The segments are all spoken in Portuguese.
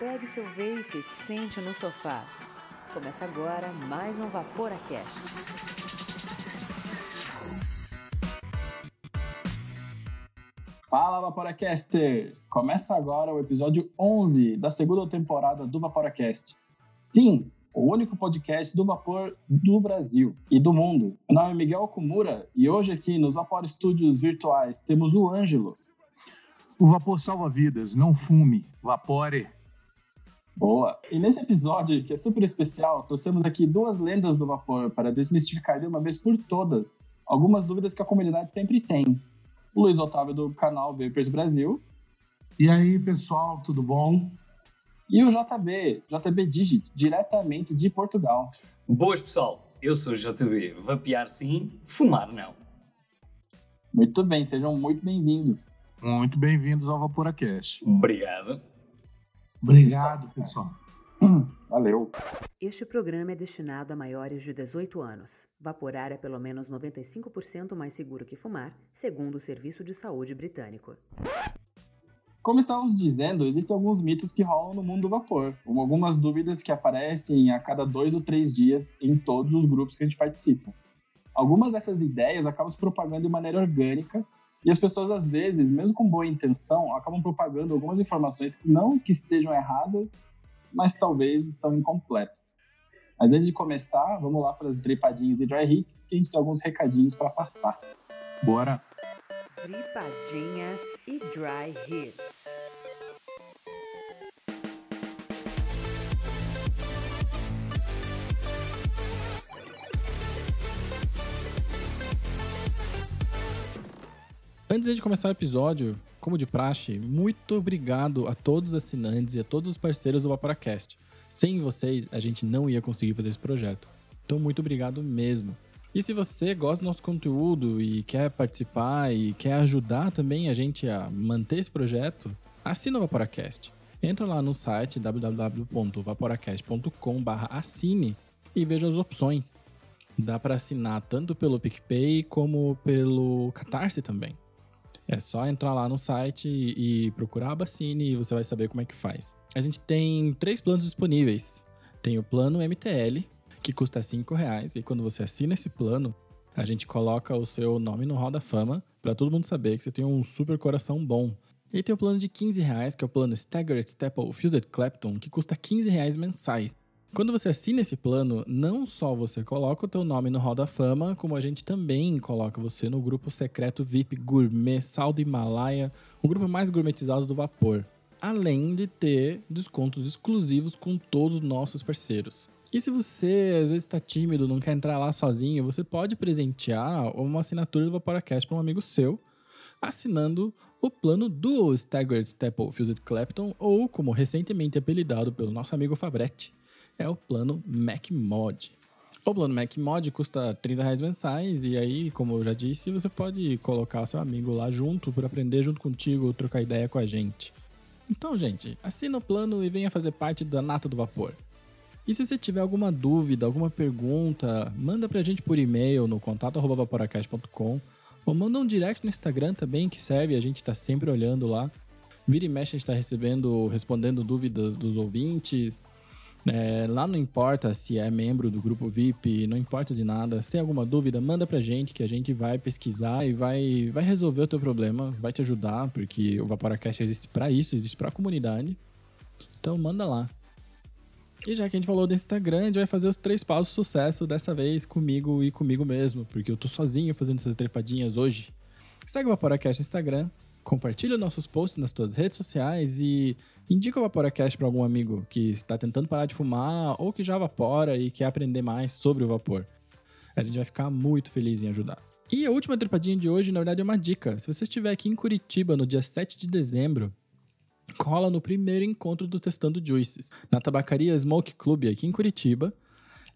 pegue seu vape e sente no sofá. Começa agora mais um Vaporacast. Fala, Vaporacasters! Começa agora o episódio 11 da segunda temporada do Vaporacast. Sim, o único podcast do vapor do Brasil e do mundo. Meu nome é Miguel Kumura e hoje aqui nos Vapor Studios virtuais temos o Ângelo. O vapor salva vidas, não fume, vapore. Boa! E nesse episódio, que é super especial, trouxemos aqui duas lendas do vapor para desmistificar de uma vez por todas algumas dúvidas que a comunidade sempre tem. O Luiz Otávio do canal Vapers Brasil. E aí, pessoal, tudo bom? E o JB, JB Digit, diretamente de Portugal. Boas, pessoal. Eu sou o JB. Vapear sim, fumar não. Muito bem, sejam muito bem-vindos. Muito bem-vindos ao Vaporacast. Obrigado. Obrigado, pessoal. Valeu. Este programa é destinado a maiores de 18 anos. Vaporar é pelo menos 95% mais seguro que fumar, segundo o Serviço de Saúde Britânico. Como estávamos dizendo, existem alguns mitos que rolam no mundo do vapor, como algumas dúvidas que aparecem a cada dois ou três dias em todos os grupos que a gente participa. Algumas dessas ideias acabam se propagando de maneira orgânica e as pessoas, às vezes, mesmo com boa intenção, acabam propagando algumas informações que não que estejam erradas, mas talvez estão incompletas. Mas antes de começar, vamos lá para as dripadinhas e dry hits, que a gente tem alguns recadinhos para passar. Bora! Dripadinhas e Dry Hits. Antes de começar o episódio, como de praxe, muito obrigado a todos os assinantes e a todos os parceiros do Vaporacast. Sem vocês, a gente não ia conseguir fazer esse projeto. Então, muito obrigado mesmo. E se você gosta do nosso conteúdo e quer participar e quer ajudar também a gente a manter esse projeto, assina o Vaporacast. Entra lá no site www.vaporacast.com/assine e veja as opções. Dá para assinar tanto pelo PicPay como pelo Catarse também. É só entrar lá no site e procurar a Abacine e você vai saber como é que faz. A gente tem três planos disponíveis. Tem o plano MTL, que custa R$ reais e quando você assina esse plano, a gente coloca o seu nome no Hall da Fama para todo mundo saber que você tem um super coração bom. E tem o plano de 15 reais, que é o plano Staggered Staple Fused Clapton, que custa 15 reais mensais. Quando você assina esse plano, não só você coloca o teu nome no Hall da Fama, como a gente também coloca você no grupo secreto VIP Gourmet Sal do Himalaia, o grupo mais gourmetizado do vapor. Além de ter descontos exclusivos com todos os nossos parceiros. E se você às vezes está tímido, não quer entrar lá sozinho, você pode presentear uma assinatura do Vaporacast para um amigo seu, assinando o plano do Staggered Staple Fused Clapton, ou como recentemente apelidado pelo nosso amigo Fabretti, é o plano Mac Mod. O plano Mac Mod custa 30 reais mensais e aí, como eu já disse, você pode colocar seu amigo lá junto para aprender junto contigo, trocar ideia com a gente. Então, gente, assina o plano e venha fazer parte da Nata do Vapor. E se você tiver alguma dúvida, alguma pergunta, manda pra gente por e-mail no contato@vaporacast.com ou manda um direct no Instagram também que serve, a gente tá sempre olhando lá. Vira e mexe a gente tá recebendo, respondendo dúvidas dos ouvintes. É, lá não importa se é membro do grupo VIP, não importa de nada. Se tem alguma dúvida, manda pra gente que a gente vai pesquisar e vai, vai resolver o teu problema, vai te ajudar, porque o Vaporacast existe para isso, existe pra comunidade. Então manda lá. E já que a gente falou do Instagram, a gente vai fazer os três passos sucesso dessa vez comigo e comigo mesmo, porque eu tô sozinho fazendo essas trepadinhas hoje. Segue o Vaporacast no Instagram, compartilha nossos posts nas tuas redes sociais e indica o Vaporacast para algum amigo que está tentando parar de fumar ou que já vapora e quer aprender mais sobre o vapor. A gente vai ficar muito feliz em ajudar. E a última trepadinha de hoje, na verdade, é uma dica. Se você estiver aqui em Curitiba no dia 7 de dezembro, cola no primeiro encontro do Testando Juices, na tabacaria Smoke Club aqui em Curitiba.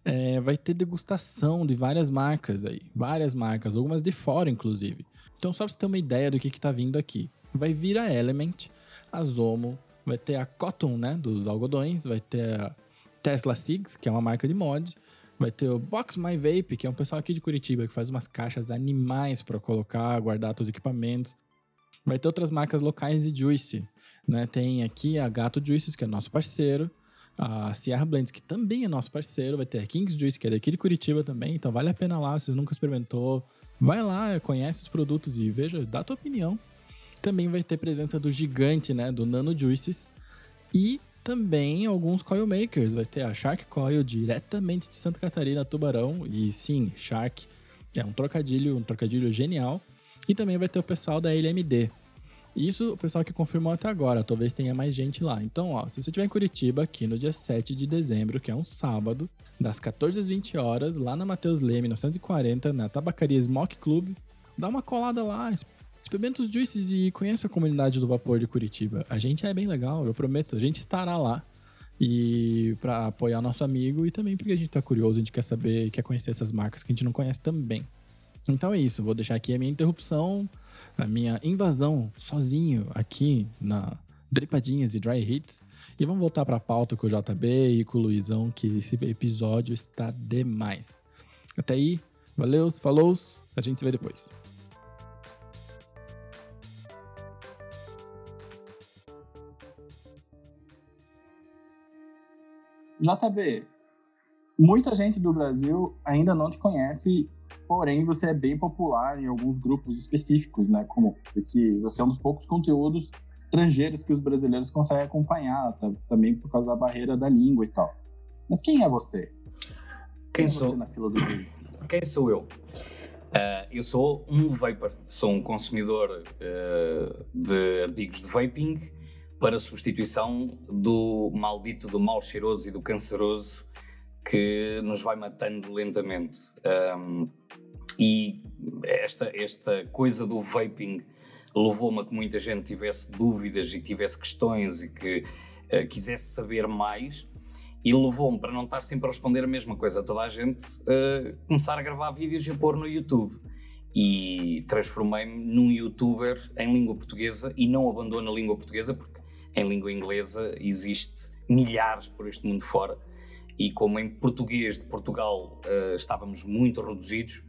É, vai ter degustação de várias marcas aí, várias marcas, algumas de fora, inclusive. Então, só pra você ter uma ideia do que, que tá vindo aqui. Vai vir a Element, a Zomo, vai ter a Cotton, né, dos algodões, vai ter a Tesla Sigs, que é uma marca de mod, vai ter o Box My Vape, que é um pessoal aqui de Curitiba que faz umas caixas animais para colocar, guardar seus equipamentos. Vai ter outras marcas locais de Juice, Né? Tem aqui a Gato Juices, que é nosso parceiro. A Sierra Blends, que também é nosso parceiro. Vai ter a Kings Juice, que é daqui de Curitiba também. Então vale a pena lá, se você nunca experimentou. Vai lá, conhece os produtos e veja, dá a tua opinião. Também vai ter presença do gigante, né? Do Nano Juices. E também alguns coil makers. Vai ter a Shark Coil diretamente de Santa Catarina, Tubarão. E sim, Shark é um trocadilho, um trocadilho genial. E também vai ter o pessoal da LMD. Isso o pessoal que confirmou até agora, talvez tenha mais gente lá. Então, ó, se você estiver em Curitiba, aqui no dia 7 de dezembro, que é um sábado, das 14 às 20 horas, lá na Matheus Leme, 940, na Tabacaria Smoke Club, dá uma colada lá, experimenta os juices e conheça a comunidade do vapor de Curitiba. A gente é bem legal, eu prometo, a gente estará lá. E para apoiar nosso amigo e também porque a gente tá curioso, a gente quer saber, quer conhecer essas marcas que a gente não conhece também. Então é isso, vou deixar aqui a minha interrupção, a minha invasão sozinho aqui na Dripadinhas e Dry Hits. E vamos voltar para a pauta com o JB e com o Luizão, que esse episódio está demais. Até aí, valeu, falou, a gente se vê depois. JB, muita gente do Brasil ainda não te conhece, porém você é bem popular em alguns grupos específicos, né? Como porque você é um dos poucos conteúdos estrangeiros que os brasileiros conseguem acompanhar, tá? também por causa da barreira da língua e tal. Mas quem é você? Quem, é sou? Você na fila do? Quem sou eu? Uh, eu sou um vapor, sou um consumidor uh, de artigos de vaping para substituição do maldito, do mal cheiroso e do canceroso que nos vai matando lentamente. Um, e esta, esta coisa do vaping levou-me a que muita gente tivesse dúvidas e tivesse questões e que uh, quisesse saber mais. E levou-me para não estar sempre a responder a mesma coisa a toda a gente, uh, começar a gravar vídeos e a pôr no YouTube. E transformei-me num youtuber em língua portuguesa e não abandono a língua portuguesa porque em língua inglesa existe milhares por este mundo fora e como em português de Portugal uh, estávamos muito reduzidos,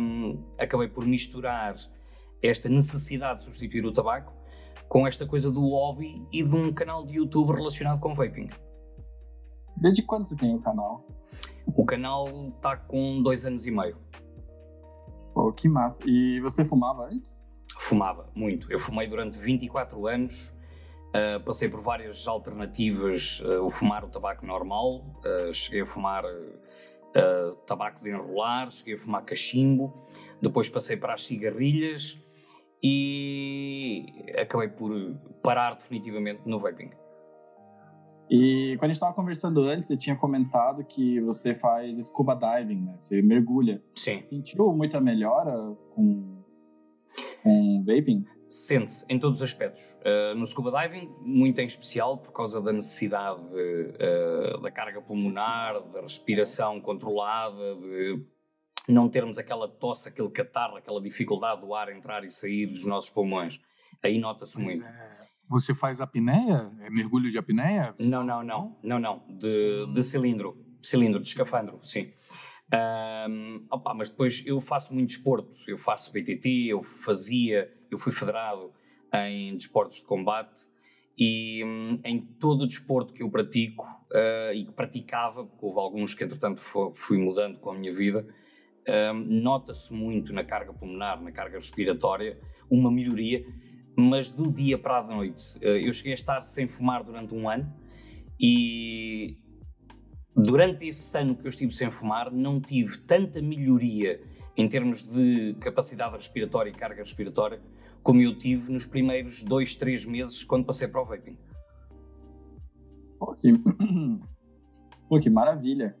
um, acabei por misturar esta necessidade de substituir o tabaco com esta coisa do hobby e de um canal de YouTube relacionado com vaping. Desde quando você tem o canal? O canal está com dois anos e meio. Pô, que massa. E você fumava antes? Fumava, muito. Eu fumei durante 24 anos Uh, passei por várias alternativas, uh, o fumar o tabaco normal, uh, cheguei a fumar tabaco de enrolar, cheguei a fumar cachimbo, depois passei para as cigarrilhas e acabei por parar definitivamente no vaping. E quando a gente estava conversando antes, você tinha comentado que você faz scuba diving, né? Você mergulha. Sim. Sentiu muita melhora com, com vaping? Sente em todos os aspectos. Uh, no scuba diving, muito em especial por causa da necessidade uh, da carga pulmonar, da respiração controlada, de não termos aquela tosse, aquele catarro, aquela dificuldade do ar entrar e sair dos nossos pulmões. Aí nota-se muito. É, você faz apneia? É mergulho de apneia? Não, não, não, não, não. De, de cilindro, cilindro, de escafandro, sim. Um, opa, mas depois eu faço muito desporto, eu faço BTT, eu fazia, eu fui federado em desportos de combate e um, em todo o desporto que eu pratico uh, e que praticava, porque houve alguns que entretanto fui mudando com a minha vida, um, nota-se muito na carga pulmonar, na carga respiratória, uma melhoria, mas do dia para a noite. Uh, eu cheguei a estar sem fumar durante um ano e Durante esse ano que eu estive sem fumar, não tive tanta melhoria em termos de capacidade respiratória e carga respiratória como eu tive nos primeiros dois, três meses quando passei para o vaping. Pô, que, Pô, que maravilha.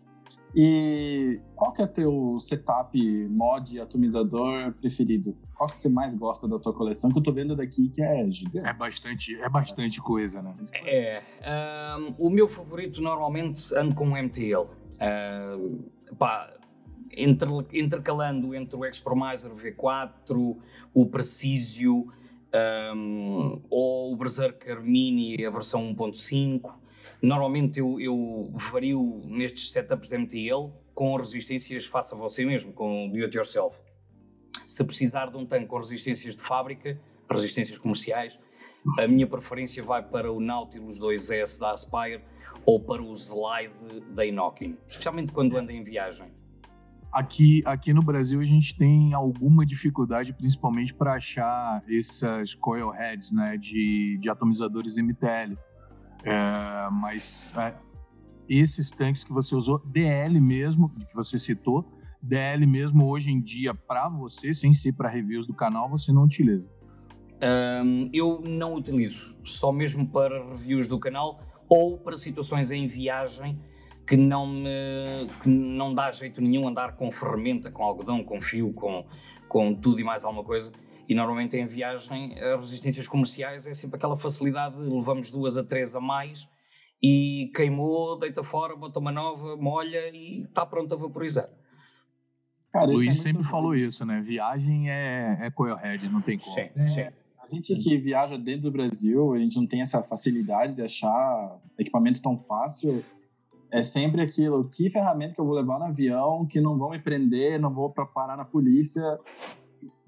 E qual que é o teu setup, mod e atomizador preferido? Qual que você mais gosta da tua coleção? Que eu tô vendo daqui que é gigante. É bastante, é bastante coisa, né? É. Um, o meu favorito normalmente ando com o MTL. Uh, pá, entre, intercalando entre o Expromiser V4, o Precisio um, ou o Berserker Mini, a versão 1.5. Normalmente eu, eu vario nestes setups de MTL com resistências faça você mesmo, com do it yourself. Se precisar de um tanque com resistências de fábrica, resistências comerciais, a minha preferência vai para o Nautilus 2S da Aspire ou para o Slide da Inokin, especialmente quando anda em viagem. Aqui, aqui no Brasil a gente tem alguma dificuldade, principalmente para achar essas coil heads, né, de, de atomizadores MTL. É, mas é, esses tanques que você usou, DL mesmo, que você citou, DL mesmo hoje em dia para você, sem ser para reviews do canal, você não utiliza? Um, eu não utilizo, só mesmo para reviews do canal ou para situações em viagem que não me que não dá jeito nenhum andar com ferramenta, com algodão, com fio, com, com tudo e mais alguma coisa. E normalmente em viagem, as resistências comerciais é sempre aquela facilidade de levamos duas a três a mais e queimou, deita fora, bota uma nova, molha e está pronto a vaporizar. Cara, Luiz é sempre bom. falou isso, né? Viagem é, é coilhead, não tem como. Sim, é, sim. A gente que viaja dentro do Brasil, a gente não tem essa facilidade de achar equipamento tão fácil. É sempre aquilo, que ferramenta que eu vou levar no avião, que não vão me prender, não vou para parar na polícia.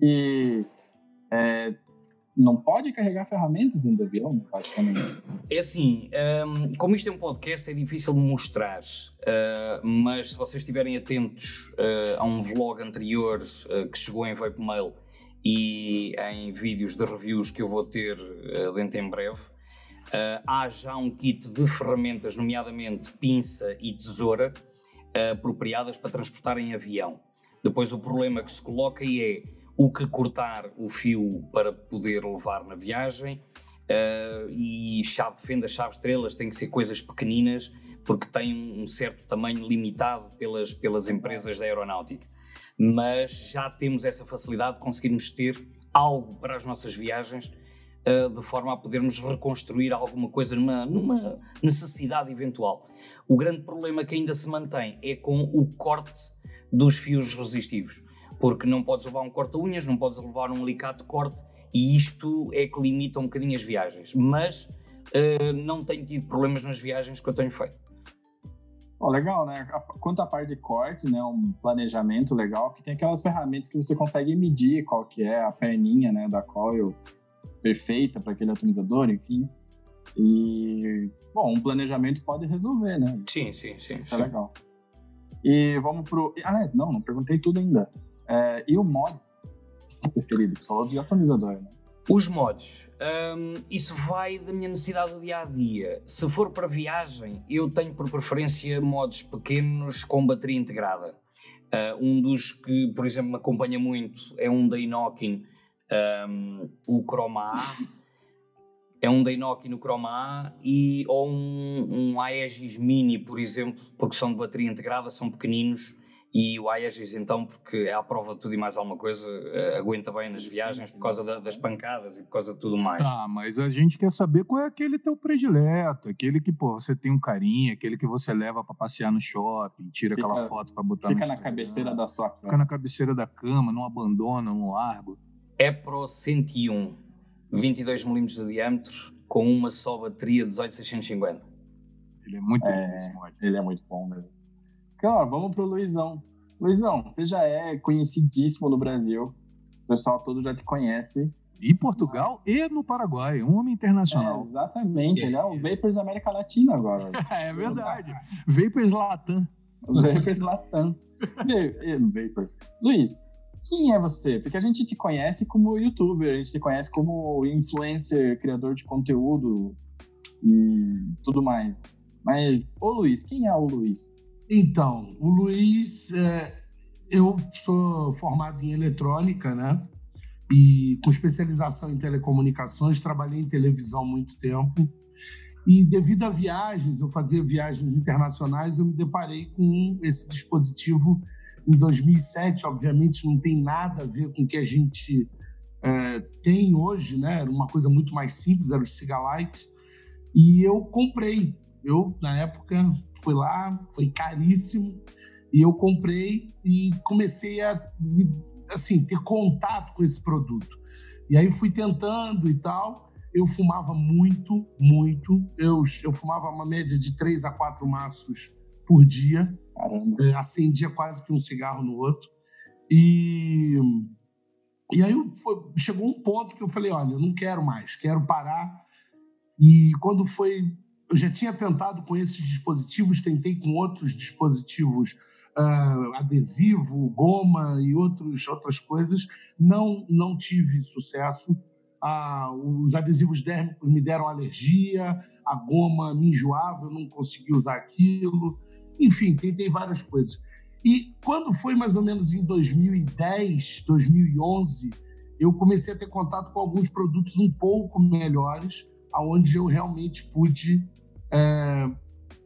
E é, não pode carregar ferramentas dentro do avião, praticamente. É assim, um, como isto é um podcast, é difícil mostrar, uh, mas se vocês estiverem atentos uh, a um vlog anterior uh, que chegou em Vape Mail e em vídeos de reviews que eu vou ter dentro em breve, há já um kit de ferramentas, nomeadamente pinça e tesoura, apropriadas para transportar em avião. Depois o problema que se coloca é o que cortar o fio para poder levar na viagem. Uh, e chave de fenda, chave estrelas têm que ser coisas pequeninas porque têm um certo tamanho limitado pelas, pelas empresas da aeronáutica. Mas já temos essa facilidade de conseguirmos ter algo para as nossas viagens uh, de forma a podermos reconstruir alguma coisa numa, numa necessidade eventual. O grande problema que ainda se mantém é com o corte dos fios resistivos porque não podes levar um corta-unhas, não podes levar um alicate de corte e isto é que limita um bocadinho as viagens. Mas uh, não tenho tido problemas nas viagens que eu tenho feito. Oh, legal, né? Quanto à parte de corte, né, um planejamento legal, que tem aquelas ferramentas que você consegue medir qual que é a perninha, né, da coil perfeita para aquele atomizador, enfim. E, bom, um planejamento pode resolver, né? Sim, sim, sim. Isso sim. é legal. E vamos pro... Aliás, não, não perguntei tudo ainda. É, e o mod preferido? Você falou de atomizador, né? Os mods, um, isso vai da minha necessidade do dia a dia. Se for para viagem, eu tenho por preferência mods pequenos com bateria integrada. Uh, um dos que, por exemplo, me acompanha muito é um da Inokin, um, o Chroma A. É um da Inokin no Chroma A e, ou um, um Aegis Mini, por exemplo, porque são de bateria integrada, são pequeninos e o Aegis, então, porque é à prova de tudo e mais alguma coisa, uh, aguenta bem nas viagens por causa da, das pancadas e por causa de tudo mais. Ah, mas a gente quer saber qual é aquele teu predileto, aquele que, pô, você tem um carinho, aquele que você leva para passear no shopping, tira fica, aquela foto para botar Fica na cabeceira da sua cama. Fica na cabeceira da cama, não abandona, não larga. É Pro 101, 22mm de diâmetro, com uma só bateria 18650. Ele é muito é, Ele é muito bom mesmo. Claro, vamos pro Luizão. Luizão, você já é conhecidíssimo no Brasil. O pessoal todo já te conhece. E Portugal e no Paraguai, um homem internacional. É, exatamente, ele é o Vapers América Latina agora. é verdade. Vapers Latam. Vapers Latam. Vapers. Luiz, quem é você? Porque a gente te conhece como youtuber, a gente te conhece como influencer, criador de conteúdo e tudo mais. Mas, ô Luiz, quem é o Luiz? Então, o Luiz, é, eu sou formado em eletrônica, né? E com especialização em telecomunicações, trabalhei em televisão muito tempo. E devido a viagens, eu fazia viagens internacionais, eu me deparei com esse dispositivo em 2007. Obviamente, não tem nada a ver com o que a gente é, tem hoje, né? Era uma coisa muito mais simples, era o Cigalite. E eu comprei eu, na época, fui lá, foi caríssimo, e eu comprei e comecei a, assim, ter contato com esse produto. E aí fui tentando e tal. Eu fumava muito, muito. Eu, eu fumava uma média de três a quatro maços por dia. Caramba. É, acendia quase que um cigarro no outro. E E aí foi, chegou um ponto que eu falei, olha, eu não quero mais, quero parar. E quando foi, eu já tinha tentado com esses dispositivos, tentei com outros dispositivos, uh, adesivo, goma e outros, outras coisas, não não tive sucesso. Ah, os adesivos dérmicos me deram alergia, a goma me enjoava, eu não consegui usar aquilo. Enfim, tentei várias coisas. E quando foi mais ou menos em 2010, 2011, eu comecei a ter contato com alguns produtos um pouco melhores, aonde eu realmente pude é,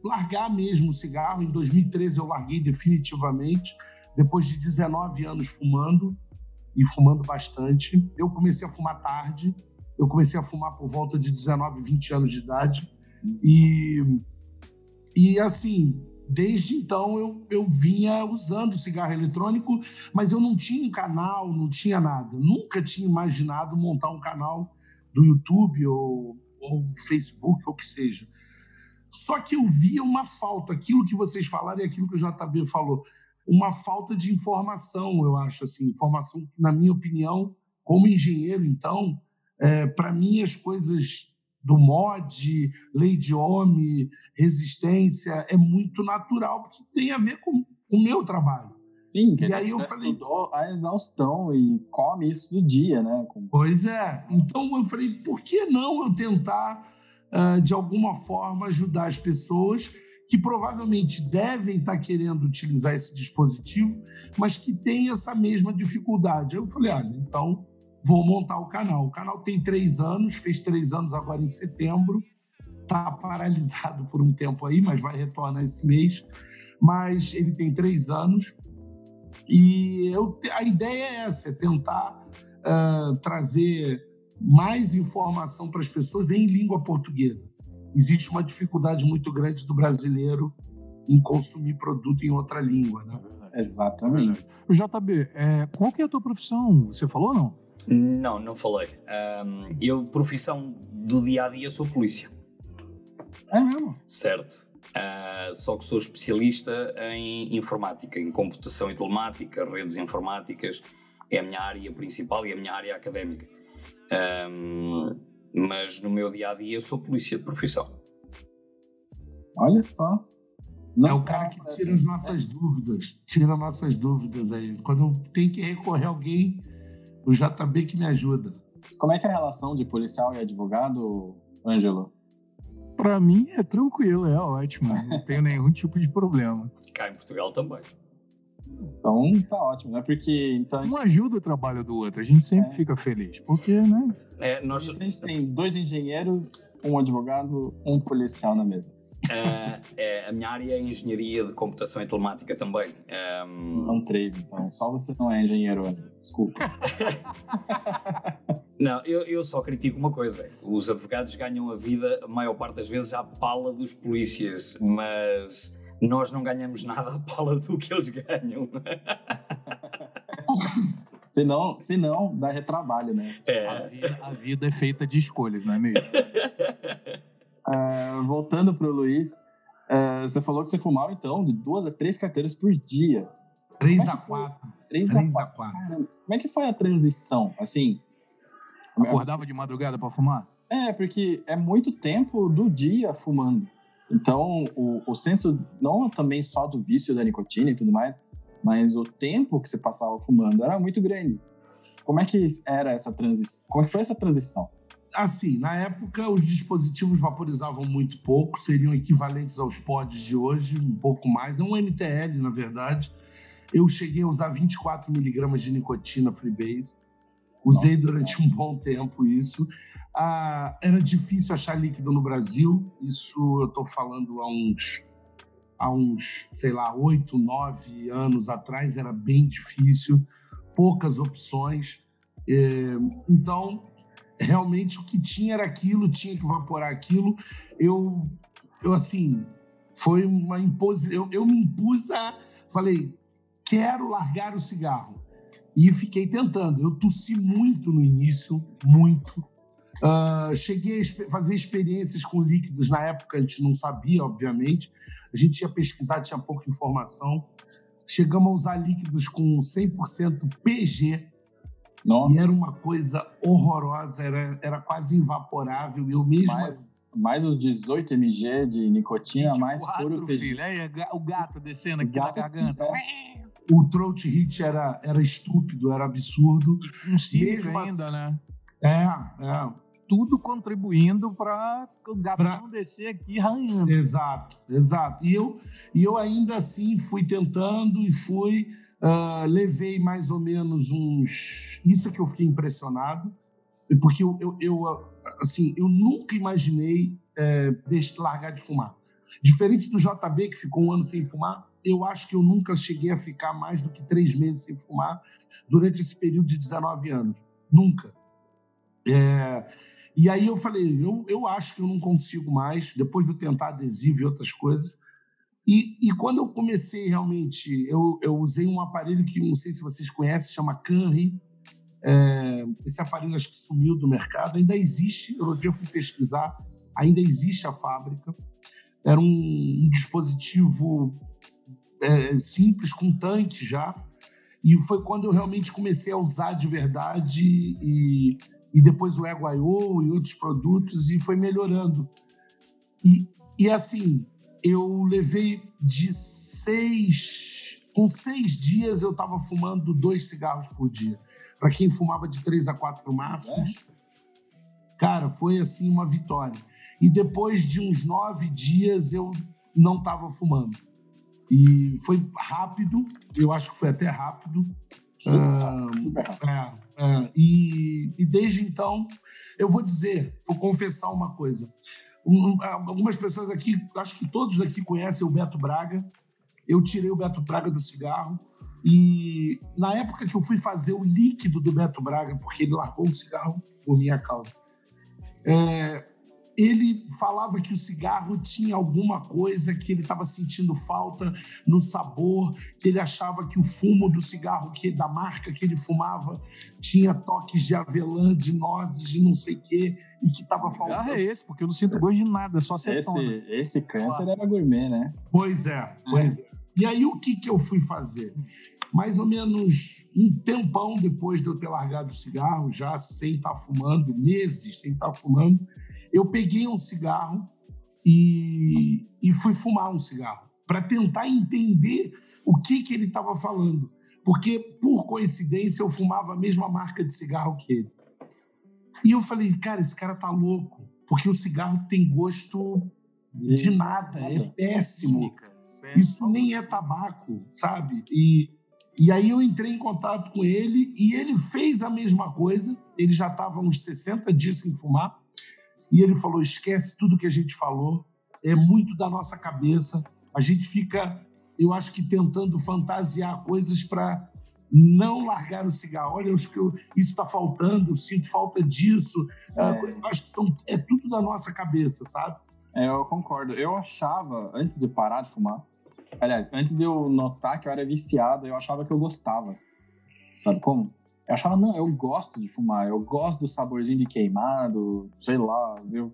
largar mesmo o cigarro. Em 2013 eu larguei definitivamente, depois de 19 anos fumando e fumando bastante. Eu comecei a fumar tarde, eu comecei a fumar por volta de 19, 20 anos de idade. E, e assim, desde então eu, eu vinha usando cigarro eletrônico, mas eu não tinha um canal, não tinha nada. Nunca tinha imaginado montar um canal do YouTube ou, ou Facebook, ou o que seja. Só que eu via uma falta, aquilo que vocês falaram e aquilo que o JB falou, uma falta de informação, eu acho, assim, informação que, na minha opinião, como engenheiro, então, é, para mim as coisas do mod, lei de homem, resistência, é muito natural, porque tem a ver com o meu trabalho. Sim, e aí eu falei a exaustão e come isso do dia, né? Pois é. Então eu falei, por que não eu tentar uh, de alguma forma ajudar as pessoas que provavelmente devem estar querendo utilizar esse dispositivo, mas que têm essa mesma dificuldade. Eu falei, olha, então vou montar o canal. O canal tem três anos, fez três anos agora em setembro, está paralisado por um tempo aí, mas vai retornar esse mês. Mas ele tem três anos e eu, a ideia é essa, é tentar uh, trazer mais informação para as pessoas em língua portuguesa. Existe uma dificuldade muito grande do brasileiro em consumir produto em outra língua, né? Exatamente. O JB, é, qual que é a tua profissão? Você falou ou não? Não, não falei. Um, eu, profissão do dia a dia, sou polícia. É mesmo? Certo. Uh, só que sou especialista em informática, em computação e telemática, redes informáticas. É a minha área principal e a minha área académica. Um, mas no meu dia a dia, sou polícia de profissão. Olha só. Não é o cara que tira as nossas dúvidas. Tira nossas dúvidas aí. Quando tem que recorrer a alguém o JB que me ajuda. Como é que é a relação de policial e advogado, Ângelo? Para mim é tranquilo, é ótimo. Não tenho nenhum tipo de problema. Cá em Portugal também. Então tá ótimo, né? Porque então um ajuda o trabalho do outro, a gente sempre é. fica feliz, porque, né? É, nós... A gente tem dois engenheiros, um advogado, um policial na mesa. Uh, é, a minha área é engenharia de computação e telemática também. Um... Não três, então. Só você não é engenheiro, desculpa. não, eu, eu só critico uma coisa. Os advogados ganham a vida, a maior parte das vezes, à pala dos polícias, mas nós não ganhamos nada à pala do que eles ganham. Se não, se não, dá retrabalho, né? É. A, vida, a vida é feita de escolhas, não é mesmo? Uh, voltando para o Luiz, uh, você falou que você fumava, então, de duas a três carteiras por dia. Três é a quatro. Três, três a quatro. Como é que foi a transição? Assim. Acordava de madrugada para fumar? É, porque é muito tempo do dia fumando. Então, o, o senso, não também só do vício da nicotina e tudo mais, mas o tempo que você passava fumando era muito grande. Como é que era essa transição? Como é que foi essa transição? Assim, na época os dispositivos vaporizavam muito pouco, seriam equivalentes aos pods de hoje, um pouco mais. É um NTL, na verdade. Eu cheguei a usar 24 miligramas de nicotina Freebase. Usei Nossa, durante um bom tempo isso. Ah, era difícil achar líquido no Brasil. Isso eu estou falando há uns, há uns, sei lá, oito, nove anos atrás. Era bem difícil. Poucas opções. É, então, realmente o que tinha era aquilo, tinha que evaporar aquilo. Eu, eu assim, foi uma imposição. Eu, eu me impus a. Falei, quero largar o cigarro. E fiquei tentando. Eu tossi muito no início, muito. Uh, cheguei a fazer experiências com líquidos. Na época a gente não sabia, obviamente. A gente ia pesquisar, tinha pouca informação. Chegamos a usar líquidos com 100% PG, Nossa. E era uma coisa horrorosa, era, era quase invaporável. Eu mesmo. Mais, mais os 18 mg de nicotina, 24, mais puro filho. Aí, o gato descendo aqui gato, na garganta. É. O throat hit era, era estúpido, era absurdo. Um cílico ainda, assim, né? É, é. Tudo contribuindo para o gatão pra... descer aqui arranhando. Exato, exato. E eu, e eu ainda assim fui tentando e fui Uh, levei mais ou menos uns. Isso que eu fiquei impressionado, porque eu, eu, eu assim, eu nunca imaginei é, largar de fumar. Diferente do JB, que ficou um ano sem fumar, eu acho que eu nunca cheguei a ficar mais do que três meses sem fumar durante esse período de 19 anos. Nunca. É, e aí eu falei, eu, eu acho que eu não consigo mais, depois de eu tentar adesivo e outras coisas, e, e quando eu comecei realmente, eu, eu usei um aparelho que não sei se vocês conhecem, chama Canry. É, esse aparelho acho que sumiu do mercado, ainda existe. Eu, dia fui pesquisar, ainda existe a fábrica. Era um, um dispositivo é, simples, com tanque já. E foi quando eu realmente comecei a usar de verdade e, e depois o Ego I.O. e outros produtos e foi melhorando. E, e assim, eu levei de seis. Com seis dias eu estava fumando dois cigarros por dia. Para quem fumava de três a quatro maços, é. cara, foi assim uma vitória. E depois de uns nove dias eu não estava fumando. E foi rápido, eu acho que foi até rápido. Sim, ah, é, é, e, e desde então, eu vou dizer, vou confessar uma coisa. Um, algumas pessoas aqui, acho que todos aqui conhecem o Beto Braga. Eu tirei o Beto Braga do cigarro. E na época que eu fui fazer o líquido do Beto Braga, porque ele largou o cigarro por minha causa, é, ele falava que o cigarro tinha alguma coisa que ele estava sentindo falta no sabor, que ele achava que o fumo do cigarro que da marca que ele fumava tinha toques de avelã, de nozes, de não sei o quê, e que estava faltando. Ah, é esse, porque eu não sinto gosto de nada, só acetona. Esse, esse câncer era gourmet, né? Pois é, pois é. é. E aí o que, que eu fui fazer? Mais ou menos um tempão depois de eu ter largado o cigarro, já sem estar tá fumando, meses sem estar tá fumando, eu peguei um cigarro e, e fui fumar um cigarro para tentar entender o que, que ele estava falando. Porque, por coincidência, eu fumava a mesma marca de cigarro que ele. E eu falei, cara, esse cara tá louco, porque o cigarro tem gosto de nada, é péssimo. Isso nem é tabaco, sabe? E, e aí eu entrei em contato com ele e ele fez a mesma coisa. Ele já estava uns 60 dias sem fumar. E ele falou: esquece tudo que a gente falou, é muito da nossa cabeça. A gente fica, eu acho que tentando fantasiar coisas para não largar o cigarro. Olha, acho que eu, isso está faltando, sinto falta disso. É. é. Eu acho que são, é tudo da nossa cabeça, sabe? É, eu concordo. Eu achava, antes de parar de fumar, aliás, antes de eu notar que eu era viciado, eu achava que eu gostava. Sabe como? Eu achava, não, eu gosto de fumar, eu gosto do saborzinho de queimado, sei lá, viu?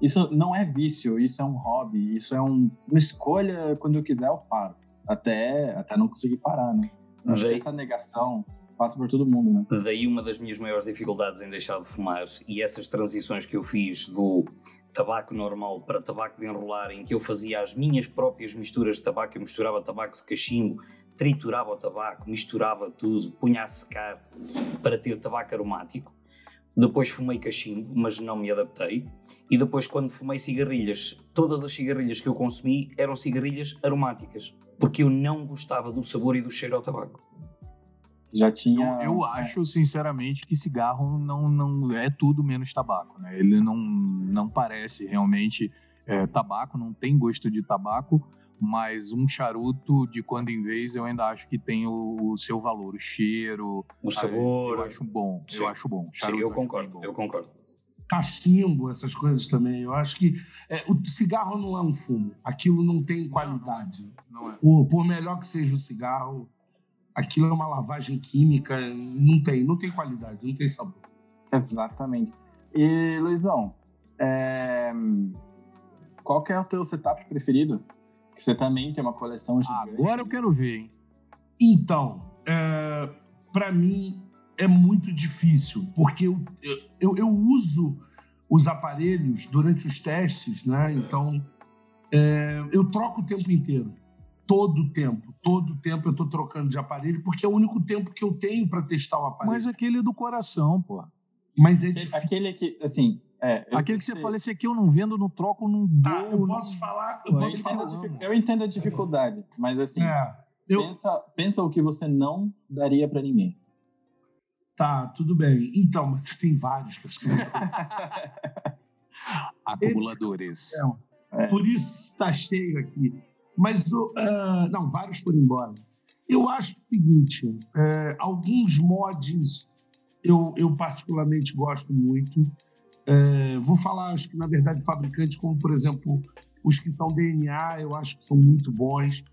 Isso não é vício, isso é um hobby, isso é um, uma escolha, quando eu quiser eu paro. Até, até não conseguir parar, né? Acho Daí... essa negação passa por todo mundo, né? Daí uma das minhas maiores dificuldades em deixar de fumar e essas transições que eu fiz do tabaco normal para tabaco de enrolar, em que eu fazia as minhas próprias misturas de tabaco, eu misturava tabaco de cachimbo triturava o tabaco, misturava tudo, punha a secar para ter tabaco aromático. Depois fumei cachimbo, mas não me adaptei. E depois, quando fumei cigarrilhas, todas as cigarrilhas que eu consumi eram cigarrilhas aromáticas, porque eu não gostava do sabor e do cheiro ao tabaco. Já tinha. Eu, eu acho, sinceramente, que cigarro não, não é tudo menos tabaco, né? Ele não, não parece realmente é, tabaco, não tem gosto de tabaco mas um charuto de quando em vez eu ainda acho que tem o, o seu valor, o cheiro, o sabor. Eu acho bom, Sim. eu acho bom. Charuto Sim, eu concordo, eu concordo. Cachimbo, essas coisas também. Eu acho que é, o cigarro não é um fumo. Aquilo não tem qualidade. Não, não é. Por, por melhor que seja o cigarro, aquilo é uma lavagem química. Não tem, não tem qualidade, não tem sabor. Exatamente. E, Luizão, é... qual que é o teu setup preferido? Que você também tem uma coleção gigante. Agora eu quero ver, hein? Então, é, para mim, é muito difícil, porque eu, eu, eu uso os aparelhos durante os testes, né? Então, é, eu troco o tempo inteiro. Todo o tempo, todo o tempo eu estou trocando de aparelho, porque é o único tempo que eu tenho para testar o aparelho. Mas aquele é do coração, pô. Mas é Aquele, difícil. aquele que, assim. É, eu- Aquele que você fala, esse aqui eu não vendo, não troco, não dou. Ah, eu não- posso falar, eu Pô, posso falar. tem- Eu, eu entendo a dificuldade, mas assim, É, eu, pensa, pensa o que você não daria pra ninguém. tá, tudo bem. Então, mas você tem vários que eu eu não tô- Acumuladores. É. Por isso está cheio aqui. Mas, ah, não, vários foram embora. Eu acho o seguinte: é, alguns mods eu, eu particularmente gosto muito. É, vou falar, acho que na verdade, fabricantes, como por exemplo, os que são DNA, eu acho que são muito bons.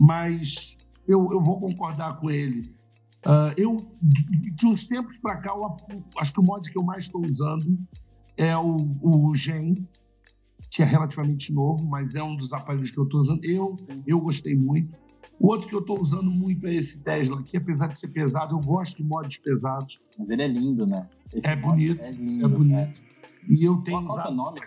Mas eu, eu vou concordar com ele. Ah, eu, de, de uns tempos para cá, eu acho que o mod que eu mais estou usando é o, o Gen, que é relativamente novo, mas é um dos aparelhos que eu estou usando. Eu, eu gostei muito. O outro que eu estou usando muito é esse Tesla, que apesar de ser pesado, eu gosto de mods pesados. Mas ele é lindo, né? Esse É bonito, É lindo. É bonito. né? E eu tenho Qual, que é o usado. nome?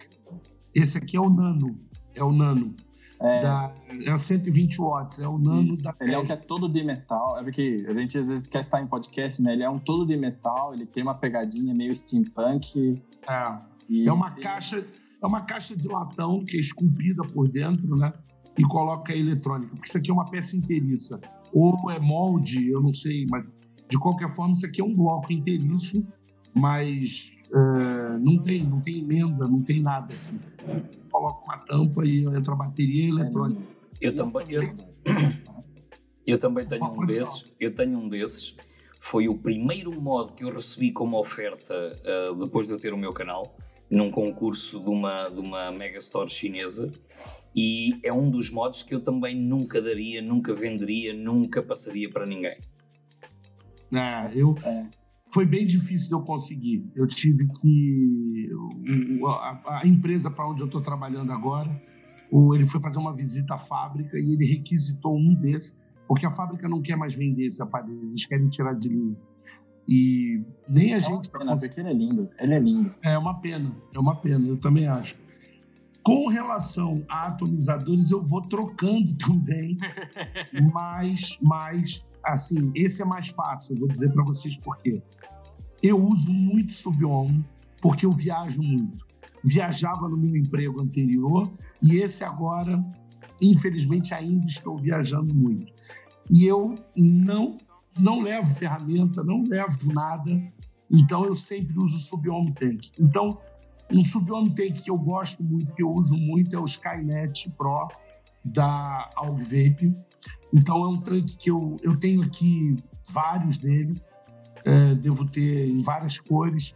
Esse aqui é o Nano. É o Nano. É, Da, é 120 watts. É o Nano isso. da Ele é um que é todo de metal. É porque a gente às vezes quer estar em podcast, né? Ele é um todo de metal, ele tem uma pegadinha meio steampunk. É. E É uma caixa, é uma caixa de latão que é esculpida por dentro, né? E coloca a eletrônica, porque isso aqui é uma peça inteiriça. Ou é molde, eu não sei, mas de qualquer forma isso aqui é um bloco inteiriço, mas é, não tem, não tem emenda, não tem nada aqui. Coloca uma tampa e entra a bateria É eletrônica. Eu também, eu, eu também tenho um desses. Eu tenho um desses. Foi o primeiro mod que eu recebi como oferta ah, depois de eu ter o meu canal, num concurso de uma, de uma megastore chinesa. E é um dos mods que eu também nunca daria, nunca venderia, nunca passaria para ninguém. É, eu, É. foi bem difícil de eu conseguir. Eu tive que. a, a empresa para onde eu estou trabalhando agora, ele foi fazer uma visita à fábrica e ele requisitou um desses, porque a fábrica não quer mais vender esse aparelho, eles querem tirar de linha. E nem a É uma gente tá pena, conseguindo. porque ele é lindo. Ele é lindo. É uma pena, é uma pena, eu também acho. Com relação a atomizadores, eu vou trocando também, mas, mas assim, esse é mais fácil, vou dizer para vocês por quê. Eu uso muito Subion porque eu viajo muito. Viajava no meu emprego anterior e esse agora, infelizmente, ainda estou viajando muito. E eu não não levo ferramenta, não levo nada, então eu sempre uso o Subiom Tank. Então, um Subiom Tank que eu gosto muito, que eu uso muito, é o Skynet Pro da Aug Vape. Então é um tanque que eu, eu tenho aqui vários dele, é, devo ter em várias cores.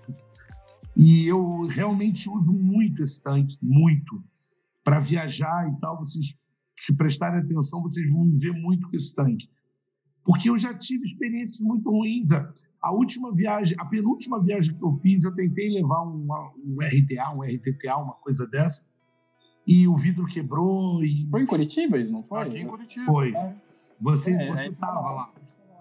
E eu realmente uso muito esse tanque, muito. Para viajar e tal, vocês, se prestarem atenção, vocês vão ver muito com esse tanque. Porque eu já tive experiências muito ruins. A- A última viagem, a penúltima viagem que eu fiz, eu tentei levar um, um RTA, um RTTA, uma coisa dessa, e o vidro quebrou e Foi em Curitiba, isso não foi? Aqui em Curitiba. foi. Você É, você estava tá lá.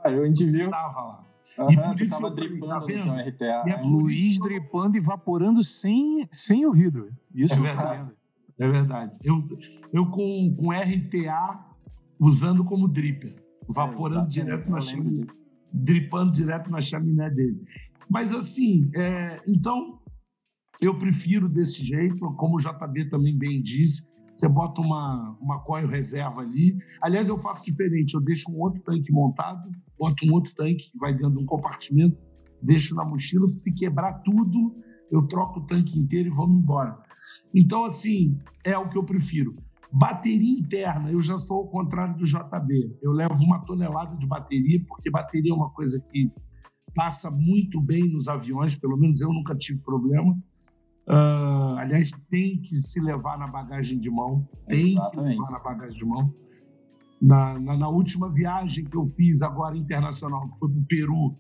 Ah, eu Você indivíduo. estava lá. Aham, E por você tava falei, dripando tá no vendo? RTA. E é Luiz dripando e evaporando sem, sem o vidro. Isso É verdade. É verdade. Eu, eu com, com RTA usando como dripper, vaporando Exatamente, direto na chaminé, dripando direto na chaminé dele. Mas assim, é, então eu prefiro desse jeito, como o JB também bem disse. Você bota uma, uma coil reserva ali. Aliás, eu faço diferente. Eu deixo um outro tanque montado, boto um outro tanque que vai dentro de um compartimento, deixo na mochila, se quebrar tudo, eu troco o tanque inteiro e vamos embora. Então, assim, é o que eu prefiro. Bateria interna, eu já sou ao contrário do JB. Eu levo uma tonelada de bateria, porque bateria é uma coisa que passa muito bem nos aviões, pelo menos eu nunca tive problema. Ah, aliás, tem que se levar na bagagem de mão, tem que Exatamente. levar na bagagem de mão. Na, na, na última viagem que eu fiz agora internacional, que foi para o Peru,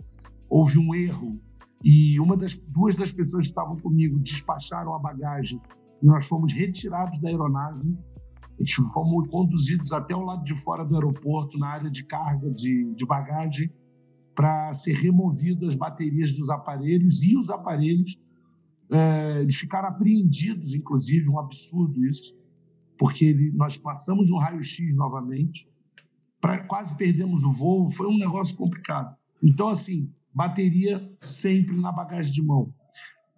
houve um erro e uma das duas das pessoas que estavam comigo despacharam a bagagem e nós fomos retirados da aeronave. Fomos conduzidos até o lado de fora do aeroporto, na área de carga de, de bagagem, para ser removido as baterias dos aparelhos e os aparelhos é, eles ficaram apreendidos, inclusive, um absurdo isso, porque ele, nós passamos no raio-x novamente, pra, quase perdemos o voo, foi um negócio complicado. Então, assim, bateria sempre na bagagem de mão.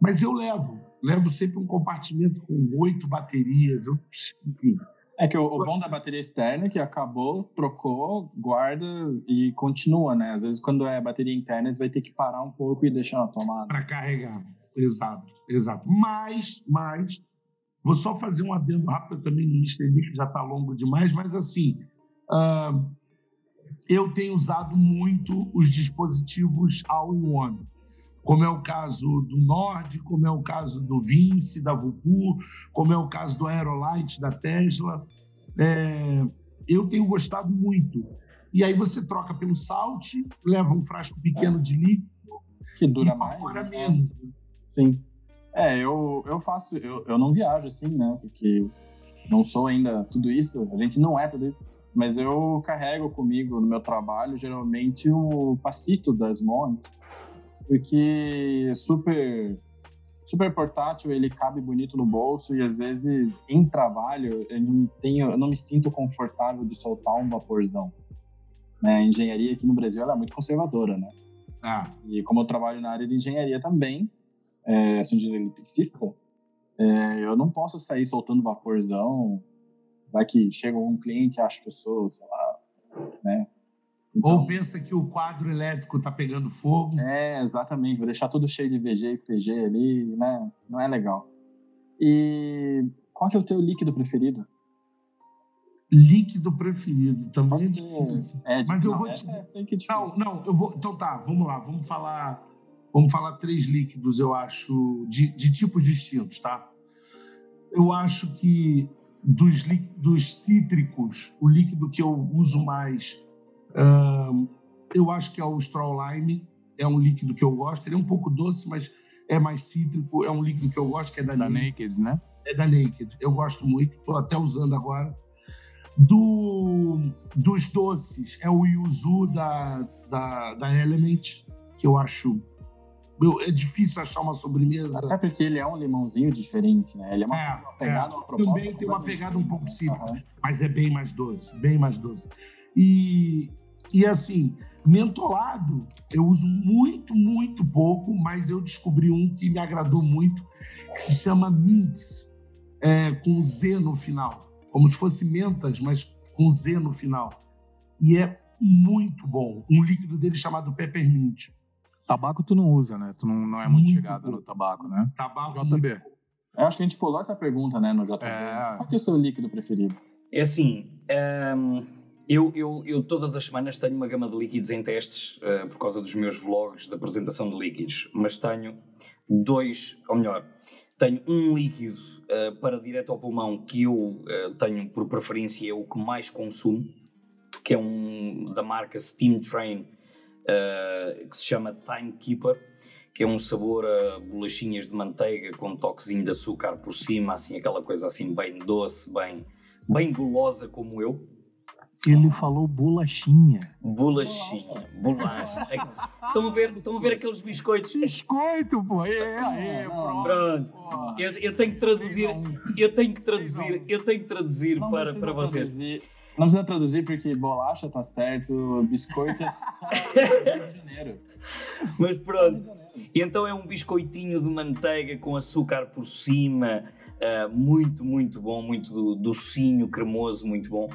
Mas eu levo, levo sempre um compartimento com oito baterias, eu, enfim. É que o, o, bom da bateria externa é que acabou, trocou, guarda e continua, né? Às vezes, quando é bateria interna, você vai ter que parar um pouco e deixar na tomada. Para carregar, exato, exato. Mas, mas, vou só fazer um adendo rápido também no estender, que já está longo demais, mas assim, uh, eu tenho usado muito os dispositivos all-in-one como é o caso do Nord, como é o caso do Vince, da Vupu, como é o caso do Aerolite, da Tesla. É, eu tenho gostado muito. E aí você troca pelo Salt, leva um frasco pequeno de líquido que dura mais, né? menos. Sim. É, eu, eu faço, eu, eu não viajo assim, né? Porque não sou ainda tudo isso, a gente não é tudo isso. Mas eu carrego comigo no meu trabalho, geralmente, o passito das Montes porque super super portátil, ele cabe bonito no bolso e às vezes em trabalho eu não tenho, eu não me sinto confortável de soltar um vaporzão. Né? A engenharia aqui no Brasil é muito conservadora, né? Ah. E como eu trabalho na área de engenharia também, é, sou engenheiro eletricista, é, eu não posso sair soltando vaporzão. Vai que chega um cliente e acha que eu sou, sei lá, né? Então, Ou pensa que o quadro elétrico está pegando fogo. É, exatamente. Vou deixar tudo cheio de VG e PG ali, né? Não é legal. E qual que é o teu líquido preferido? Líquido preferido também é. É, Mas eu vou te. É não, não, eu vou. Então tá, vamos lá, vamos falar. Vamos falar três líquidos, eu acho, de, de tipos distintos, tá? Eu acho que dos, dos cítricos, o líquido que eu uso mais Uh, eu acho que é o Straw Lime, é um líquido que eu gosto. Ele é um pouco doce, mas é mais cítrico. É um líquido que eu gosto, que é da, da Naked. Naked, né? É da Naked. Eu gosto muito, estou até usando agora. Do, dos doces, é o Yuzu da, da, da Element, que eu acho meu, é difícil achar uma sobremesa. Até porque ele é um limãozinho diferente, né? Ele é uma, é, uma pegada, é. uma proposta. Também tem uma pegada um pouco cítrica, uhum. mas é bem mais doce, bem mais doce. E, e assim, mentolado eu uso muito, muito pouco, mas eu descobri um que me agradou muito, que se chama Mints, é, com Z no final. Como se fosse mentas, mas com Z no final. E é muito bom. Um líquido dele chamado Peppermint. Tabaco tu não usa, né? Tu não, não é muito, muito no tabaco, né? Tabaco JB. Muito... Eu acho que a gente pulou essa pergunta, né, no JB. É... Qual que é o seu líquido preferido? É assim, um eu, eu, eu, todas as semanas tenho uma gama de líquidos em testes uh, por causa dos meus vlogs de apresentação de líquidos, mas tenho dois, ou melhor, tenho um líquido uh, para direto ao pulmão que eu uh, tenho por preferência, é o que mais consumo, que é um da marca Steam Train, que se chama Timekeeper, que é um sabor a bolachinhas de manteiga com um toquezinho de açúcar por cima, assim, aquela coisa assim bem doce, bem, bem gulosa como eu. Ele falou bolachinha. Bolachinha, bolacha. Estão a ver, estão a ver aqueles biscoitos? Biscoito, pô. É, é, pronto. pronto. Eu, eu, tenho que traduzir, eu tenho que traduzir, eu tenho que traduzir para, para vocês. Não precisa traduzir porque bolacha tá certo, biscoito é Rio de Janeiro. Mas pronto. E então é um biscoitinho de manteiga com açúcar por cima, uh, muito, muito bom, muito docinho, cremoso, muito bom.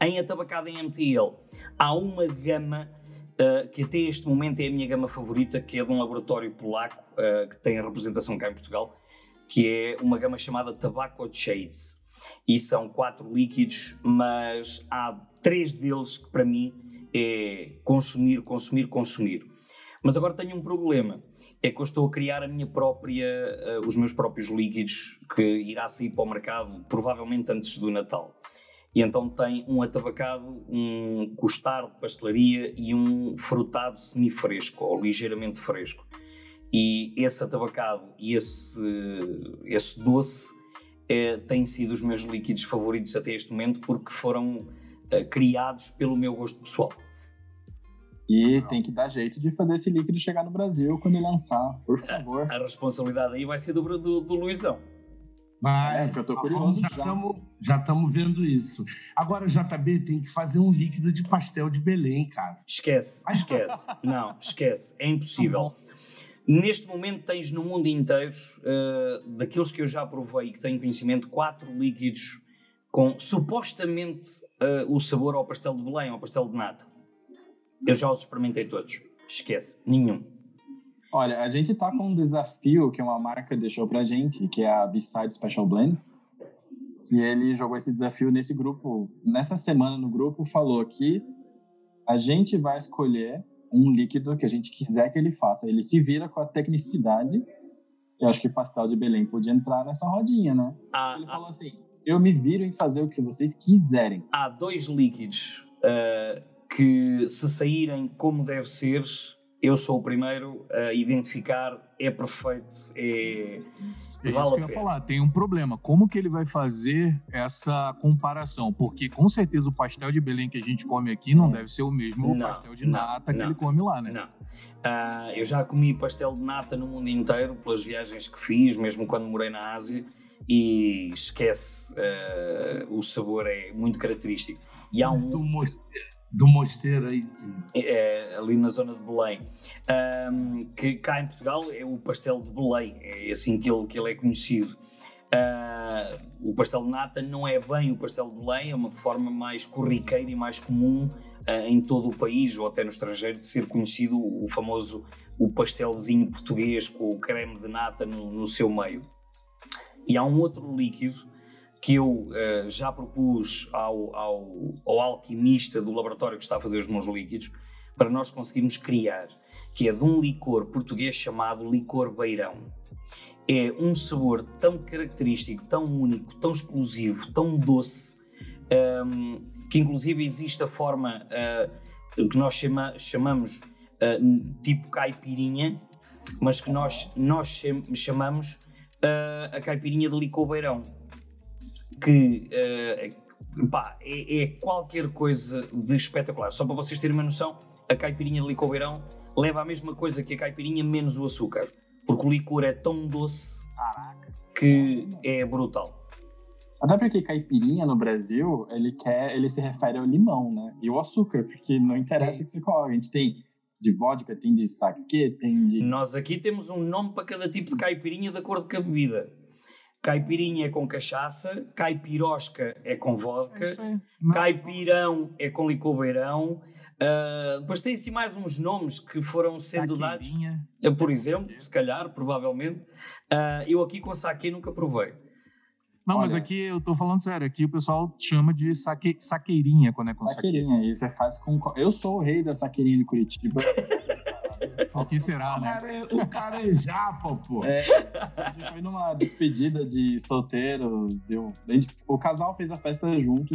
Em atabacada em MTL há uma gama uh, que até este momento é a minha gama favorita, que é de um laboratório polaco uh, que tem a representação cá em Portugal, que é uma gama chamada Tobacco Shades. E são quatro líquidos, mas há três deles que para mim é consumir, consumir, consumir. Mas agora tenho um problema, é que eu estou a criar a minha própria, uh, os meus próprios líquidos que irá sair para o mercado provavelmente antes do Natal. E então tem um atabacado, um costar de pastelaria e um frutado semifresco ou ligeiramente fresco. E esse atabacado e esse, esse doce é, têm sido os meus líquidos favoritos até este momento porque foram é, criados pelo meu gosto pessoal. E tem que dar jeito de fazer esse líquido chegar no Brasil quando ele lançar, por favor. A, a responsabilidade aí vai ser do, do, do Luizão. Vai, É, porque eu tô curioso já estamos já estamos vendo isso. Agora, JB tem que fazer um líquido de pastel de Belém, cara. Esquece, esquece. Não, esquece. É impossível. Neste momento tens no mundo inteiro, eh, daqueles que eu já provei e que tenho conhecimento, quatro líquidos com supostamente eh, o sabor ao pastel de Belém, ao pastel de nata. Eu já os experimentei todos. Esquece, nenhum. Olha, a gente tá com um desafio que uma marca deixou pra gente, que é a B-Side Special Blends. E ele jogou esse desafio nesse grupo, nessa semana no grupo, falou que a gente vai escolher um líquido que a gente quiser que ele faça. Ele se vira com a tecnicidade. Eu acho que pastel de Belém podia entrar nessa rodinha, né? Há, Ele há- falou assim: eu me viro em fazer o que vocês quiserem. há dois líquidos eh, que, se saírem como deve ser, eu sou o primeiro a identificar. É perfeito, é. É isso que a eu ia falar. Tem um problema. Como que ele vai fazer essa comparação? Porque com certeza o pastel de Belém que a gente come aqui não Hum. deve ser o mesmo Não, pastel de não, nata que não. ele come lá, né? Não. Ah, eu já comi pastel de nata no mundo inteiro, pelas viagens que fiz, mesmo quando morei na Ásia, e esquece, ah, o sabor é muito característico. E há um do mosteiro aí. de- é, ali na zona de Belém, ahm, que cá em Portugal é o pastel de Belém, é assim que ele, que ele é conhecido. Ah, o pastel de nata não é bem o pastel de Belém, é uma forma mais corriqueira e mais comum ah, em todo o país ou até no estrangeiro de ser conhecido o famoso o pastelzinho português com o creme de nata no, no seu meio. E há um outro líquido que eu ah, já propus ao, ao, ao alquimista do laboratório que está a fazer os meus líquidos para nós conseguirmos criar, que é de um licor português chamado licor beirão. É um sabor tão característico, tão único, tão explosivo, tão doce, ahm, que inclusive existe a forma ah, que nós chama- chamamos ah, tipo caipirinha, mas que nós, nós cham- chamamos a caipirinha de licor beirão que eh, pá, é, é qualquer coisa de espetacular. Só para vocês terem uma noção, a caipirinha de licor beirão leva a mesma coisa que a caipirinha menos o açúcar, porque o licor é tão doce que é brutal. Até porque caipirinha no Brasil, ele quer, ele se refere ao limão, né? E o açúcar, porque não interessa o que você coloca. A gente tem de vodka, tem de saquê, tem de. Nós aqui temos um nome para cada tipo de caipirinha de acordo com a bebida. Caipirinha é com cachaça, caipirosca é com É vodka, isso caipirão é com licor beirão. ah, depois tem assim mais uns nomes que foram sendo dados. Saqueirinha. Uh, Por exemplo, se calhar, provavelmente. Uh, eu aqui com saque nunca provei. Não, mas Olha. aqui eu tô falando sério. Aqui o pessoal chama de saque, saqueirinha quando é com saque. Saqueirinha, e você faz com. Eu sou o rei da saqueirinha de Curitiba. O que será, O né? cara é, o cara é japa, pô. É, a gente foi numa despedida de solteiro, deu. gente- o casal fez a festa junto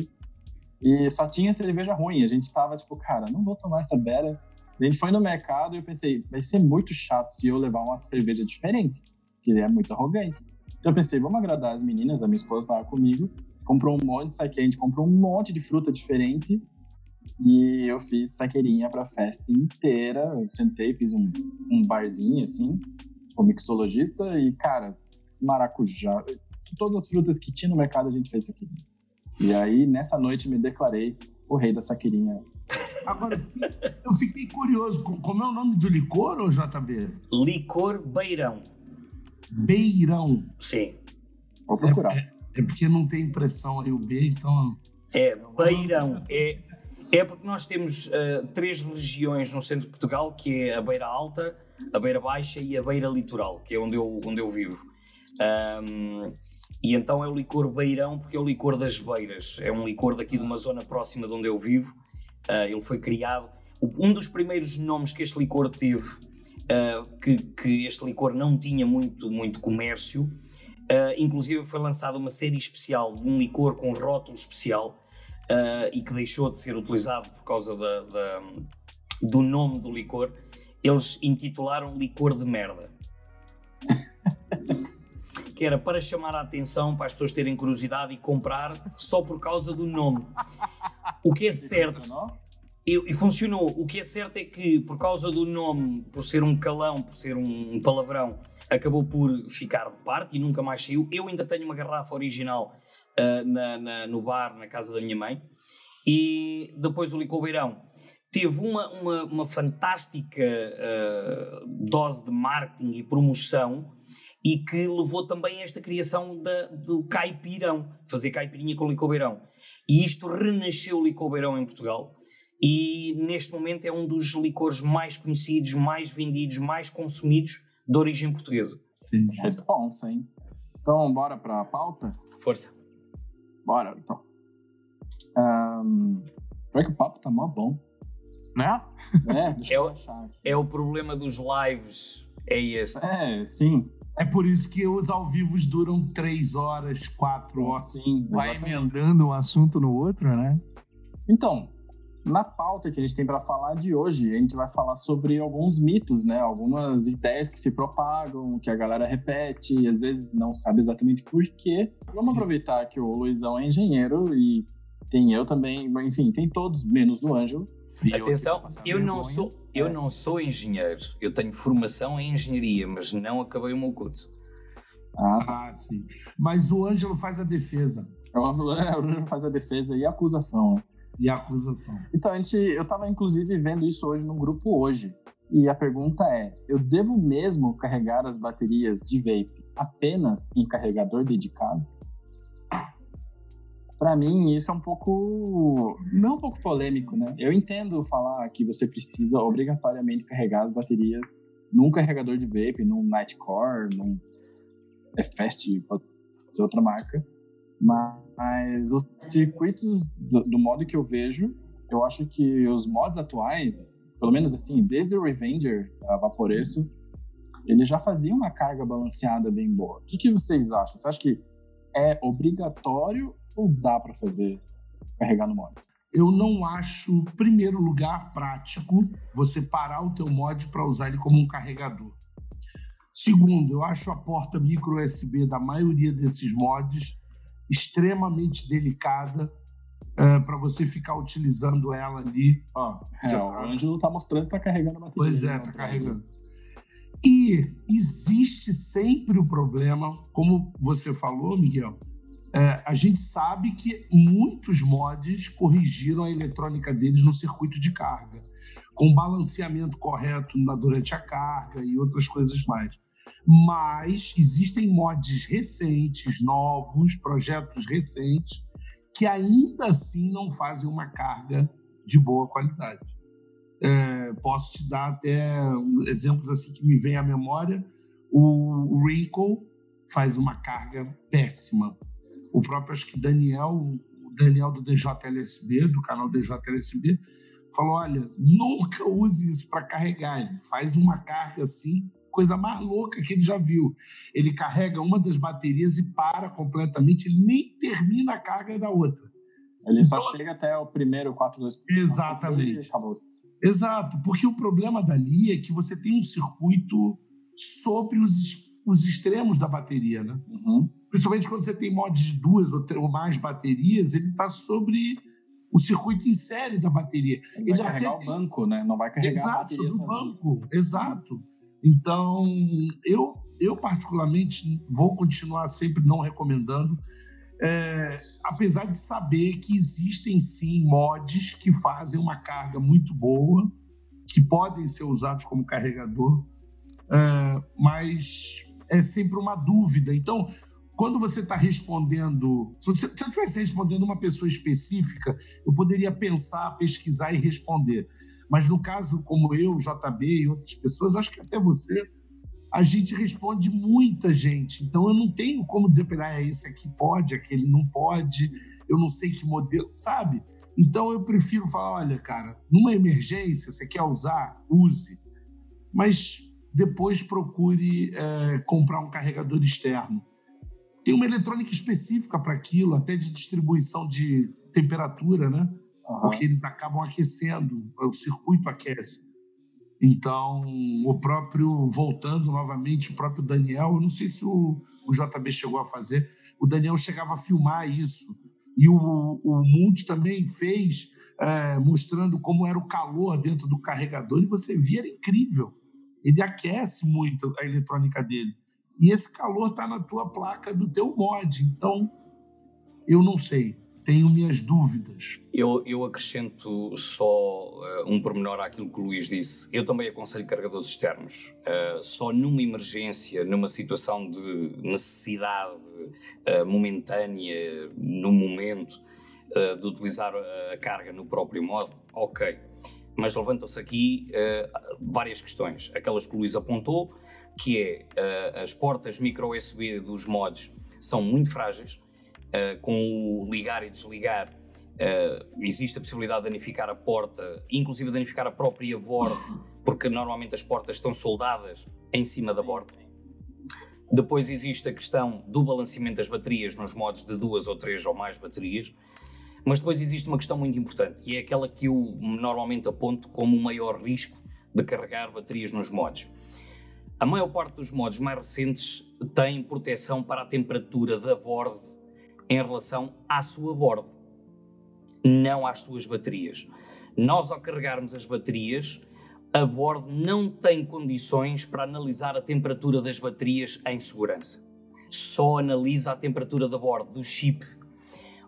e só tinha cerveja ruim. A gente tava tipo, cara, não vou tomar essa bera. A gente foi no mercado e eu pensei, vai ser muito chato se eu levar uma cerveja diferente, que ele é muito arrogante. Então eu pensei, vamos agradar as meninas, a minha esposa tava comigo, comprou um monte de saque, a gente comprou um monte de fruta diferente e eu fiz saqueirinha pra festa inteira. Eu sentei, fiz um, um barzinho assim, tipo mixologista e, cara, maracujá, todas as frutas que tinha no mercado a gente fez saqueirinha. E aí, nessa noite, me declarei o rei da saqueirinha. Agora, eu fiquei- curioso. com- Como é o nome do licor, ô JB? Licor beirão. Beirão. Sim. Vou procurar. É porque não tem impressão aí o B, então. É beirão. É, é porque nós temos uh, três regiões no centro de Portugal, que é a beira alta, a beira baixa e a beira litoral, que é onde eu, onde eu vivo. Ahm, e então é o licor beirão, porque é o licor das beiras. É um licor daqui de uma zona próxima de onde eu vivo. Ah, ele foi criado. Um dos primeiros nomes que este licor teve, ah, que, que este licor não tinha muito, muito comércio, ah, inclusive foi lançada uma série especial de um licor com rótulo especial ah, e que deixou de ser utilizado por causa da- da- do nome do licor. Eles intitularam licor de merda. que era para chamar a atenção, para as pessoas terem curiosidade e comprar só por causa do nome. O que é certo, Funcionou? E, e, funcionou. O que é certo é que, por causa do nome, por ser um calão, por ser um palavrão, acabou por ficar de parte e nunca mais saiu. Eu ainda tenho uma garrafa original uh, na, na, no bar, na casa da minha mãe. E depois o Licou Beirão teve uma, uma, uma fantástica uh, dose de marketing e promoção e que levou também a esta criação da, do caipirão, fazer caipirinha com licor beirão. E isto renasceu o licor beirão em Portugal e neste momento é um dos licores mais conhecidos, mais vendidos, mais consumidos de origem portuguesa. Responsa, hein? Então, bora para a pauta? Força. Bora, então. Um, é que o papo tá mó bom. Né? É, é, o, é o problema dos lives. É este. É, sim. É por isso que os ao vivo duram três horas, quatro horas. Sim, vai emendando um assunto no outro, né? Então, na pauta que a gente tem para falar de hoje, a gente vai falar sobre alguns mitos, né? Algumas ideias que se propagam, que a galera repete e às vezes não sabe exatamente por quê. Vamos aproveitar que o Luizão é engenheiro e tem eu também, enfim, tem todos, menos o Ângelo. Atenção, eu não sou eu não sou engenheiro, eu tenho formação em engenharia, mas não acabei o meu curso. Ah, ah sim. Mas o Ângelo faz a defesa. É, o Ângelo faz a defesa e a acusação. E acusação. Então, a gente, eu estava inclusive vendo isso hoje num grupo hoje. E a pergunta é: eu devo mesmo carregar as baterias de vape apenas em carregador dedicado? para mim isso é um pouco não um pouco polêmico, né? Eu entendo falar que você precisa obrigatoriamente carregar as baterias num carregador de vape, num Nightcore, num é Fast, pode ser outra marca, mas os circuitos do, do, modo que eu vejo, eu acho que os mods atuais, pelo menos assim, desde o Revenger, a Vaporeço, ele já fazia uma carga balanceada bem boa. O que, que vocês acham? Você acha que é obrigatório ou dá para fazer carregar no mod? Eu não acho, primeiro lugar, prático você parar o teu mod para usar ele como um carregador. Segundo, eu acho a porta micro USB da maioria desses mods extremamente delicada é, para você ficar utilizando ela ali. Ó, é, tá... o Ângelo tá mostrando que tá carregando a bateria. Pois é, tá carregando. E existe sempre o problema, como você falou, Miguel, é, a gente sabe que muitos mods corrigiram a eletrônica deles no circuito de carga, com balanceamento correto na, durante a carga e outras coisas mais. Mas existem mods recentes, novos, projetos recentes, que ainda assim não fazem uma carga de boa qualidade. É, posso te dar até exemplos assim que me vêm à memória. O, o Wrinkle faz uma carga péssima o próprio, acho que Daniel, o Daniel do DJLSB, do canal DJLSB, falou: olha, nunca use isso para carregar. Ele faz uma carga assim, coisa mais louca que ele já viu. Ele carrega uma das baterias e para completamente, ele nem termina a carga da outra. Ele então, só chega até o primeiro 4-2. Exatamente. Exato, porque o problema dali é que você tem um circuito sobre os, os extremos da bateria, né? Uhum principalmente quando você tem mods de duas ou, mais baterias, ele está sobre o circuito em série da bateria. Ele, ele vai carregar o banco, né? Não vai carregar exato, a bateria. Exato, banco, exato. Então, eu, eu particularmente vou continuar sempre não recomendando, é, apesar de saber que existem sim mods que fazem uma carga muito boa, que podem ser usados como carregador, é, mas é sempre uma dúvida. Então, quando você está respondendo, se, você, se eu estivesse respondendo uma pessoa específica, eu poderia pensar, pesquisar e responder. Mas no caso como eu, JB e outras pessoas, acho que até você, a gente responde muita gente. Então eu não tenho como dizer para ele, ah, esse aqui pode, aquele não pode, eu não sei que modelo, sabe? Então eu prefiro falar, olha, cara, numa emergência, você quer usar, use. Mas depois procure é, comprar um carregador externo tem uma eletrônica específica para aquilo, até de distribuição de temperatura, né? Uhum. Porque eles acabam aquecendo, o circuito aquece. Então, o próprio, voltando novamente, o próprio Daniel, eu não sei se o, o JB chegou a fazer, o Daniel chegava a filmar isso. E o, o também fez é, mostrando como era o calor dentro do carregador, e você via, era incrível. Ele aquece muito a eletrônica dele. E esse calor está na tua placa do teu mod. Então, eu não sei tenho minhas dúvidas. Eu, eu acrescento só uh, um pormenor àquilo que o Luís disse. Eu também aconselho carregadores externos. Uh, só numa emergência, numa situação de necessidade uh, momentânea, no momento, de utilizar a carga no próprio modo, ok. Mas levantam-se aqui várias questões. Aquelas que o Luís apontou, que é as portas micro USB dos mods são muito frágeis uh, com o ligar e desligar, uh, existe a possibilidade de danificar a porta, inclusive danificar a própria borda, porque normalmente as portas estão soldadas em cima da borda. Depois existe a questão do balanceamento das baterias nos modos de duas ou três ou mais baterias. Mas depois existe uma questão muito importante e é aquela que eu normalmente aponto como o maior risco de carregar baterias nos mods. A maior parte dos mods mais recentes tem proteção para a temperatura da borda em relação à sua borda, não às suas baterias. Nós, ao carregarmos as baterias, a borda não tem condições para analisar a temperatura das baterias em segurança. Só analisa a temperatura da borda, do chip.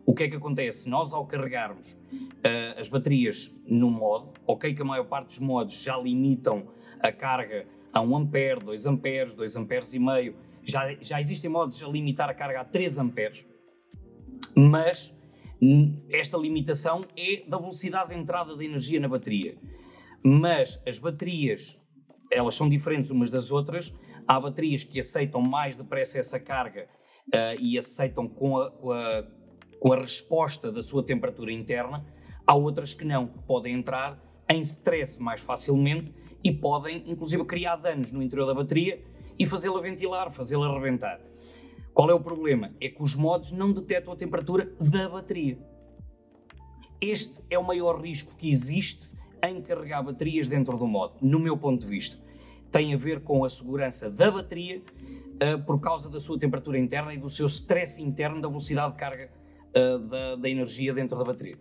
O que é que acontece? Nós, ao carregarmos uh, as baterias no modo, ok que a maior parte dos modos já limitam a carga a 1 ampere, 2 amperes, 2 amperes e meio, já, já existem modos a limitar a carga a 3 amperes, mas esta limitação é da velocidade de entrada de energia na bateria. Mas as baterias, elas são diferentes umas das outras. Há baterias que aceitam mais depressa essa carga uh, e aceitam com a, com, a, com a resposta da sua temperatura interna. Há outras que não, que podem entrar em stress mais facilmente e podem, inclusive, criar danos no interior da bateria e fazê-la ventilar, fazê-la rebentar. Qual é o problema? É que os modos não detectam a temperatura da bateria. Este é o maior risco que existe em carregar baterias dentro do modo, no meu ponto de vista. Tem a ver com a segurança da bateria uh, por causa da sua temperatura interna e do seu stress interno da velocidade de carga uh, da, da energia dentro da bateria.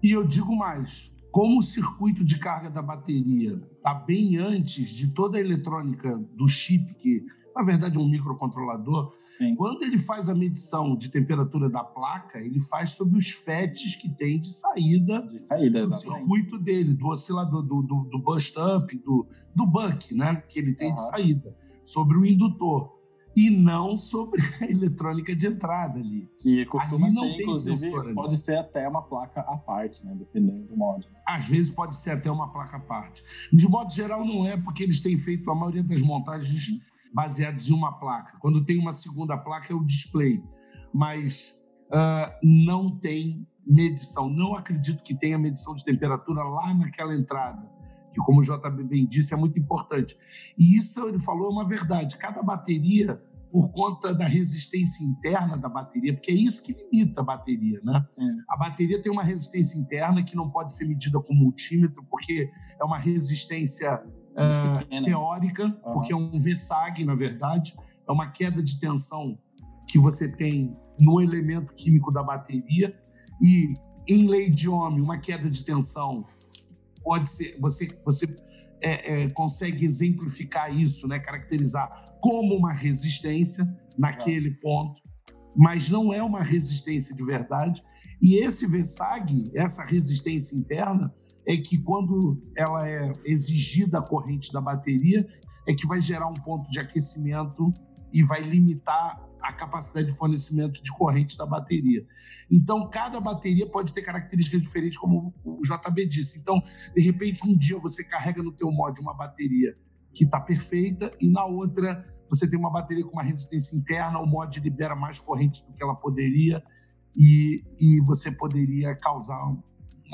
E eu digo mais, como o circuito de carga da bateria está bem antes de toda a eletrônica do chip que na verdade, um microcontrolador, Sim. quando ele faz a medição de temperatura da placa, ele faz sobre os FETs que tem de saída, de saída do circuito dele, do oscilador, do, do, do bust up, do, do buck, né, que ele tem uhum. de saída, sobre o indutor. E não sobre a eletrônica de entrada ali. Que costuma ali não ser, tem inclusive, sensor, pode ser até uma placa à parte, né? Dependendo do modo. Às vezes pode ser até uma placa à parte. De modo geral, não é, porque eles têm feito a maioria das montagens baseados em uma placa. Quando tem uma segunda placa é o display, mas uh, não tem medição. Não acredito que tenha medição de temperatura lá naquela entrada, que, como o JB bem disse, é muito importante. E isso ele falou é uma verdade. Cada bateria, por conta da resistência interna da bateria, porque é isso que limita a bateria, né? Sim. A bateria tem uma resistência interna que não pode ser medida com multímetro, porque é uma resistência uh, teórica, uhum. porque é um VSAG, na verdade, é uma queda de tensão que você tem no elemento químico da bateria. E em lei de Ohm, uma queda de tensão pode ser você você é, é, consegue exemplificar isso, né, caracterizar como uma resistência naquele ponto, mas não é uma resistência de verdade. E esse VSAG, essa resistência interna, é que quando ela é exigida a corrente da bateria, é que vai gerar um ponto de aquecimento e vai limitar a capacidade de fornecimento de corrente da bateria. Então, cada bateria pode ter características diferentes, como o JB disse. Então, de repente, um dia você carrega no teu mod uma bateria que está perfeita e na outra você tem uma bateria com uma resistência interna, o mod libera mais corrente do que ela poderia e, e você poderia causar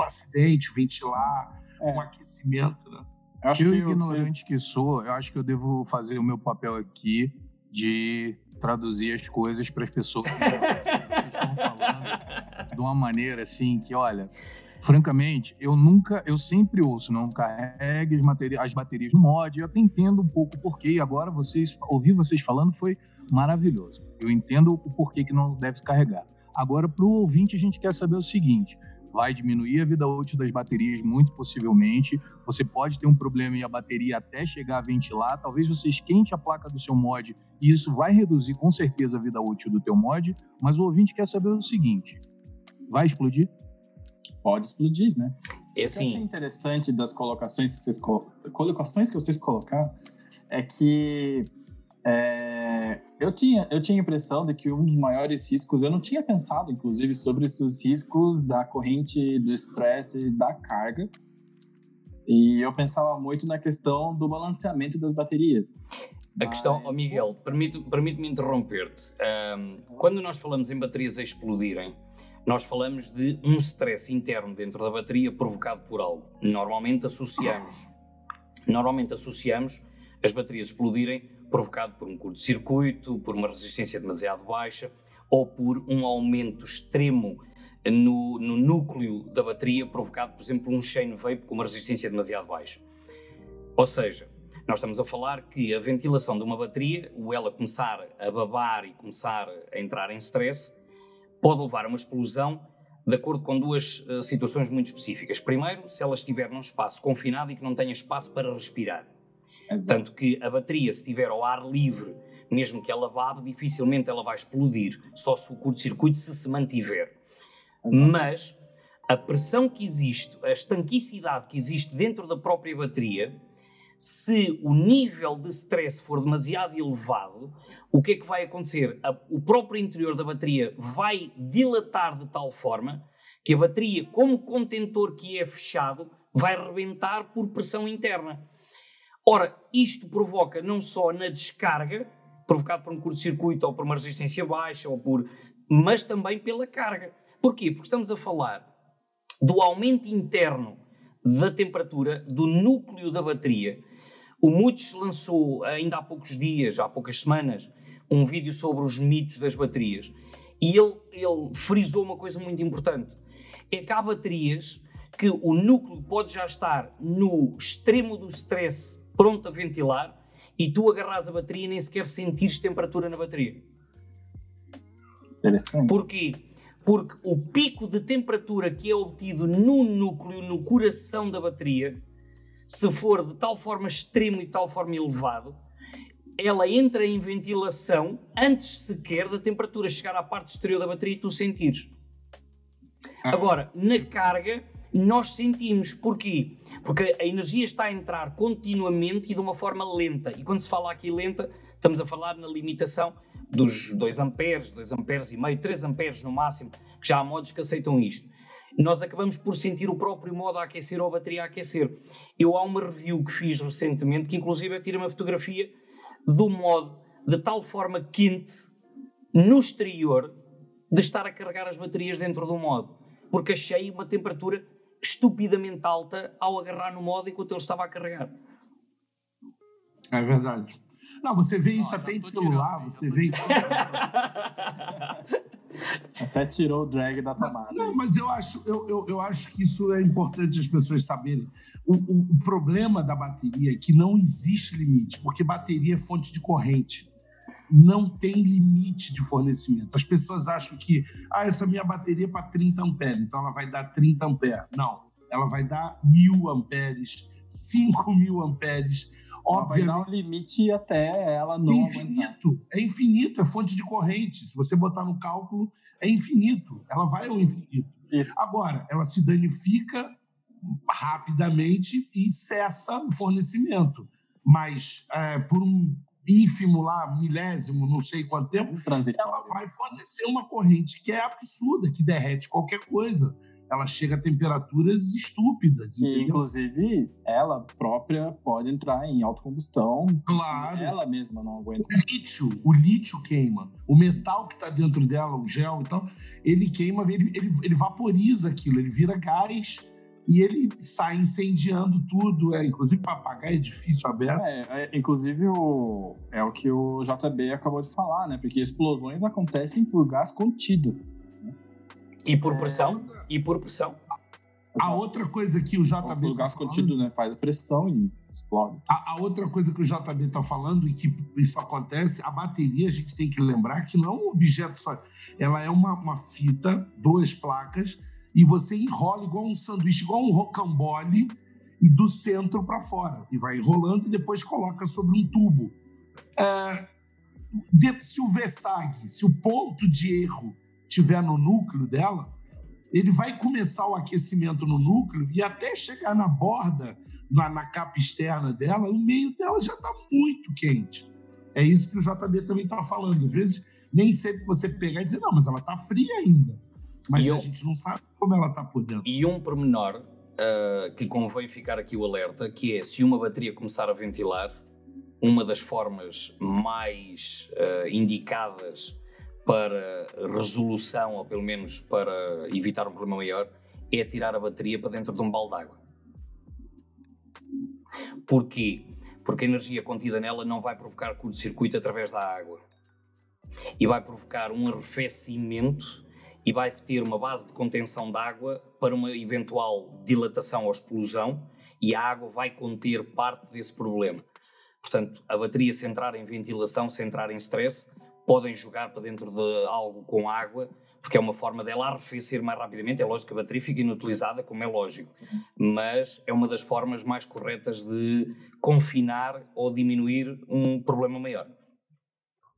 um acidente, ventilar, é. um aquecimento, né? Eu, acho eu que ignorante que sou, eu acho que eu devo fazer o meu papel aqui de traduzir as coisas para as pessoas que estão falando de uma maneira assim que, olha, francamente, eu nunca, eu sempre ouço, não carregue as, baterias, as baterias no mod, eu até entendo um pouco o porquê, e agora vocês, ouvir vocês falando foi maravilhoso. Eu entendo o porquê que não deve se carregar. Agora, para o ouvinte, a gente quer saber o seguinte: vai diminuir a vida útil das baterias, muito possivelmente. Você pode ter um problema e a bateria até chegar a ventilar. Talvez você esquente a placa do seu mod e isso vai reduzir com certeza a vida útil do teu mod. Mas o ouvinte quer saber o seguinte: vai explodir? Pode explodir, né? É assim. O que é interessante das colocações que vocês, colocações que vocês colocaram é que é, eu, tinha, eu tinha a impressão de que um dos maiores riscos, eu não tinha pensado, inclusive, sobre esses riscos da corrente do estresse da carga. E eu pensava muito na questão do balanceamento das baterias. A questão, oh Miguel, permite-me permite interromper-te. Um, quando nós falamos em baterias a explodirem, nós falamos de um stress interno dentro da bateria provocado por algo. Normalmente associamos, normalmente associamos as baterias explodirem provocado por um curto-circuito, por uma resistência demasiado baixa ou por um aumento extremo no, no, núcleo da bateria provocado, por exemplo, por um chain vape com uma resistência demasiado baixa. Ou seja, nós estamos a falar que a ventilação de uma bateria, o ela começar a babar e começar a entrar em stress, pode levar a uma explosão de acordo com duas uh, situações muito específicas. Primeiro, se ela estiver num espaço confinado e que não tenha espaço para respirar. Exato. Tanto que a bateria, se estiver ao ar livre, mesmo que ela babe, dificilmente ela vai explodir, só se o curto-circuito se se mantiver. Exato. Mas a pressão que existe, a estanquicidade que existe dentro da própria bateria, se o nível de stress for demasiado elevado, o que é que vai acontecer? o próprio interior da bateria vai dilatar de tal forma que a bateria, como contentor que é fechado, vai rebentar por pressão interna. Ora, isto provoca não só na descarga, provocado por um curto-circuito ou por uma resistência baixa, ou por, mas também pela carga. Porquê? Porque estamos a falar do aumento interno da temperatura do núcleo da bateria. O Muts lançou ainda há poucos dias, há poucas semanas, um vídeo sobre os mitos das baterias. E ele, ele frisou uma coisa muito importante: é que há baterias que o núcleo pode já estar no extremo do stress pronto a ventilar e tu agarras a bateria e nem sequer sentires temperatura na bateria. Interessante. Porquê? Porque o pico de temperatura que é obtido no núcleo, no coração da bateria, se for de tal forma extremo e de tal forma elevado, ela entra em ventilação antes sequer da temperatura chegar à parte exterior da bateria e tu sentires. Ah. Agora, na carga, nós sentimos. Porquê? Porque a energia está a entrar continuamente e de uma forma lenta. E quando se fala aqui lenta, estamos a falar na limitação dos 2 amperes, 2 amperes e meio, 3 amperes no máximo, que já há modos que aceitam isto. Nós acabamos por sentir o próprio modo a aquecer ou a bateria a aquecer. Eu há uma review que fiz recentemente, que inclusive eu tirei uma fotografia do modo de tal forma quente no exterior de estar a carregar as baterias dentro do modo, porque achei uma temperatura estupidamente alta ao agarrar no modo enquanto ele estava a carregar. É verdade. Não, você vê isso até em celular, tirando, você vê. até tirou o drag da tomada. Não, não mas eu acho, eu, eu, eu, acho que isso é importante as pessoas saberem. O, o, o problema da bateria é que não existe limite, porque bateria é fonte de corrente não tem limite de fornecimento. As pessoas acham que ah, essa minha bateria é para 30 amperes, então ela vai dar 30 amperes. Não, ela vai dar mil amperes, 5 mil amperes. Obviamente, vai dar um limite até ela não. É infinito, aguentar. é infinito, é fonte de corrente. Se você botar no cálculo, é infinito. Ela vai ao infinito. Isso. Agora, ela se danifica rapidamente e cessa o fornecimento. Mas é, por um ínfimo lá, milésimo, não sei quanto tempo, ela vai fornecer uma corrente que é absurda, que derrete qualquer coisa. Ela chega a temperaturas estúpidas. E, inclusive, ela própria pode entrar em autocombustão. Claro. Ela mesma não aguenta. O lítio, o lítio queima. O metal que está dentro dela, o gel, então, ele queima, ele, ele, ele vaporiza aquilo, ele vira gás e ele sai incendiando tudo. É, inclusive, para apagar é difícil a beça. É, é, inclusive, o, é o que o JB acabou de falar, né? Porque explosões acontecem por gás contido. Né? E por pressão? É... E por pressão. A outra coisa que o JB. O tá gás falando, contido, né? Faz pressão e explode. A, a, outra coisa que o JB está falando e que isso acontece, a bateria, a gente tem que lembrar que não é um objeto só. Ela é uma, uma fita, duas placas e você enrola igual um sanduíche, igual um rocambole, e do centro para fora. E vai enrolando e depois coloca sobre um tubo. É, se o Versag, se o ponto de erro tiver no núcleo dela, ele vai começar o aquecimento no núcleo e até chegar na borda, na, na capa externa dela, o meio dela já está muito quente. É isso que o JB também está falando. Às vezes, nem sempre você pegar e dizer, não, mas ela está fria ainda. Mas e a gente não sabe como ela está por dentro. E um pormenor uh, que convém ficar aqui o alerta, que é se uma bateria começar a ventilar, uma das formas mais uh, indicadas para resolução, ou pelo menos para evitar um problema maior, é tirar a bateria para dentro de um balde de água. Porquê? Porque a energia contida nela não vai provocar curto-circuito através da água. E vai provocar um arrefecimento e vai ter uma base de contenção de água para uma eventual dilatação ou explosão e a água vai conter parte desse problema. Portanto, a bateria se entrar em ventilação, se entrar em stress, podem jogar para dentro de algo com água, porque é uma forma dela arrefecer mais rapidamente. É lógico que a bateria fica inutilizada, como é lógico, mas é uma das formas mais corretas de confinar ou diminuir um problema maior.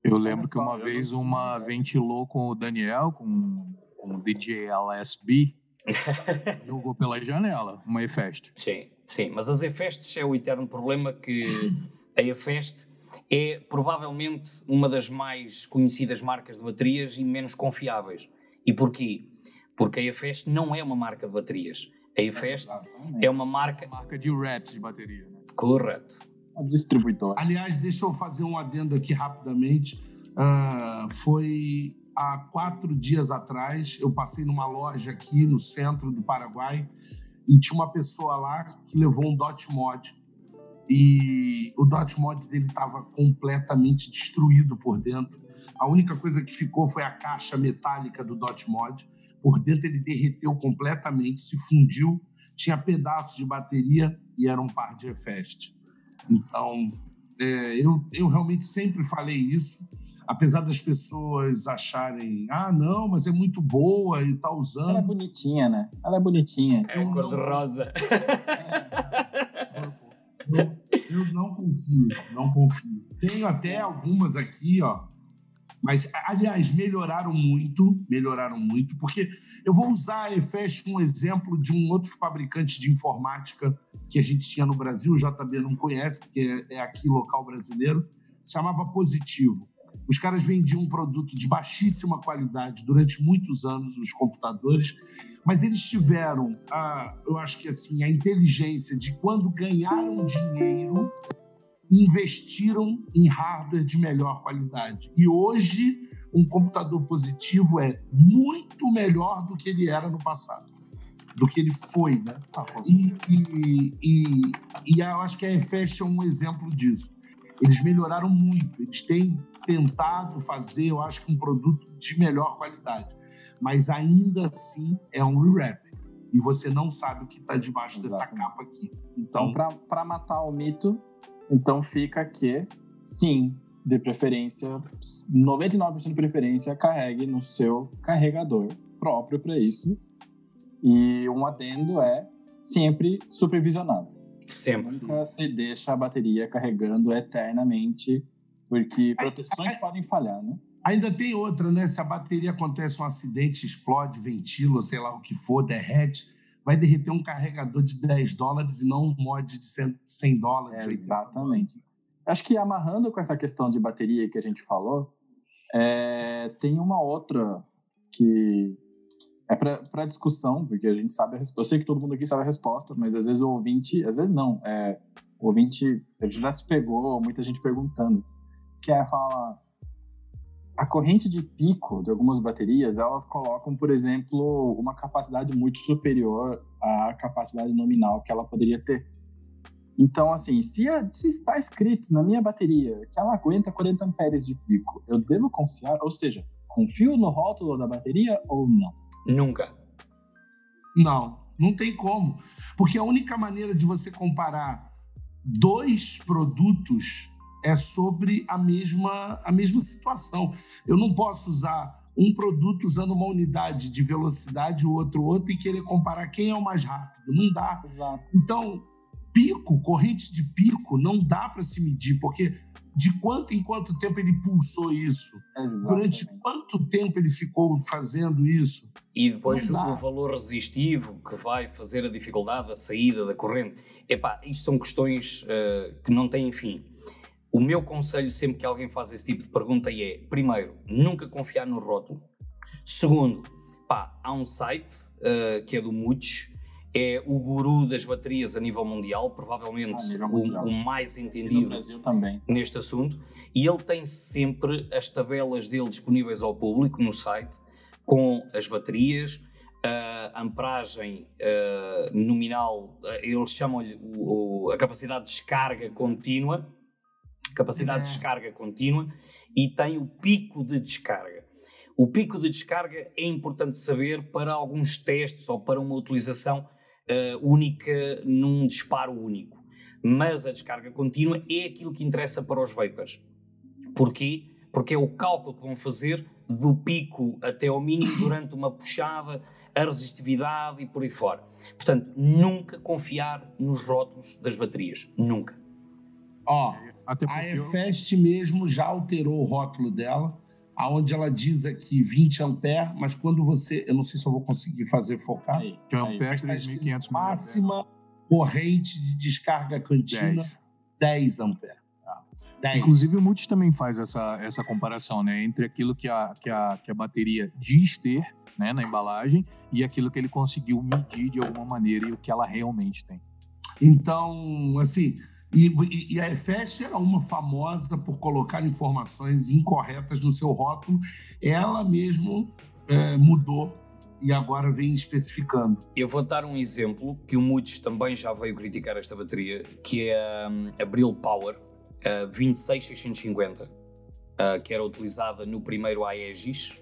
Eu lembro que uma vez uma ventilou com o Daniel, com, com o DJ LSB, jogou pela janela, uma EFEST. Sim, sim, mas as EFESTs é o eterno problema que a EFEST é provavelmente uma das mais conhecidas marcas de baterias e menos confiáveis. E porquê? Porque a EFEST não é uma marca de baterias. A EFEST é, é uma marca... É uma marca de wraps de bateria. Né? Correto a distribuidora. Aliás, deixa eu fazer um adendo aqui rapidamente. Uh, foi há quatro dias atrás, eu passei numa loja aqui no centro do Paraguai e tinha uma pessoa lá que levou um Dot Mod. E o Dot Mod dele estava completamente destruído por dentro. A única coisa que ficou foi a caixa metálica do Dot Mod. Por dentro ele derreteu completamente, se fundiu, tinha pedaços de bateria e era um par de Efest. Então, é, eu, eu realmente sempre falei isso, apesar das pessoas acharem, ah, não, mas é muito boa e tá usando. Ela é bonitinha, né? Ela é bonitinha. É cor-de-rosa. Eu, eu não confio, não confio. Tenho até algumas aqui, ó, mas, aliás, melhoraram muito, melhoraram muito, porque eu vou usar a EFEST um exemplo de um outro fabricante de informática que a gente tinha no Brasil, o JB não conhece, porque é, é aqui local brasileiro, chamava Positivo. Os caras vendiam um produto de baixíssima qualidade durante muitos anos, os computadores, mas eles tiveram, a, eu acho que assim, a inteligência de quando ganharam dinheiro, investiram em hardware de melhor qualidade. E hoje, um computador positivo é muito melhor do que ele era no passado. Do que ele foi, né? Ah, e, e, e, e, eu acho que a EFEST é um exemplo disso. Eles melhoraram muito, eles têm tentado fazer, eu acho que um produto de melhor qualidade. Mas ainda assim é um rewrap. E você não sabe o que está debaixo Exatamente. dessa capa aqui. Então, então para matar o mito, então fica que, sim, de preferência, 99% de preferência, carregue no seu carregador próprio para isso. E um adendo é sempre supervisionado. Sempre. Nunca se deixa a bateria carregando eternamente, porque proteções podem falhar, né? Ainda tem outra, né? Se a bateria acontece um acidente, explode, ventila, sei lá o que for, derrete, vai derreter um carregador de 10 dólares e não um mod de 100 dólares. É, exatamente. Acho que amarrando com essa questão de bateria que a gente falou, é, tem uma outra que é para discussão, porque a gente sabe a resposta. Eu sei que todo mundo aqui sabe a resposta, mas às vezes o ouvinte, às vezes não, é, o ouvinte já se pegou, muita gente perguntando, que é falar a corrente de pico de algumas baterias, elas colocam, por exemplo, uma capacidade muito superior à capacidade nominal que ela poderia ter. Então, assim, se, a, se está escrito na minha bateria que ela aguenta 40 amperes de pico, eu devo confiar, ou seja, confio no rótulo da bateria ou não? Nunca. Não, não tem como. Porque a única maneira de você comparar dois produtos é sobre a mesma, a mesma situação. Eu não posso usar um produto usando uma unidade de velocidade, o outro outro, e querer comparar quem é o mais rápido. Não dá. Exato. Então, pico, corrente de pico, não dá para se medir, porque de quanto em quanto tempo ele pulsou isso? Exatamente. Durante quanto tempo ele ficou fazendo isso? E depois o valor resistivo que vai fazer a dificuldade da saída da corrente. Epá, isto são questões eh, que não têm fim. O meu conselho sempre que alguém faz esse tipo de pergunta é, primeiro, nunca confiar no rótulo. Segundo, pá, há um site eh, que é do Muts, é o guru das baterias a nível mundial, provavelmente A nível o- mundial. o mais entendido neste assunto e ele tem sempre as tabelas dele disponíveis ao público no site com as baterias, a amperagem eh, nominal, eh, eles chamam-lhe a capacidade de descarga contínua, capacidade de descarga contínua e tem o pico de descarga. O pico de descarga é importante saber para alguns testes ou para uma utilização eh, única num disparo único. Mas a descarga contínua é aquilo que interessa para os vapers. Porquê? Porque é o cálculo que vão fazer do pico até ao mínimo durante uma puxada, a resistividade e por aí fora. Portanto, nunca confiar nos rótulos das baterias. Nunca. Ó, Até a porque eu- EFEST mesmo já alterou o rótulo dela, aonde ela diz aqui 20 ampere, mas quando você, eu não sei se eu vou conseguir fazer focar, Aí, que é aí. pé mas tá escrito 3.500 máxima corrente de descarga contínua 10 ampere. 10. Inclusive o Multis também faz essa, essa comparação, né? Entre aquilo que a, que, a, que a bateria diz ter né, na embalagem e aquilo que ele conseguiu medir de alguma maneira e o que ela realmente tem. Então, assim, e, e- a EFEST era uma famosa por colocar informações incorretas no seu rótulo. Ela mesmo é, mudou e agora vem especificando. Eu vou dar um exemplo que o Moods também já veio criticar esta bateria, que é hum, a Brill Power a 26650, ah, que era utilizada no primeiro Aegis.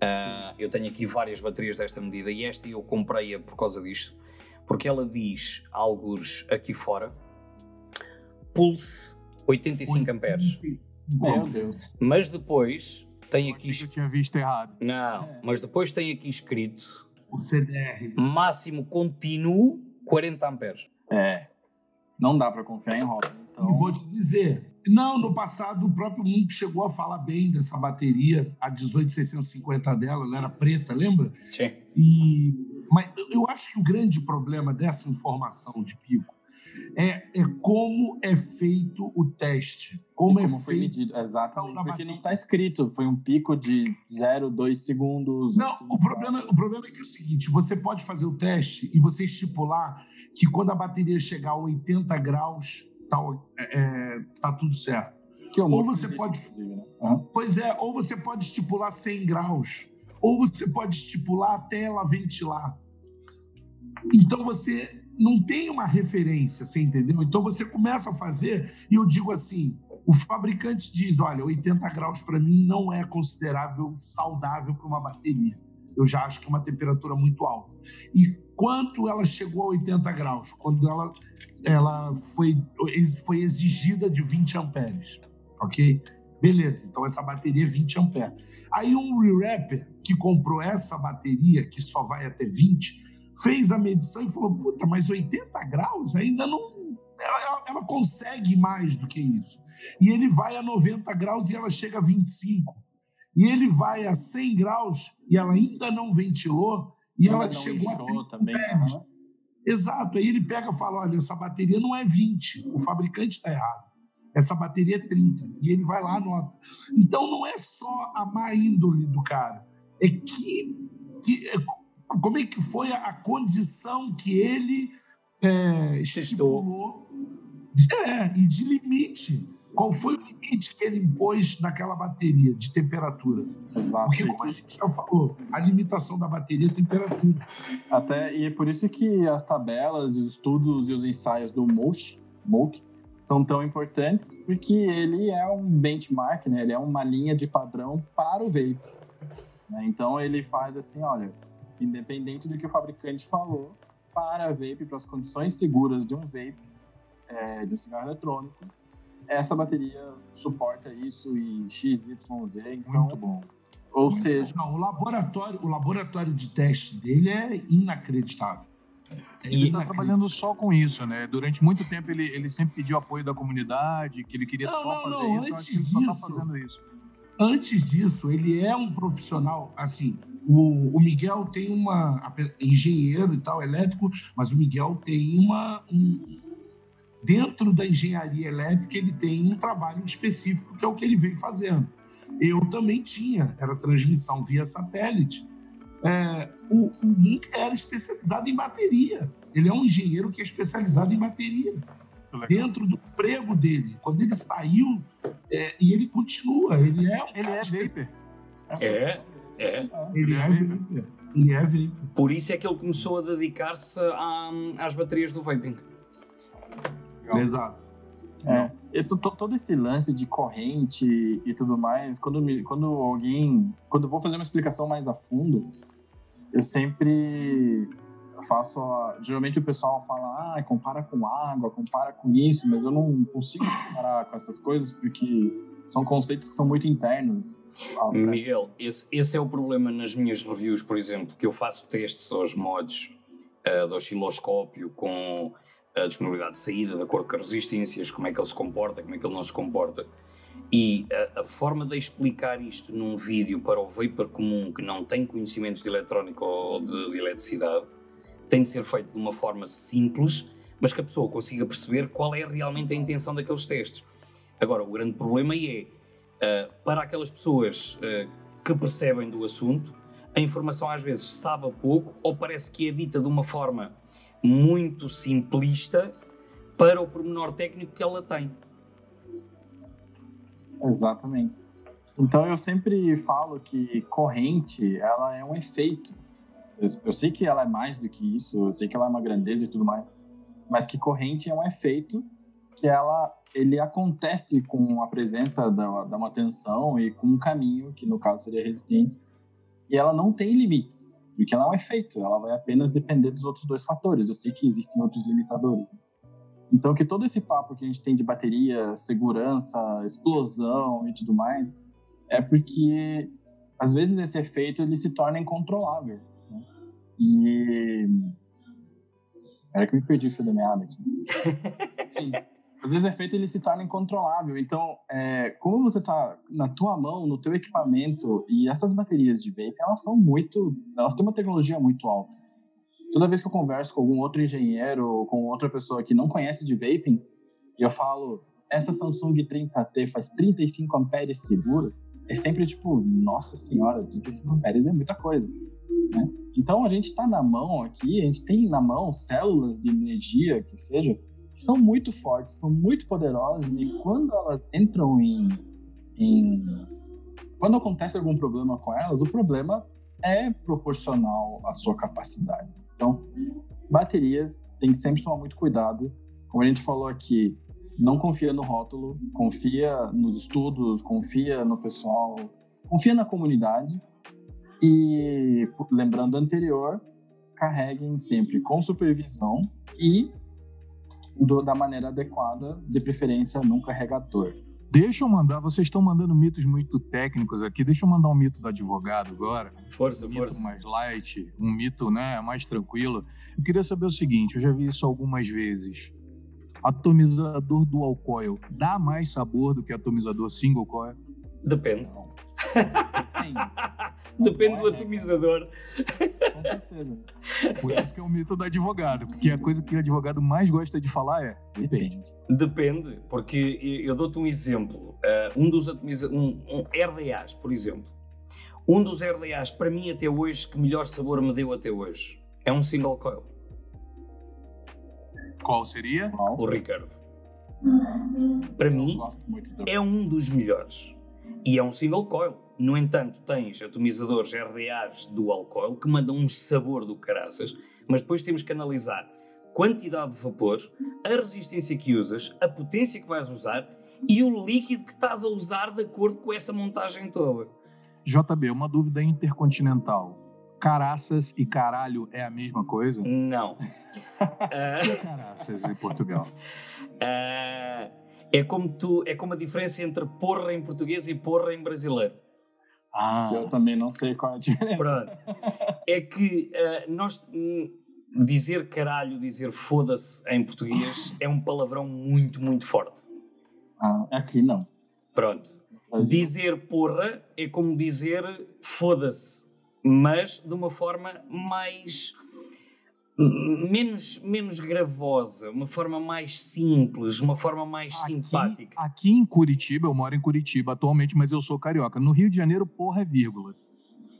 Ah, eu tenho aqui várias baterias desta medida e esta eu comprei-a por causa disto, porque ela diz, algures aqui fora, Pulse 85 amperes. Meu Deus. Mas depois tem aqui... Eu tinha visto errado. Não, É. mas depois tem aqui escrito O CDR. máximo contínuo 40 amperes. É. Não dá pra confiar em rótulo. Então, E vou te dizer, não, no passado o próprio mundo chegou a falar bem dessa bateria, a 18650 dela, ela era preta, lembra? Sim. E, mas eu- eu acho que o grande problema dessa informação de pico é, é como é feito o teste. Como, é como foi feito. medido. Exatamente. Então, Porque bateria. não tá escrito. Foi um pico de 0, 2 segundos. Não, assim, o problema, o problema é que é o seguinte: você pode fazer o teste e você estipular que quando a bateria chegar a 80 graus, tá, é, é, tá tudo certo. O Ou você pode- né? Aham. Pois é, ou você pode estipular 100 graus, ou você pode estipular até ela ventilar. Então você não tem uma referência, você entendeu? Então você começa a fazer, e eu digo assim: o fabricante diz, olha, 80 graus para mim não é considerável saudável para uma bateria. Eu já acho que é uma temperatura muito alta. E quanto ela chegou a 80 graus? Quando ela, ela foi, foi exigida de 20 amperes, ok? Beleza, então essa bateria é 20 amperes. Aí um re-rapper que comprou essa bateria, que só vai até 20, fez a medição e falou: puta, mas 80 graus ainda não. Ela, ela consegue mais do que isso. E ele vai a 90 graus e ela chega a 25. E ele vai a 100 graus e ela ainda não ventilou e ela Não chegou a inchou também. amperes. aham. Exato. Aí ele pega e fala: olha, essa bateria não é 20, o fabricante está errado. Essa bateria é 30. E ele vai lá, anota. Então não é só a má índole do cara, é que. que é, como é que foi a, condição que ele é, estipulou é, e de limite. Qual foi o limite que ele impôs naquela bateria de temperatura? Exato. Porque, como a gente já falou, a limitação da bateria é temperatura. Até, e é por isso que as tabelas, os estudos e os ensaios do Moog, Moog são tão importantes, porque ele é um benchmark, né? ele é uma linha de padrão para o vape. né? Então ele faz assim, olha, independente do que o fabricante falou, para vape, para as condições seguras de um vape, é, de um cigarro eletrônico, essa bateria suporta isso e XYZ. Então, Muito bom. Ou seja. Não, o laboratório, o laboratório de teste dele é inacreditável. É ele está trabalhando só com isso, né? Durante muito tempo ele, ele sempre pediu apoio da comunidade, que ele queria não, só não, fazer não. isso. Antes disso, só tá fazendo isso. Antes disso, ele é um profissional, assim, o, o Miguel tem uma engenheiro e tal, elétrico, mas o Miguel tem uma um, dentro da engenharia elétrica ele tem um trabalho específico que é o que ele vem fazendo. Eu também tinha, era transmissão via satélite. É, o, o Munk era especializado em bateria. Ele é um engenheiro que é especializado em bateria. Dentro do emprego dele. Quando ele saiu, é, e ele continua, ele é um Ele é. É, é. Ele é vapor. Ele é. Por isso é que ele começou a dedicar-se às baterias do vaping. Exato. É, esse, todo esse lance de corrente e tudo mais, quando, me, quando alguém. Quando eu vou fazer uma explicação mais a fundo, eu sempre faço. A, geralmente o pessoal fala, ah, compara com água, compara com isso, mas eu não consigo comparar com essas coisas porque são conceitos que são muito internos. Miguel, esse, esse é o problema nas minhas reviews, por exemplo, que eu faço testes aos mods uh, do osciloscópio com a disponibilidade de saída, de acordo com as resistências, como é que ele se comporta, como é que ele não se comporta. E a, a, forma de explicar isto num vídeo para o vapor comum que não tem conhecimentos de eletrónica ou de, de eletricidade tem de ser feito de uma forma simples, mas que a pessoa consiga perceber qual é realmente a intenção daqueles testes. Agora, o grande problema é, uh, para aquelas pessoas uh, que percebem do assunto, a informação às vezes sabe pouco ou parece que é dita de uma forma muito simplista para o pormenor técnico que ela tem. Exatamente. Então eu sempre falo que corrente, ela é um efeito. Eu, eu, sei que ela é mais do que isso, eu sei que ela é uma grandeza e tudo mais, mas que corrente é um efeito que ela ele acontece com a presença da, da uma tensão e com um caminho, que no caso seria resistência, e ela não tem limites porque ela é um efeito, ela vai apenas depender dos outros dois fatores. Eu sei que existem outros limitadores. Né? Então, que todo esse papo que a gente tem de bateria, segurança, explosão e tudo mais, é porque às vezes esse efeito ele se torna incontrolável. Né? E. Era que eu me perdi o fio da meada aqui. Enfim às vezes o efeito ele se torna incontrolável. Então, é, como você está na tua mão, no teu equipamento, e essas baterias de vape, elas são muito, elas têm uma tecnologia muito alta. Toda vez que eu converso com algum outro engenheiro ou com outra pessoa que não conhece de vaping, e eu falo, essa Samsung 30T faz 35 amperes seguro, é sempre tipo, nossa senhora, 35 amperes é muita coisa. Né? Então a gente está na mão aqui, a gente tem na mão células de energia que seja são muito fortes, são muito poderosas e quando elas entram em, em quando acontece algum problema com elas, o problema é proporcional à sua capacidade. Então, baterias tem que sempre tomar muito cuidado. Como a gente falou aqui, não confia no rótulo, confia nos estudos, confia no pessoal, confia na comunidade. E lembrando anterior, carreguem sempre com supervisão e do, da maneira adequada, de preferência num carregador. Deixa eu mandar, vocês estão mandando mitos muito técnicos aqui, deixa eu mandar um mito do advogado agora. Força, um força. mito mais light, um mito né, mais tranquilo. Eu queria saber o seguinte, eu já vi isso algumas vezes. Atomizador dual coil dá mais sabor do que atomizador single coil? Depende. Depende do atomizador. Com certeza. Por isso que é o mito do advogado, porque a coisa que o advogado mais gosta de falar é depende. Depende, porque eu dou-te um exemplo. Uh, um dos atomizadores, um, um RDAs, por exemplo. Um dos RDAs, para mim até hoje, que melhor sabor me deu até hoje, é um single coil. Qual seria? O Ricardo. Para mim, é um dos melhores. E é um single coil. No entanto, tens atomizadores RDAs dual coil que mandam um sabor do caraças, mas depois temos que analisar quantidade de vapor, a resistência que usas, a potência que vais usar e o líquido que estás a usar de acordo com essa montagem toda. JB, uma dúvida intercontinental. Caraças e caralho é a mesma coisa? Não. uh... Caraças em Portugal? Uh... É como tu, é como a diferença entre porra em português e porra em brasileiro. Ah, eu também não sei qual é a diferença. Pronto. É que uh, nós hum, dizer caralho, dizer foda-se em português é um palavrão muito, muito forte. Ah, aqui não. Pronto. Dizer porra é como dizer foda-se, mas de uma forma mais menos, menos gravosa, uma forma mais simples, uma forma mais aqui, simpática. Aqui em Curitiba, eu moro em Curitiba atualmente, mas eu sou carioca. No Rio de Janeiro, porra é vírgula.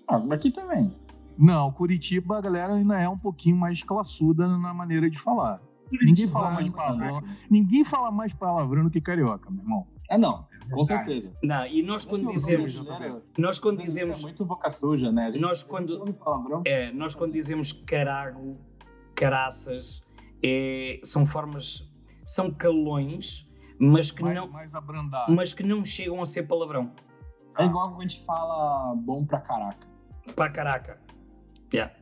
Ah, aqui também. Não, Curitiba a galera ainda é um pouquinho mais classuda na maneira de falar. Ninguém fala mais palavrão. Ninguém fala mais palavrão do que carioca, meu irmão. Ah, não. Com certeza. Não, e nós quando dizemos. Nós quando dizemos. É muito boca suja, né? Nós quando. É, nós quando dizemos carago, caraças, é, são formas. São calões, mas que mais, não. Mais mas que não chegam a ser palavrão. É igual quando a gente fala bom pra caraca. Pra caraca. Yeah.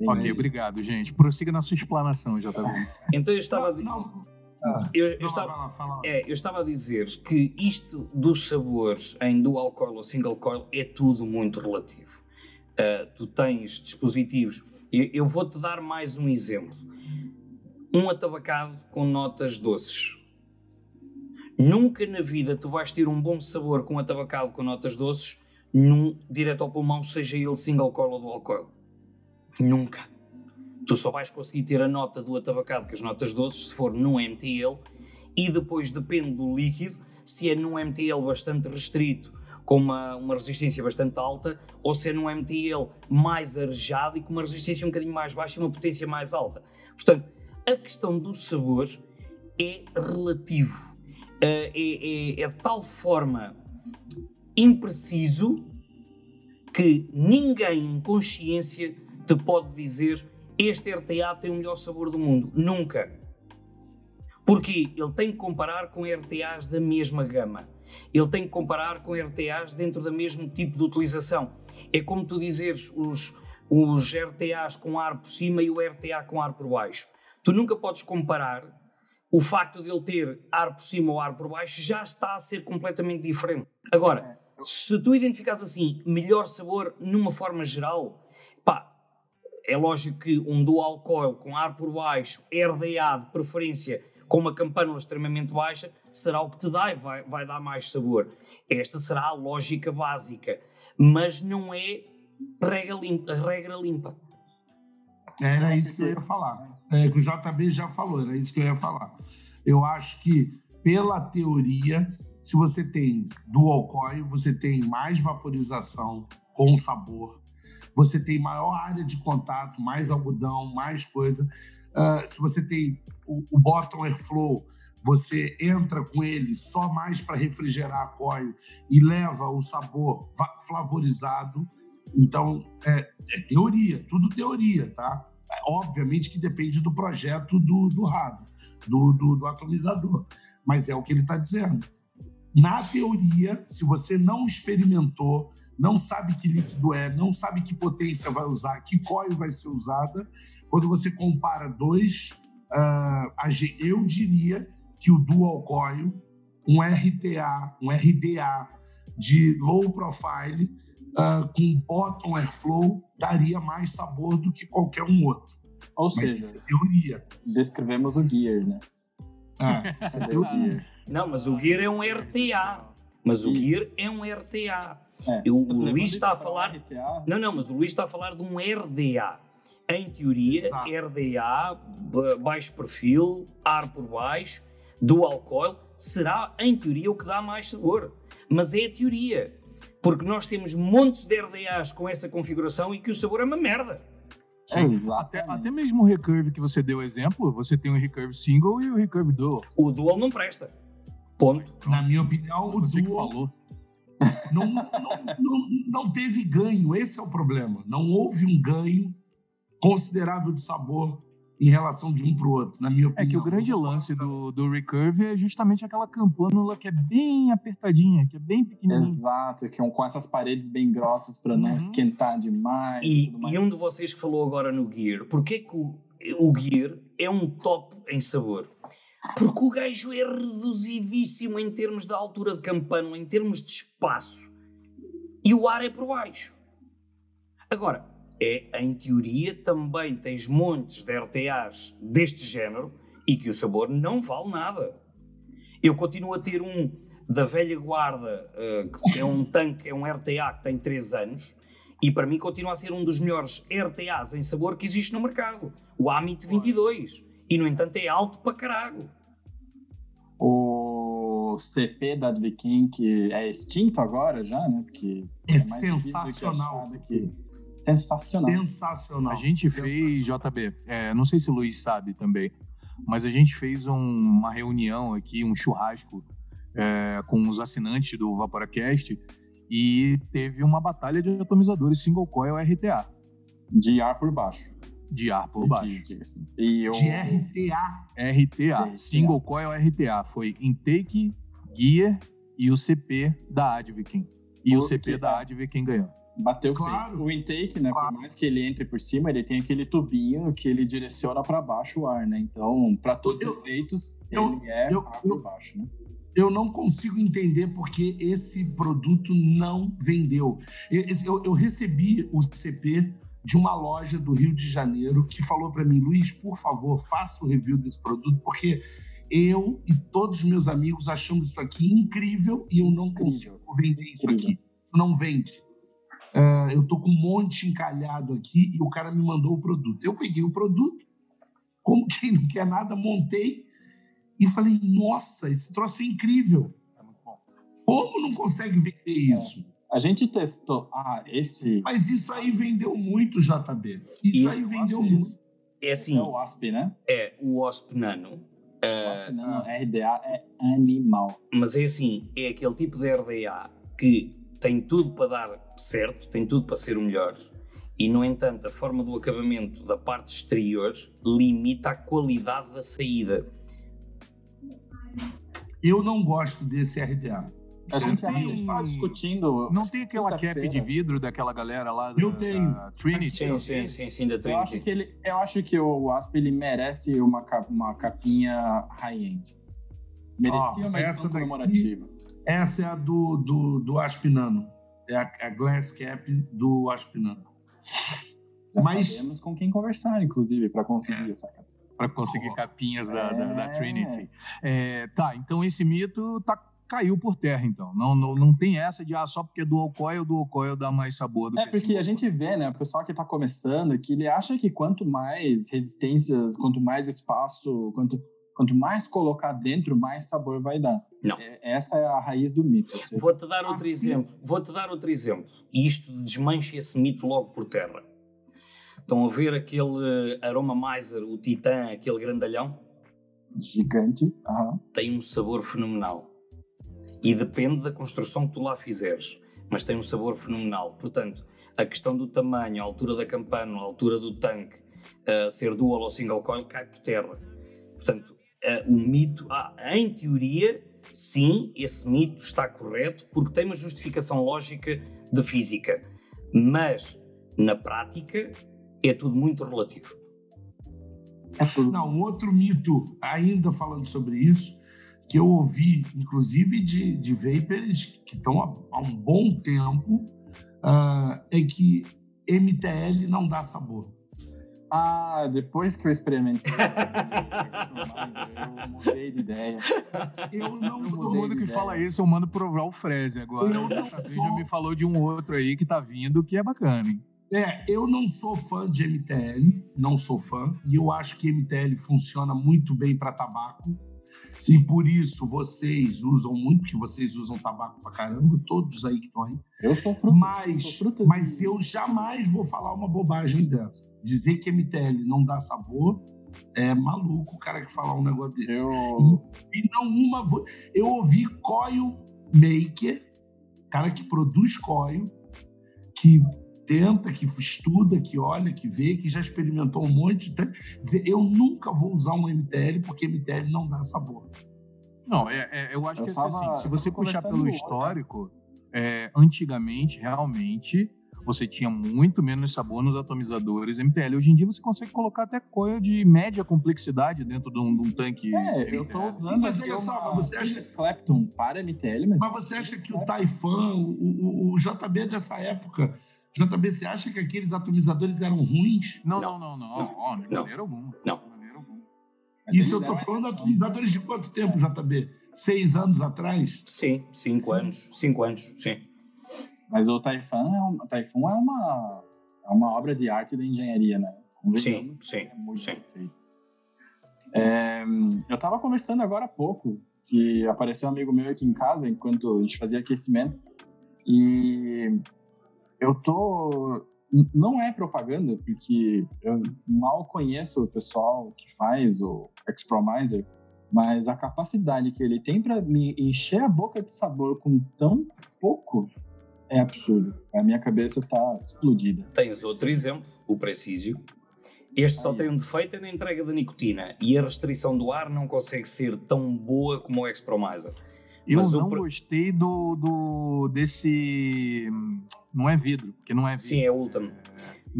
Ok, obrigado, gente. Prossiga na sua explanação, já tá vendo. Então eu estava. Não, não. Ah, eu, eu, estava, é, eu estava a dizer que isto dos sabores em dual coil ou single coil é tudo muito relativo. Uh, tu tens dispositivos. Eu, vou-te dar mais um exemplo. Um atabacado com notas doces. Nunca na vida tu vais ter um bom sabor com um atabacado com notas doces num direto ao pulmão, seja ele single coil ou dual coil. Nunca. Tu só vais conseguir ter a nota do atabacado com as notas doces se for num MTL e depois depende do líquido, se é num MTL bastante restrito, com uma, uma resistência bastante alta, ou se é num MTL mais arejado e com uma resistência um bocadinho mais baixa e uma potência mais alta. Portanto, a questão do sabor é relativo. Uh, é, é, é de tal forma impreciso que ninguém em consciência te pode dizer este RTA tem o melhor sabor do mundo. Nunca. Porque ele tem que comparar com RTAs da mesma gama. Ele tem que comparar com RTAs dentro do mesmo tipo de utilização. É como tu dizeres os, os RTAs com ar por cima e o RTA com ar por baixo. Tu nunca podes comparar o facto de ele ter ar por cima ou ar por baixo já está a ser completamente diferente. Agora, se tu identificas assim melhor sabor numa forma geral, pá, é lógico que um dual coil com ar por baixo, RDA de preferência com uma campanula extremamente baixa, será o que te dá e vai, vai dar mais sabor. Esta será a lógica básica, mas não é regra limpa. Regra limpa. Era isso que eu ia falar. É, que o JB já falou, era isso que eu ia falar. Eu acho que, pela teoria, se você tem dual coil, você tem mais vaporização com sabor, você tem maior área de contato, mais algodão, mais coisa. Uh, se você tem o, o bottom airflow, você entra com ele só mais para refrigerar a coil e leva o sabor flavorizado. Então, é, é, teoria, tudo teoria, tá? É, obviamente que depende do projeto do, do RADO, do, do, do atomizador, mas é o que ele está dizendo. Na teoria, se você não experimentou, não sabe que líquido é, não sabe que potência vai usar, que coil vai ser usada. Quando você compara dois, uh, eu diria que o dual coil, um RTA, um RDA de low profile uh, com bottom airflow daria mais sabor do que qualquer um outro. Ou Mas seja, é teoria. Descrevemos o gear, né? Ah, isso é teoria. Não, mas o gear é um RTA. Mas o gear é um RTA. É. O, o Luís está a falar. RTA. Não, não, mas o Luís está a falar de um RDA. Em teoria, Exato. RDA, baixo perfil, ar por baixo, dual coil, será, em teoria, o que dá mais sabor. Mas é a teoria. Porque nós temos montes de RDAs com essa configuração e que o sabor é uma merda. Até, até mesmo o recurve que você deu exemplo, você tem o recurve single e o recurve dual. O dual não presta. Ponto. Na minha opinião, o Você duo falou. Não, não, não, não teve ganho, esse é o problema. Não houve um ganho considerável de sabor em relação de um para o outro, na minha opinião. É que o grande lance do, do Recurve é justamente aquela campânula que é bem apertadinha, que é bem pequenininha. Exato, que é com essas paredes bem grossas para não uhum. esquentar demais. E, e, e, um de vocês que falou agora no Gear, porquê que o, o Gear é um top em sabor? Porque o gajo é reduzidíssimo em termos de altura de campano, em termos de espaço. e o ar é por baixo. Agora, é, em teoria também tens montes de RTAs deste género e que o sabor não vale nada. Eu continuo a ter um da velha guarda, uh, que é um tanque, é um RTA que tem 3 anos, e para mim continua a ser um dos melhores RTAs em sabor que existe no mercado. O Amit 22. E no entanto é alto para caralho. O CP da Advikin, que é extinto agora já, né? Porque é, é sensacional. Que Sensacional. Sensacional. A gente fez, JB, é, não sei se o Luiz sabe também, mas a gente fez um, uma reunião aqui, um churrasco é, com os assinantes do Vaporacast e teve uma batalha de atomizadores single coil RTA. De ar por baixo. De ar por baixo. E eu... De RTA. RTA. Single coil RTA. Foi intake, gear e o CP da Advikin. E Porque, o CP da Advikin ganhou. Bateu claro. o intake, né? Claro. Por mais que ele entre por cima, ele tem aquele tubinho que ele direciona para baixo o ar, né? Então, para todos os efeitos, eu, ele é eu, ar por baixo, né? Eu não consigo entender porque esse produto não vendeu. Eu, eu recebi o CP de uma loja do Rio de Janeiro que falou para mim, Luiz, por favor, faça o review desse produto, porque eu e todos os meus amigos achamos isso aqui incrível e eu não consigo vender isso incrível. aqui. Não vende. Uh, eu tô com um monte encalhado aqui e o cara me mandou o produto. Eu peguei o produto, como quem não quer nada, montei e falei: nossa, esse troço é incrível. É muito bom. Como não consegue vender é. isso? É. A gente testou. Ah, esse. Mas isso aí vendeu muito, JB. Isso e aí vendeu muito. É assim. É o WASP, né? É, o WASP Nano. WASP Nano, RDA é animal. Mas é assim, é aquele tipo de RDA que tem tudo para dar certo, tem tudo para ser o melhor, e no entanto a forma do acabamento da parte exterior limita a qualidade da saída. Eu não gosto desse RDA. A gente tem... tá discutindo. Não tem aquela cap de vidro daquela galera lá da, eu tenho. Da Trinity? Sim, sim, sim, sim, da Trinity. Eu acho que, ele, eu acho que o Asp ele merece uma, uma capinha high-end. Merecia oh, uma edição comemorativa. Essa é a do, do, do Aspinano. É a, a glass cap do Aspinano. Já Mas temos com quem conversar, inclusive, para conseguir é. essa capa. Para conseguir capinhas da, da, da, é. Trinity. É, tá, então esse mito tá, caiu por terra, então. Não, não, não tem essa de ah, só porque é dual coil, dual coil dá mais sabor do é, que É, porque a gente vê, né, o pessoal que está começando, que ele acha que quanto mais resistências, quanto mais espaço, quanto Quanto mais colocar dentro, mais sabor vai dar. Não. É, essa é a raiz do mito. Vou-te dar outro assim... exemplo. Vou-te dar outro exemplo. E isto desmancha esse mito logo por terra. Estão a ver aquele aroma miser, o titã, aquele grandalhão? Gigante. Uhum. Tem um sabor fenomenal. E depende da construção que tu lá fizeres. Mas tem um sabor fenomenal. Portanto, a questão do tamanho, a altura da campana, a altura do tanque, uh, ser dual ou single coil, cai por terra. Portanto, uh, o mito, ah, em teoria, sim, esse mito está correto porque tem uma justificação lógica de física, mas na prática é tudo muito relativo. Não, um outro mito, ainda falando sobre isso, que eu ouvi, inclusive de, de vapers que estão há, há, um bom tempo, uh, é que MTL não dá sabor. Ah, depois que eu experimentei, eu mudei de ideia. Eu não sou. Todo mundo que ideia. fala isso, eu mando provar o Freze agora. Eu não sou... já me falou de um outro aí que tá vindo que é bacana, hein? É, eu não sou fã de MTL, não sou fã, e eu acho que MTL funciona muito bem para tabaco. E por isso vocês usam muito, que vocês usam tabaco pra caramba, todos aí que estão aí. Eu sou fruta. Mas, sou fruta mas eu jamais vou falar uma bobagem dessa. Dizer que MTL não dá sabor é maluco o cara que falar um negócio desse. Eu... E, e, não uma. Eu ouvi Coil Maker, cara que produz coil, que tenta, que estuda, que olha, que vê, que já experimentou um monte. Tá? Dizer, eu nunca vou usar um MTL porque MTL não dá sabor. Não, é, é eu acho eu que tava, assim, se você puxar pelo histórico, é, antigamente, realmente, você tinha muito menos sabor nos atomizadores MTL. Hoje em dia você consegue colocar até coil de média complexidade dentro de um, de um tanque. É, eu tô usando Mas aqui olha só, uma você acha- Clapton para MTL, mas... Mas você acha que o Taifan, o, o, o JB dessa época, JB, você acha que aqueles atomizadores eram ruins? Não, Não. não, não, não. De Não. maneira alguma. Não. De maneira alguma. mas Isso eu deram falando de atomizadores de quanto tempo, JB? Seis anos atrás? Sim, cinco Sim. anos. Cinco anos, sim. Mas o Taifun é, um, o Taifun é uma, é uma obra de arte da engenharia, né? Sim, sim, É muito sim. perfeito. É, eu estava conversando agora há pouco que apareceu um amigo meu aqui em casa enquanto a gente fazia aquecimento e eu tô não é propaganda porque eu mal conheço o pessoal que faz o Expromiser mas a capacidade que ele tem para me encher a boca de sabor com tão pouco é absurdo. A minha cabeça tá explodida. Tens outro exemplo, o Precision. Este só Aí. tem um defeito é na entrega da nicotina e a restrição do ar não consegue ser tão boa como o Expromiser. Eu Mas não pro- gostei do, do desse. Não é vidro, porque não é vidro. Sim, é Ultim.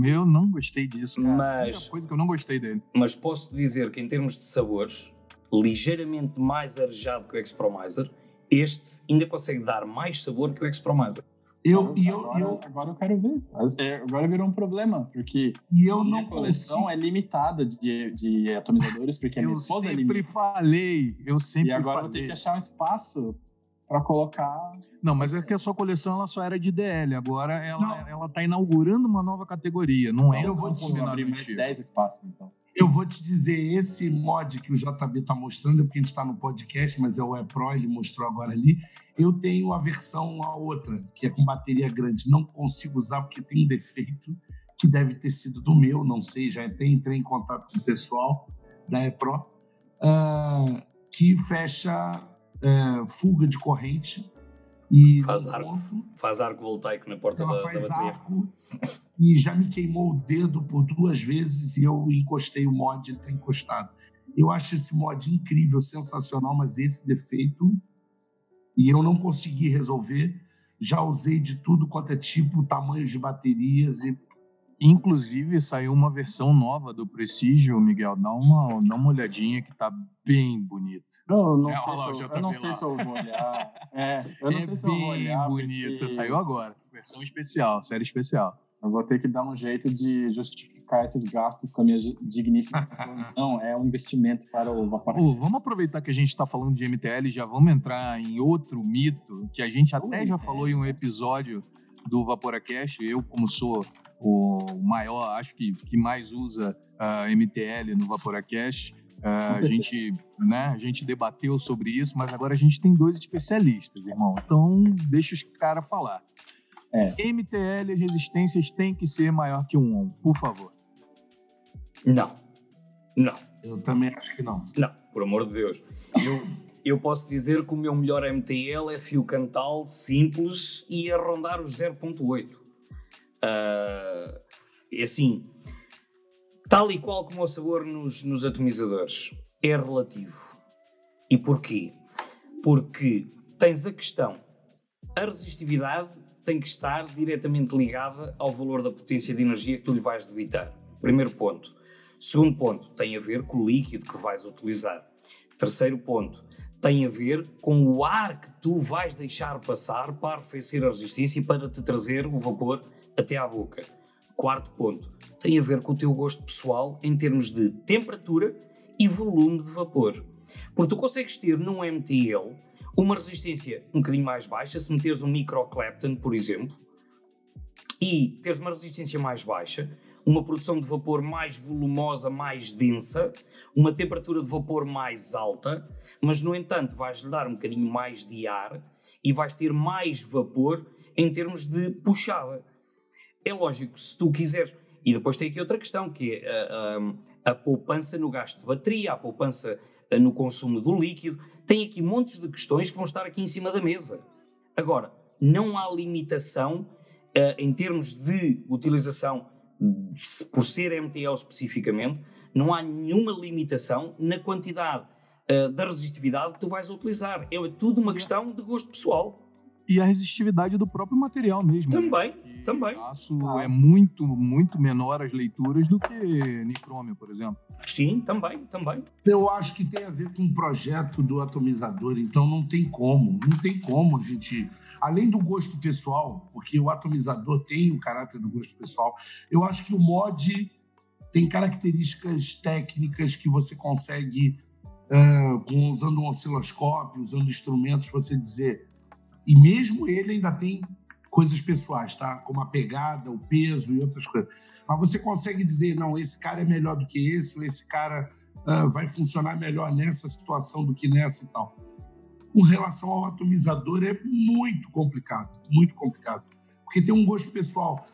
Eu não gostei disso, cara. Mas- única coisa que eu não gostei dele. Mas posso dizer que em termos de sabores, ligeiramente mais arejado que o Expromiser, este ainda consegue dar mais sabor que o Expromiser. Eu, e, eu, agora, eu, agora eu quero ver. É, Agora virou um problema, porque e eu minha não coleção consigo. é limitada de, de atomizadores, porque a minha Eu esposa é sempre limitada. falei, eu sempre E agora eu vou ter falei. que achar um espaço para colocar. Não, mas é que a sua coleção ela só era de DL. Agora ela, Não. ela tá inaugurando uma nova categoria. Não é Eu vou abrir mais antigo. 10 espaços, então. Eu vou te dizer, esse mod que o JB está mostrando, é porque a gente está no podcast, mas é o ePro, ele mostrou agora ali. Eu tenho a versão a outra, que é com bateria grande. Não consigo usar porque tem um defeito que deve ter sido do meu, não sei, já até entrei em contato com o pessoal da ePro, ah, que fecha ah, fuga de corrente e Faz arco. ponto, Faz arco voltaico na porta da, da faz bateria. arco e já me queimou o dedo por duas vezes e eu encostei o mod, ele está encostado. Eu acho esse mod incrível, sensacional, mas esse defeito e eu não consegui resolver. Já usei de tudo quanto é tipo, tamanhos de baterias e Inclusive, saiu uma versão nova do Prestigio, Miguel. Dá uma, dá uma olhadinha que tá bem bonita. Eu não, É, sei, lá se eu, eu não sei se eu vou olhar. É, eu não é sei se eu vou bem olhar. bonita. porque Saiu agora. Versão especial, série especial. Eu vou ter que dar um jeito de justificar esses gastos com a minha digníssima. não, é um investimento para o vapor. Ô, vamos aproveitar que a gente está falando de MTL e já vamos entrar em outro mito que a gente até já Ui, falou em um episódio do Vaporacast. Eu, como sou o maior, acho que, que mais usa a MTL no Vaporacast, ah, Com a gente, né, a gente debateu sobre isso, mas agora a gente tem dois especialistas, irmão. Então, deixa os caras falar. É. MTL, as resistências têm que ser maior que um ohm, por favor. Não. Não. eu também acho que não. Não, por amor de Deus. Eu, eu posso dizer que o meu melhor MTL é fio cantal, simples e a rondar os 0.8. Ah, é assim, tal e qual como o sabor nos, nos atomizadores, é relativo. E porquê? Porque tens a questão, a resistividade tem que estar diretamente ligada ao valor da potência de energia que tu lhe vais debitar. Primeiro ponto. Segundo ponto, tem a ver com o líquido que vais utilizar. Terceiro ponto, tem a ver com o ar que tu vais deixar passar para arrefecer a resistência e para te trazer o vapor até à boca. Quarto ponto, tem a ver com o teu gosto pessoal em termos de temperatura e volume de vapor. Porque tu consegues ter num MTL uma resistência um bocadinho mais baixa, se meteres um micro Clapton, por exemplo, e teres uma resistência mais baixa, uma produção de vapor mais volumosa, mais densa, uma temperatura de vapor mais alta, mas no entanto vais-lhe dar um bocadinho mais de ar e vais ter mais vapor em termos de puxada. É lógico, se tu quiseres. E depois tem aqui outra questão, que é a, a- a poupança no gasto de bateria, a poupança eh, no consumo do líquido. Tem aqui montes de questões que vão estar aqui em cima da mesa. Agora, não há limitação eh, em termos de utilização, se- por ser MTL especificamente, não há nenhuma limitação na quantidade eh, da resistividade que tu vais utilizar. É tudo uma questão de gosto pessoal. E a resistividade do próprio material mesmo. né? Também, Que também. Aço Ah. é muito, muito menor as leituras do que nicrômio, por exemplo. Sim, também, também. Eu acho que tem a ver com o projeto do atomizador, então não tem como, não tem como a gente. Além do gosto pessoal, porque o atomizador tem o caráter do gosto pessoal, eu acho que o mod tem características técnicas que você consegue, com- usando um osciloscópio, usando instrumentos, você dizer. E mesmo ele ainda tem coisas pessoais, tá? Como a pegada, o peso e outras coisas. Mas você consegue dizer, não, esse cara é melhor do que esse, ou esse cara ah, vai funcionar melhor nessa situação do que nessa e tal. Com relação ao atomizador, é muito complicado, muito complicado. Porque tem um gosto pessoal.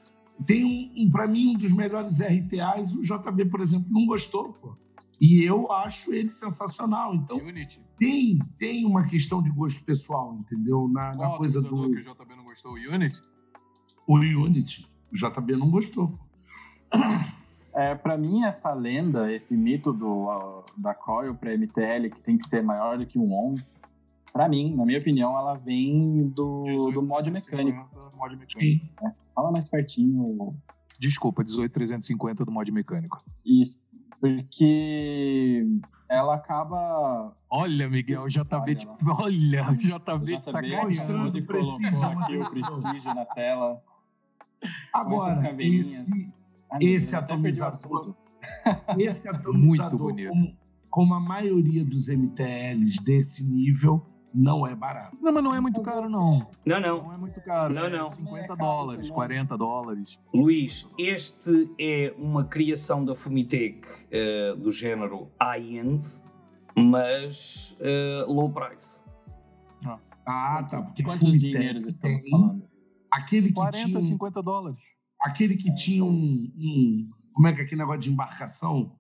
Tem um, um para mim, um dos melhores RTAs, o JB, por exemplo, não gostou, pô. E eu acho ele sensacional. Então, Unity. Tem, tem uma questão de gosto pessoal, entendeu? Na, na Qual coisa do que o JB não gostou? O Unity? o Unity. O JB não gostou. É, para mim, essa lenda, esse mito do, ah, da coil para MTL, que tem que ser maior do que um ON, para mim, na minha opinião, ela vem do, do mod mecânico. 18.350 Mod mecânico. Sim. Fala mais pertinho. Desculpa, 18350 do mod mecânico. Isso. Porque ela acaba. Olha, Miguel, o JB, Olha tipo, lá. olha, o O JB de sacanagem. colocou aqui o prestígio na tela. Agora, esse, Esse o atomizador. esse Muito atomizador, bonito. como, como a maioria dos MTLs desse nível, não é barato. Não, mas não é muito caro, não. Não, não. Não é muito caro. Não, é não. 50 É caro dólares, também. 40 dólares. Luís, este é uma criação da Fumitec eh, do género high-end, mas eh, low price. Ah, tá. Porque Quantos Fumitec dinheiros estamos tem falando? Aquele que 40, tinha, um- 50 dólares. aquele que tinha um, um- Como é que é aquele negócio de embarcação?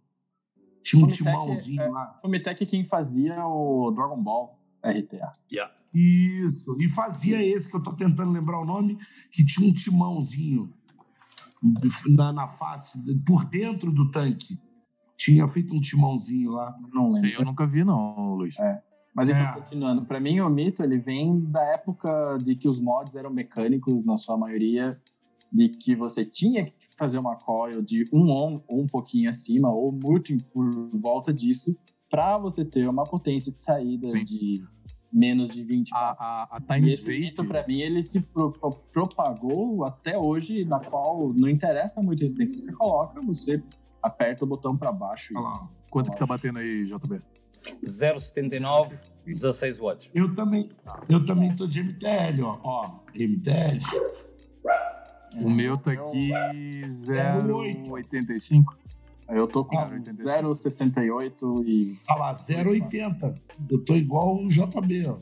Tinha um Fumitec timãozinho é- lá. O Mitec quem fazia o Dragon Ball RTA. Yeah. Isso. E fazia esse que eu tô tentando lembrar o nome, que tinha um timãozinho na, na face, por dentro do tanque. Tinha feito um timãozinho lá. Não lembro. Eu nunca vi, não, Luiz. Mas então, É. continuando, para mim o mito ele vem da época de que os mods eram mecânicos na sua maioria, de que você tinha que fazer uma coil de um on ou um pouquinho acima ou muito por volta disso para você ter uma potência de saída Sim. de menos de 20 A, a, a E Times esse mito, para mim, ele se pro- pro- propagou até hoje, na qual não interessa muito a resistência você coloca, você aperta o botão para baixo. e- Olha lá. quanto que tá batendo aí, JB? 0,79, 16 watts. Eu também, eu também tô de MTL, ó. Ó, MTL. O meu tá Eu- aqui oito. 0,85. Eu tô com Ah, 0,68 e. Olha lá, 0,80. Eu tô igual o JB, ó.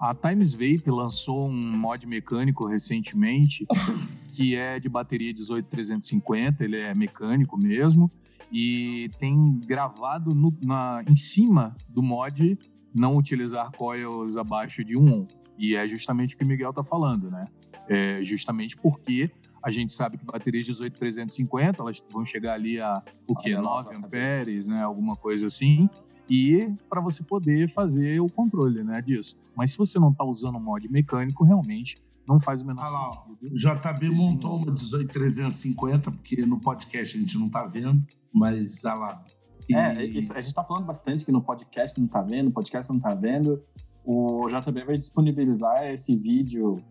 A Times Vape lançou um mod mecânico recentemente que é de bateria 18350, ele é mecânico mesmo e tem gravado no- na, em cima do mod não utilizar coils abaixo de 1 ohm. E é justamente o que o Miguel tá falando, né? É justamente porque a gente sabe que baterias 18350, elas vão chegar ali a o lá, 9 JB. amperes, né? Alguma coisa assim. E para você poder fazer o controle, né, disso. Mas se você não tá usando um mod mecânico, realmente não faz o menor Olha lá, sentido. O JB montou uma 18350, porque no podcast a gente não tá vendo, mas olha lá. E- É, isso, a gente tá falando bastante que no podcast não tá vendo, no podcast não tá vendo. O JB vai disponibilizar esse vídeo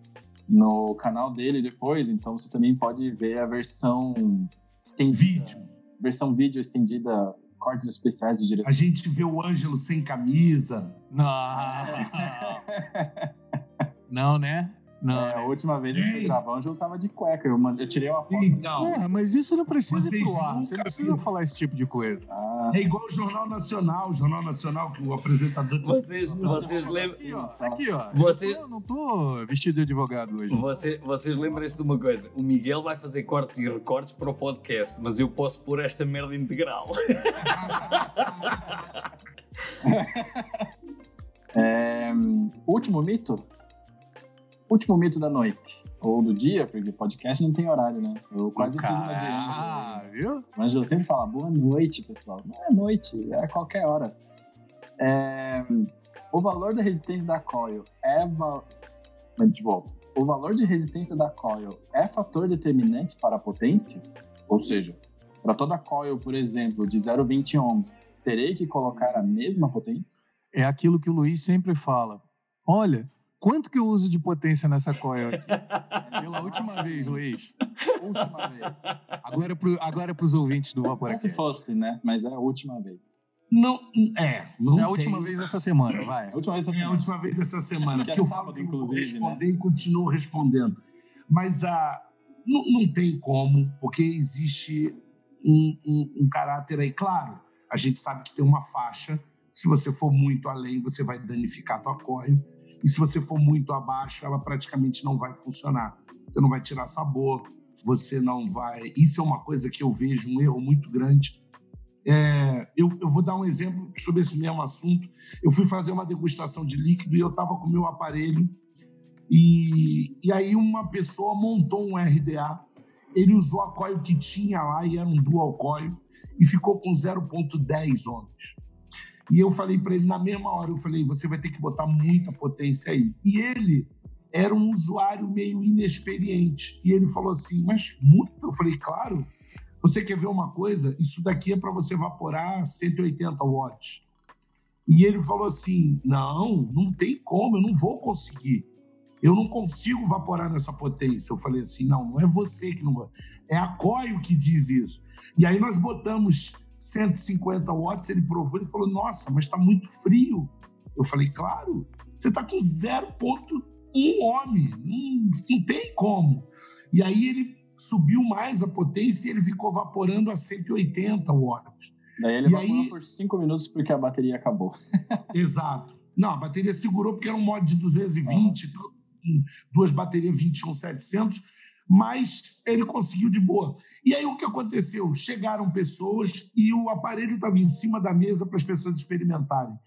no canal dele depois, então você também pode ver a versão estendida. Vídeo. Versão vídeo estendida, cortes especiais de diretor. A gente vê o Ângelo sem camisa. Não, não né? Não, É, a última vez que eu fui gravar, o Ângelo tava de cueca. Eu, eu tirei uma foto. Então, Porra, mas isso não precisa ir Vocês pro ar. Você não precisa viram. falar esse tipo de coisa. Ah, é igual o Jornal Nacional. O Jornal Nacional, que o apresentador... Vocês, vocês lembram. Aqui, ó. Aqui, ó. Você- Eu não tô vestido de advogado hoje. Você- vocês lembrem-se de uma coisa: o Miguel vai fazer cortes e recortes para o podcast, mas eu posso pôr esta merda integral. É, último mito? Último mito da noite. Ou do dia, porque podcast não tem horário, né? Eu quase fiz uma Ah, dieta. viu? Mas eu sempre falo, boa noite, pessoal. Não é noite, é qualquer hora. É, o valor da resistência da coil é, va- Mas de volta. O valor de resistência da coil é fator determinante para a potência? Ou seja, para toda coil, por exemplo, de 0,20 ohms, terei que colocar a mesma potência? É aquilo que o Luiz sempre fala. Olha, quanto que eu uso de potência nessa coil? Pela última vez, Luiz. Última vez. Agora, pro, agora para os ouvintes do Vaporacast. Como se fosse, né? Mas é a última vez. Não, é. Não é a última tem. vez dessa semana, vai. É a última vez É a última vez dessa semana. Que é que eu sábado, que eu vou inclusive, responder e continuo respondendo. Mas ah, não, não tem como, porque existe um, um- um caráter aí. Claro, a gente sabe que tem uma faixa. Se você for muito além, você vai danificar a tua corre. E se você for muito abaixo, ela praticamente não vai funcionar. Você não vai tirar sabor, você não vai. Isso é uma coisa que eu vejo um erro muito grande. É, eu, eu vou dar um exemplo sobre esse mesmo assunto. Eu fui fazer uma degustação de líquido e eu estava com o meu aparelho. E, e aí uma pessoa montou um RDA. Ele usou a coil que tinha lá e era um dual coil e ficou com 0.10 ohms. E eu falei para ele na mesma hora, eu falei, você vai ter que botar muita potência aí. E ele era um usuário meio inexperiente. E ele falou assim, mas muito? Eu falei, claro. Você quer ver uma coisa? Isso daqui é para você evaporar 180 watts. E ele falou assim, não, não tem como, eu não vou conseguir. Eu não consigo evaporar nessa potência. Eu falei assim, não, não é você que não. É a coil que diz isso. E aí nós botamos 150 watts, ele provou, ele falou, nossa, mas está muito frio. Eu falei, claro, você está com 0.1 ohms, não, não tem como. E aí ele subiu mais a potência e ele ficou evaporando a 180 watts. Daí ele E evaporou aí- por 5 minutos porque a bateria acabou. Exato. Não, a bateria segurou porque era um modo de 220, então, com duas baterias 21700, mas ele conseguiu de boa. E aí o que aconteceu? Chegaram pessoas e o aparelho estava em cima da mesa para as pessoas experimentarem.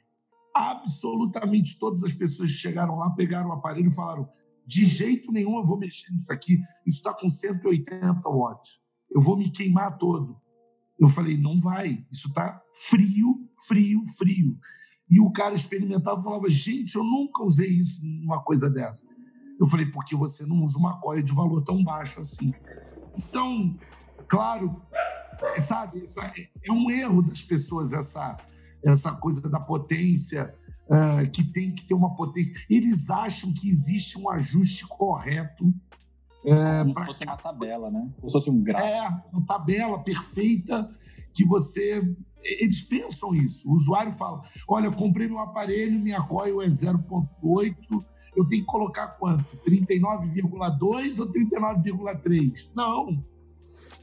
Absolutamente todas as pessoas que chegaram lá pegaram o aparelho e falaram: de jeito nenhum eu vou mexer nisso aqui, isso está com 180 watts, eu vou me queimar todo. Eu falei: não vai, isso está frio, frio, frio. E o cara experimentava e falava: gente, eu nunca usei isso numa coisa dessa. Eu falei: porque você não usa uma coia de valor tão baixo assim. Então, claro, é, sabe, é- é um erro das pessoas essa, essa coisa da potência, ah, que tem que ter uma potência. Eles acham que existe um ajuste correto. É, Como se fosse uma tabela, né? Como se fosse um gráfico. é, uma tabela perfeita que você. Eles pensam isso. O usuário fala: olha, eu comprei meu aparelho, minha coil é 0,8, eu tenho que colocar quanto? 39,2 ou 39,3? Não,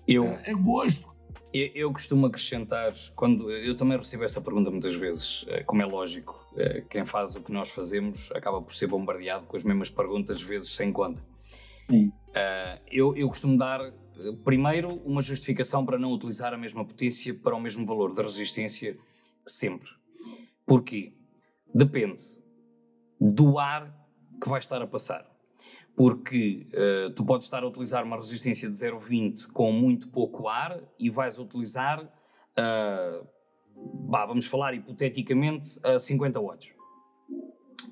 Eu, é, é gosto. eu, eu costumo acrescentar, quando eu também recebo essa pergunta muitas vezes, eh, como é lógico, eh, quem faz o que nós fazemos acaba por ser bombardeado com as mesmas perguntas, vezes sem conta. Sim. Uh, eu, eu costumo dar, primeiro, uma justificação para não utilizar a mesma potência para o mesmo valor de resistência sempre. Porquê? Depende do ar que vai estar a passar. Porque uh, tu podes estar a utilizar uma resistência de 0,20 com muito pouco ar e vais utilizar, uh, vá, vamos falar hipoteticamente, a 50 watts.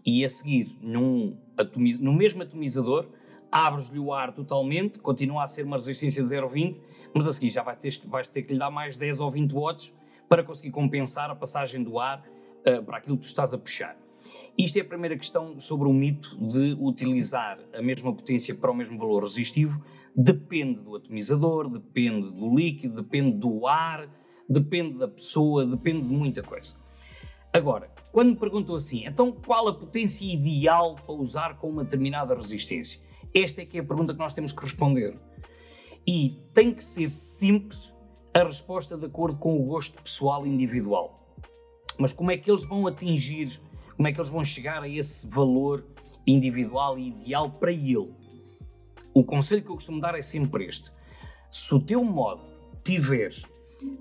E a seguir, num atomiz- no mesmo atomizador, abres-lhe o ar totalmente, continua a ser uma resistência de 0,20, mas a seguir já vai ter, vais ter que lhe dar mais 10 ou 20 watts para conseguir compensar a passagem do ar ah, para aquilo que tu estás a puxar. Isto é a primeira questão sobre o mito de utilizar a mesma potência para o mesmo valor resistivo. Depende do atomizador, depende do líquido, depende do ar, depende da pessoa, depende de muita coisa. Agora, quando me perguntam assim, então qual a potência ideal para usar com uma determinada resistência? Esta é que é a pergunta que nós temos que responder. E tem que ser sempre a resposta de acordo com o gosto pessoal individual. Mas como é que eles vão atingir, como é que eles vão chegar a esse valor individual e ideal para ele? O conselho que eu costumo dar é sempre este. Se o teu modo tiver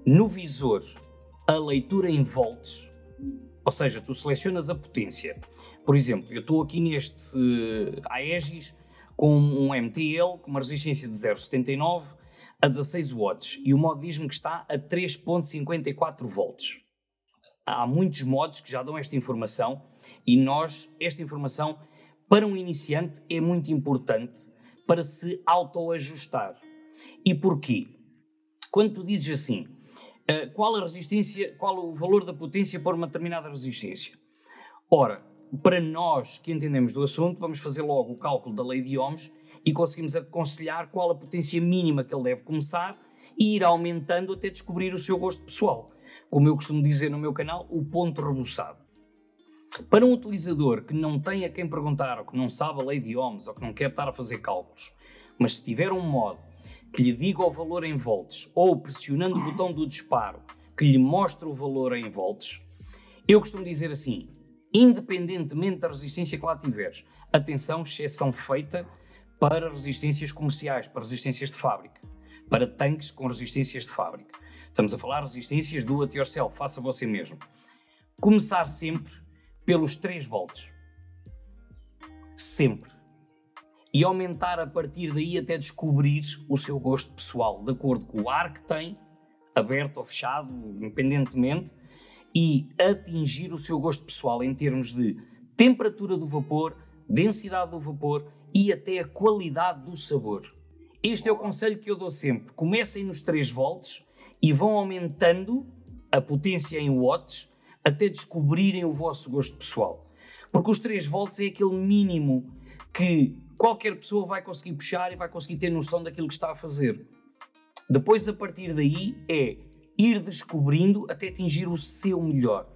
no visor a leitura em volts, ou seja, tu selecionas a potência. Por exemplo, eu estou aqui neste uh, Aegis com um MTL com uma resistência de 0,79 a 16 watts e o modo diz-me que está a 3.54 volts. Há muitos modos que já dão esta informação e nós, esta informação, para um iniciante é muito importante para se autoajustar. E porquê? Quando tu dizes assim, uh, qual a resistência, qual o valor da potência para uma determinada resistência? Ora, para nós que entendemos do assunto, vamos fazer logo o cálculo da lei de Ohms e conseguimos aconselhar qual a potência mínima que ele deve começar e ir aumentando até descobrir o seu gosto pessoal. Como eu costumo dizer no meu canal, o ponto rebuçado. Para um utilizador que não tem a quem perguntar, ou que não sabe a lei de ohms, ou que não quer estar a fazer cálculos, mas se tiver um modo que lhe diga o valor em volts, ou pressionando o botão do disparo que lhe mostre o valor em volts, eu costumo dizer assim, independentemente da resistência que lá tiveres, atenção, exceção feita para resistências comerciais, para resistências de fábrica, para tanques com resistências de fábrica. Estamos a falar resistências do it yourself, faça você mesmo. Começar sempre pelos 3 volts. Sempre. E aumentar a partir daí até descobrir o seu gosto pessoal, de acordo com o ar que tem, aberto ou fechado, independentemente, e atingir o seu gosto pessoal em termos de temperatura do vapor, densidade do vapor e até a qualidade do sabor. Este é o conselho que eu dou sempre. Comecem nos 3 volts e vão aumentando a potência em watts até descobrirem o vosso gosto pessoal. Porque os 3 volts é aquele mínimo que qualquer pessoa vai conseguir puxar e vai conseguir ter noção daquilo que está a fazer. Depois, a partir daí, é ir descobrindo até atingir o seu melhor.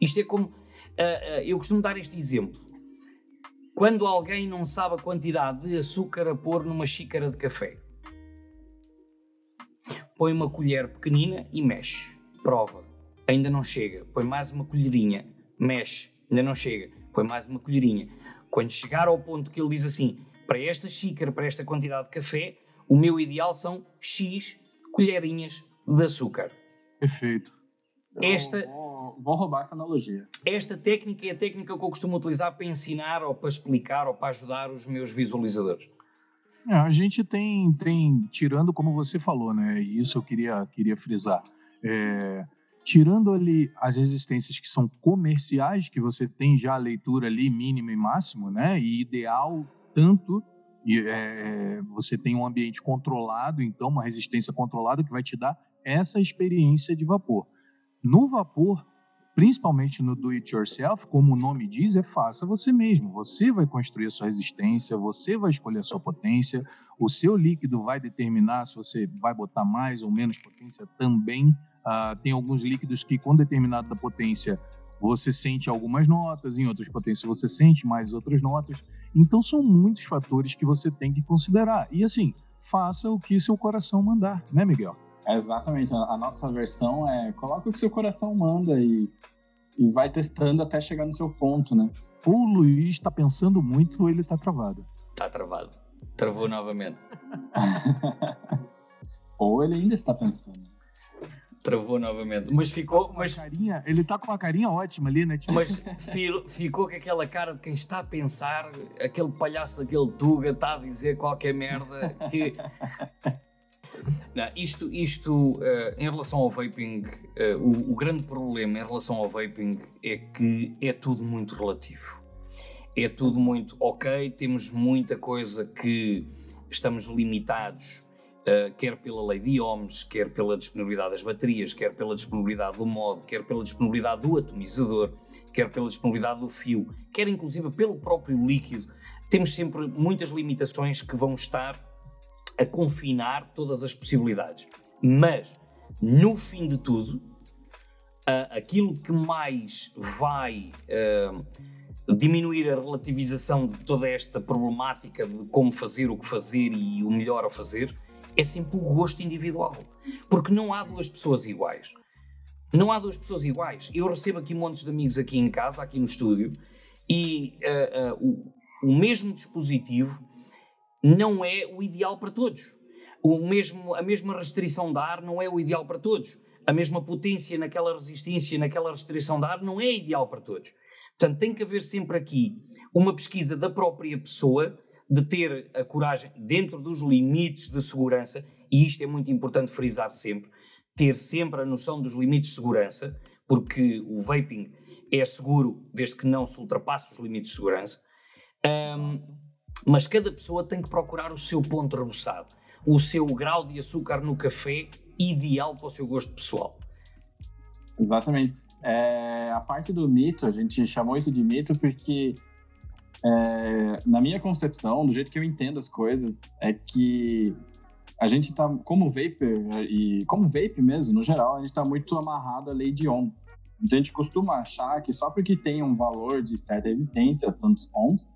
Isto é como. Uh, uh, eu costumo dar este exemplo. Quando alguém não sabe a quantidade de açúcar a pôr numa xícara de café, põe uma colher pequenina e mexe. Prova ainda não chega, põe mais uma colherinha, mexe, ainda não chega, põe mais uma colherinha. Quando chegar ao ponto que ele diz assim, para esta xícara, para esta quantidade de café, o meu ideal são X colherinhas de açúcar. Perfeito. Esta, vou, vou, roubar essa analogia. Esta técnica é a técnica que eu costumo utilizar para ensinar ou para explicar ou para ajudar os meus visualizadores. É, a gente tem, tem, tirando como você falou, né? E isso eu queria, queria frisar. É, tirando ali as resistências que são comerciais, que você tem já a leitura ali mínimo e máximo, né? E ideal tanto e é, você tem um ambiente controlado, então uma resistência controlada que vai te dar essa experiência de vapor. No vapor, principalmente no do it yourself, como o nome diz, é faça você mesmo. Você vai construir a sua resistência, você vai escolher a sua potência, o seu líquido vai determinar se você vai botar mais ou menos potência também Uh, tem alguns líquidos que, com determinada potência, você sente algumas notas, em outras potências você sente mais outras notas. Então, são muitos fatores que você tem que considerar. E, assim, faça o que seu coração mandar, né, Miguel? Exatamente. A, nossa versão é coloca o que seu coração manda e, e vai testando até chegar no seu ponto, né? O Luiz está pensando muito ou ele está travado? Está travado. Travou novamente. ou ele ainda está pensando. Travou novamente. Mas ficou. Mas... Carinha, ele tá com uma carinha ótima ali, né? Tipo... Mas ficou com aquela cara de quem está a pensar, aquele palhaço daquele Tuga está a dizer qualquer merda que. Não, isto, isto uh, em relação ao vaping, uh, o, o, grande problema em relação ao vaping é que é tudo muito relativo. É tudo muito ok, temos muita coisa que estamos limitados Uh, quer pela lei de ohms, quer pela disponibilidade das baterias, quer pela disponibilidade do mod, quer pela disponibilidade do atomizador, quer pela disponibilidade do fio, quer inclusive pelo próprio líquido, temos sempre muitas limitações que vão estar a confinar todas as possibilidades. Mas, no fim de tudo, aquilo que mais vai uh, diminuir a relativização de toda esta problemática de como fazer, o que fazer e o melhor a fazer é sempre o gosto individual. Porque não há duas pessoas iguais. Não há duas pessoas iguais. Eu recebo aqui montes de amigos aqui em casa, aqui no estúdio, e uh, o, o mesmo dispositivo não é o ideal para todos. O mesmo, a mesma restrição de ar não é o ideal para todos. A mesma potência naquela resistência, naquela restrição de ar, não é ideal para todos. Portanto, tem que haver sempre aqui uma pesquisa da própria pessoa de ter a coragem, dentro dos limites de segurança, e isto é muito importante frisar sempre, ter sempre a noção dos limites de segurança, porque o vaping é seguro desde que não se ultrapasse os limites de segurança, Um, mas cada pessoa tem que procurar o seu ponto rebuçado, o seu grau de açúcar no café ideal para o seu gosto pessoal. Exatamente. É, a parte do mito, a gente chamou isso de mito porque, é, na minha concepção, do jeito que eu entendo as coisas, é que a gente está, como vapor, e como vape mesmo, no geral, a gente está muito amarrado à lei de Ohm. Então a gente costuma achar que só porque tem um valor de certa resistência, tantos ohms,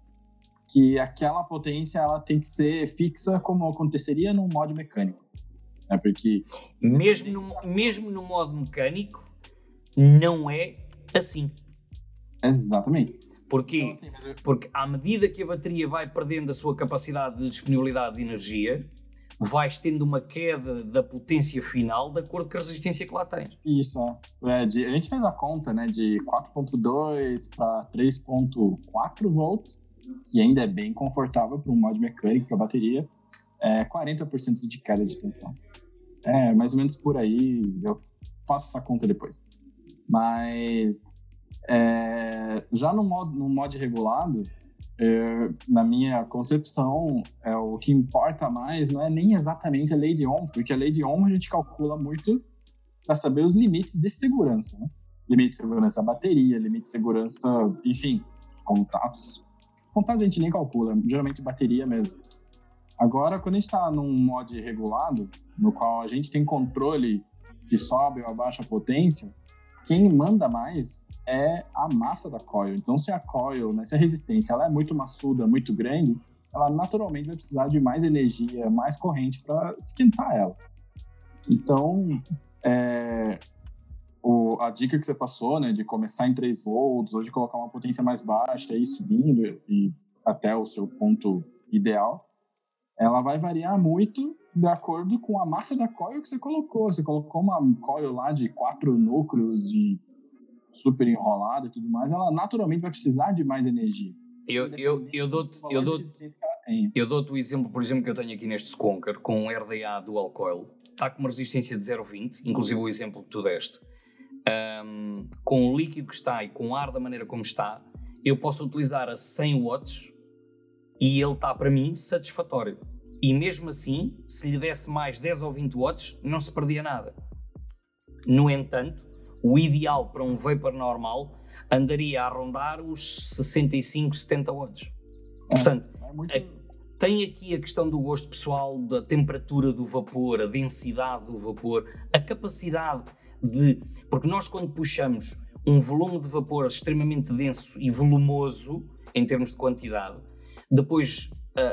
que aquela potência ela tem que ser fixa como aconteceria num modo mecânico. É porque mesmo no, mesmo no modo mecânico não é assim. Exatamente. Porquê? Então, assim, eu... Porque à medida que a bateria vai perdendo a sua capacidade de disponibilidade de energia, vais tendo uma queda da potência final de acordo com a resistência que lá tens. Isso, é, de, a gente fez a conta, né, de 4.2 para 3.4 volts, que ainda é bem confortável para um mod mecânico, para bateria, é 40% de queda de tensão. É, mais ou menos por aí, eu faço essa conta depois. Mas é, já no modo, no mod regulado, é, na minha concepção, é, o que importa mais não é nem exatamente a lei de Ohm, porque a lei de Ohm a gente calcula muito para saber os limites de segurança. Né? Limite de segurança da bateria, limite de segurança, enfim, os contatos. Contatos a gente nem calcula, geralmente bateria mesmo. Agora, quando a gente está num mod regulado, no qual a gente tem controle se sobe ou abaixa a potência, quem manda mais é a massa da coil. Então, se a coil, né, se a resistência ela é muito maçuda, muito grande, ela naturalmente vai precisar de mais energia, mais corrente para esquentar ela. Então, é, o, a dica que você passou, né, de começar em 3 volts, de colocar uma potência mais baixa e ir subindo e até o seu ponto ideal, ela vai variar muito de acordo com a massa da coil que você colocou. Você colocou uma coil lá de quatro núcleos e super enrolada e tudo mais, ela naturalmente vai precisar de mais energia. Eu, eu, eu dou-te eu dou eu dou o exemplo, por exemplo, que eu tenho aqui neste Skonker com um RDA Dual Coil. Está com uma resistência de 0,20, inclusive o exemplo que tu deste. Um, com o líquido que está e com o ar da maneira como está, eu posso utilizar a 100 watts e ele está para mim satisfatório. E mesmo assim, se lhe desse mais 10 ou 20 watts, não se perdia nada. No entanto, o ideal para um vapor normal andaria a rondar os 65, 70 watts. É, Portanto, é muito... tem aqui a questão do gosto pessoal, da temperatura do vapor, a densidade do vapor, a capacidade de. Porque nós, quando puxamos um volume de vapor extremamente denso e volumoso, em termos de quantidade, depois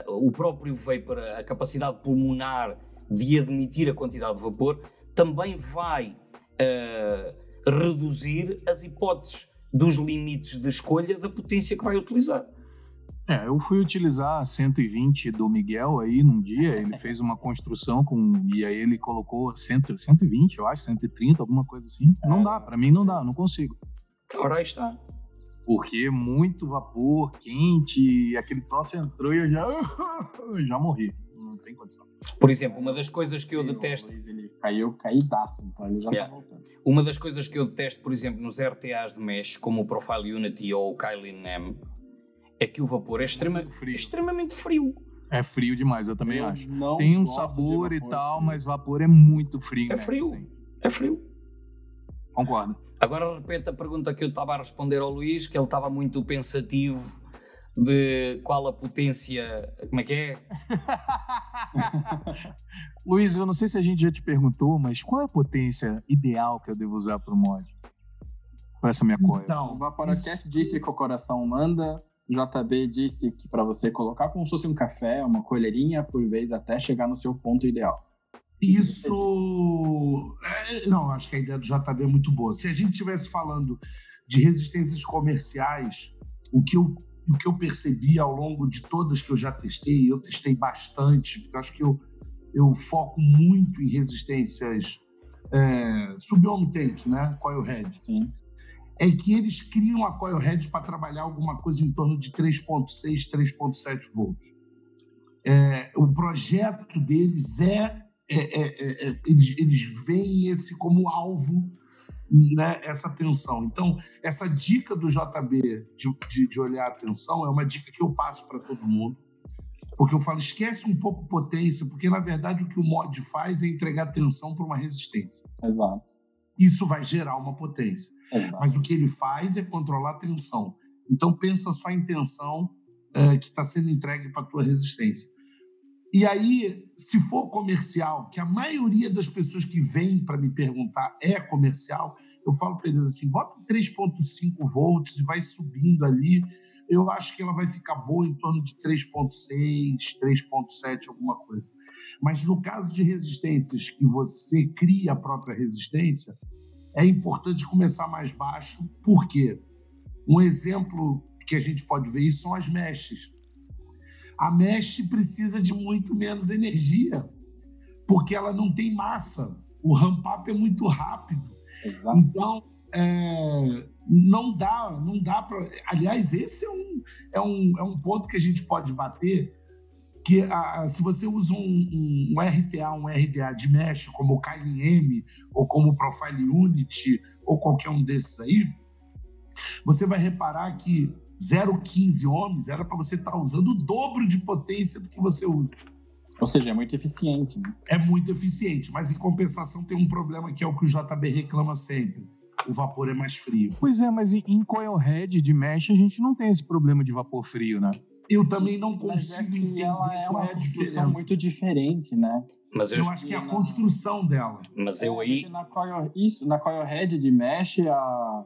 uh, o próprio vapor, a capacidade pulmonar de admitir a quantidade de vapor, também vai. Uh, reduzir as hipóteses dos limites de escolha da potência que vai utilizar. É, eu fui utilizar 120 do Miguel aí num dia, ele fez uma construção com e aí ele colocou 100, 120, eu acho, 130, alguma coisa assim. Não dá, para mim não dá, não consigo. Ora aí está. Porque muito vapor, quente, aquele troço entrou e eu já já morri. Não tem condição. Por exemplo, uma das coisas que eu detesto. Ele caiu caídaço, então ele já tá yeah. tá voltando. Uma das coisas que eu detesto, por exemplo, nos RTAs de mesh, como o Profile Unity ou o Kylin M, é que o vapor é, extrema, frio. É extremamente frio. É frio demais, eu também eu acho. Tem um sabor e tal, mas vapor é muito frio. É frio. Assim. É frio. Concordo. Agora repete a pergunta que eu estava a responder ao Luís, que ele estava muito pensativo de qual a potência. Como é que é? Luiz, eu não sei se a gente já te perguntou, mas qual é a potência ideal que eu devo usar para o mod? Para essa minha coisa? Então, o Vaporacast isso... disse que o coração manda, JB disse que para você colocar como se fosse um café, uma colherinha por vez até chegar no seu ponto ideal. Isso. É, não, acho que a ideia do JB é muito boa. Se a gente estivesse falando de resistências comerciais, o que eu o que eu percebi ao longo de todas que eu já testei, eu testei bastante, porque acho que eu, eu foco muito em resistências é, sub-ohm take, né? Coil head. Sim. É que eles criam a coil head para trabalhar alguma coisa em torno de 3.6, 3.7 volts. É, o projeto deles é, é, é, é, eles, eles veem esse como alvo né, essa tensão. Então, essa dica do JB de, de, de olhar a tensão é uma dica que eu passo para todo mundo. Porque eu falo, esquece um pouco potência, porque na verdade o que o mod faz é entregar tensão para uma resistência. Exato. Isso vai gerar uma potência. Exato. Mas o que ele faz é controlar a tensão. Então pensa só em tensão é, que está sendo entregue para a tua resistência. E aí, se for comercial, que a maioria das pessoas que vêm para me perguntar é comercial, eu falo para eles assim: bota 3,5 volts e vai subindo ali. Eu acho que ela vai ficar boa em torno de 3,6, 3,7, alguma coisa. Mas no caso de resistências que você cria a própria resistência, é importante começar mais baixo. Por quê? Um exemplo que a gente pode ver isso são as meshes. A mesh precisa de muito menos energia, porque ela não tem massa. O ramp-up é muito rápido. Exato. Então, é, não dá, não dá para. Aliás, esse é um, é, um, é um ponto que a gente pode bater. Que a, se você usa um, um, um, RTA, um RDA de mesh, como o Kylin M, ou como o Profile Unity, ou qualquer um desses aí, você vai reparar que 0,15 ohms era para você estar tá usando o dobro de potência do que você usa. Ou seja, é muito eficiente. Né? É muito eficiente, mas em compensação tem um problema que é o que o JB reclama sempre. O vapor é mais frio. Pois é, mas em coil head de mesh a gente não tem esse problema de vapor frio, né? Eu também não consigo mas é entender ela é uma é a construção diferença. muito diferente, né? Mas eu, Eu acho que é a construção dela. mas eu É, aí. porque Na coil, isso, na coil head de mesh, a,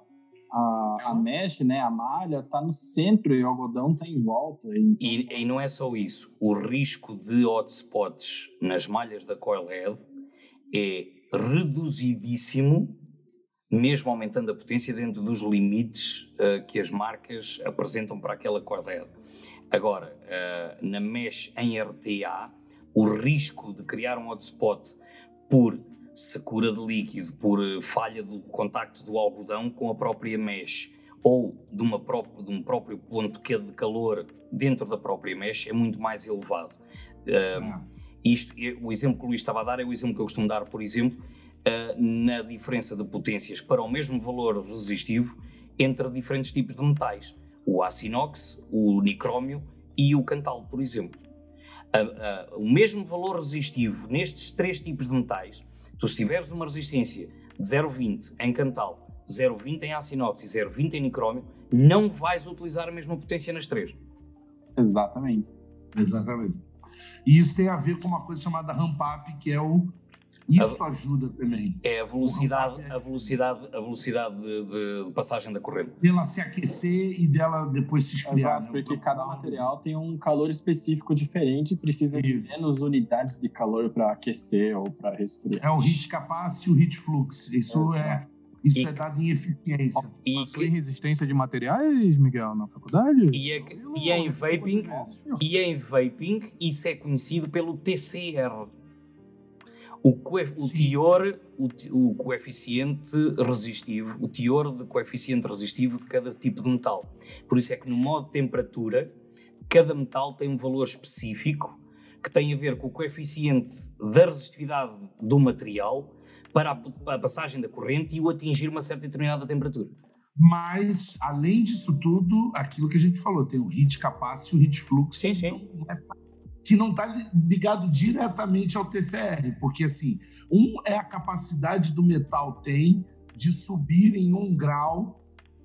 a, a mesh, né, a malha, tá no centro e o algodão tá em volta. Então, E, e não é só isso. O risco de hotspots nas malhas da Coilhead é reduzidíssimo, mesmo aumentando a potência dentro dos limites eh, que as marcas apresentam para aquela Coilhead. Agora, eh, na mesh em RTA, o risco de criar um hotspot por secura de líquido, por eh, falha do contacto do algodão com a própria mesh ou de, uma de um próprio ponto que é de calor dentro da própria mesh é muito mais elevado. É. Isto, é- o exemplo que o Luís estava a dar é o exemplo que eu costumo dar, por exemplo, eh, na diferença de potências para o mesmo valor resistivo entre diferentes tipos de metais. O aço inox, o nicrómio e o cantal, por exemplo. A- a- o mesmo valor resistivo nestes três tipos de metais, tu se tiveres uma resistência de 0,20 em cantal, 0,20 em aço inox e 0,20 em nicrómio, não vais utilizar a mesma potência nas três. Exatamente. Exatamente. E isso tem a ver com uma coisa chamada ramp-up, que é o. Isso ajuda também. É a velocidade, é- a velocidade, a velocidade de, de- passagem da corrente. Dela se aquecer e dela depois se esfriar. Exato, né? porque O cada material tem um calor específico diferente e precisa de menos unidades de calor para aquecer ou para resfriar. É o heat capacity e o heat flux. Isso é, isso E- é dado em eficiência. E, em resistência de materiais, Miguel, na faculdade? e, é- e em vaping, e em vaping, isso é conhecido pelo TCR. O, coe- o teor, o, o coeficiente resistivo, o teor de coeficiente resistivo de cada tipo de metal. Por isso é que no modo temperatura, cada metal tem um valor específico que tem a ver com o coeficiente da resistividade do material para a, a passagem da corrente e o atingir uma certa determinada temperatura. Mas, além disso tudo, aquilo que a gente falou, tem o heat capacity e o heat flux. Sim, sim. Que não está ligado diretamente ao TCR, porque assim, um é a capacidade do metal tem de subir em um grau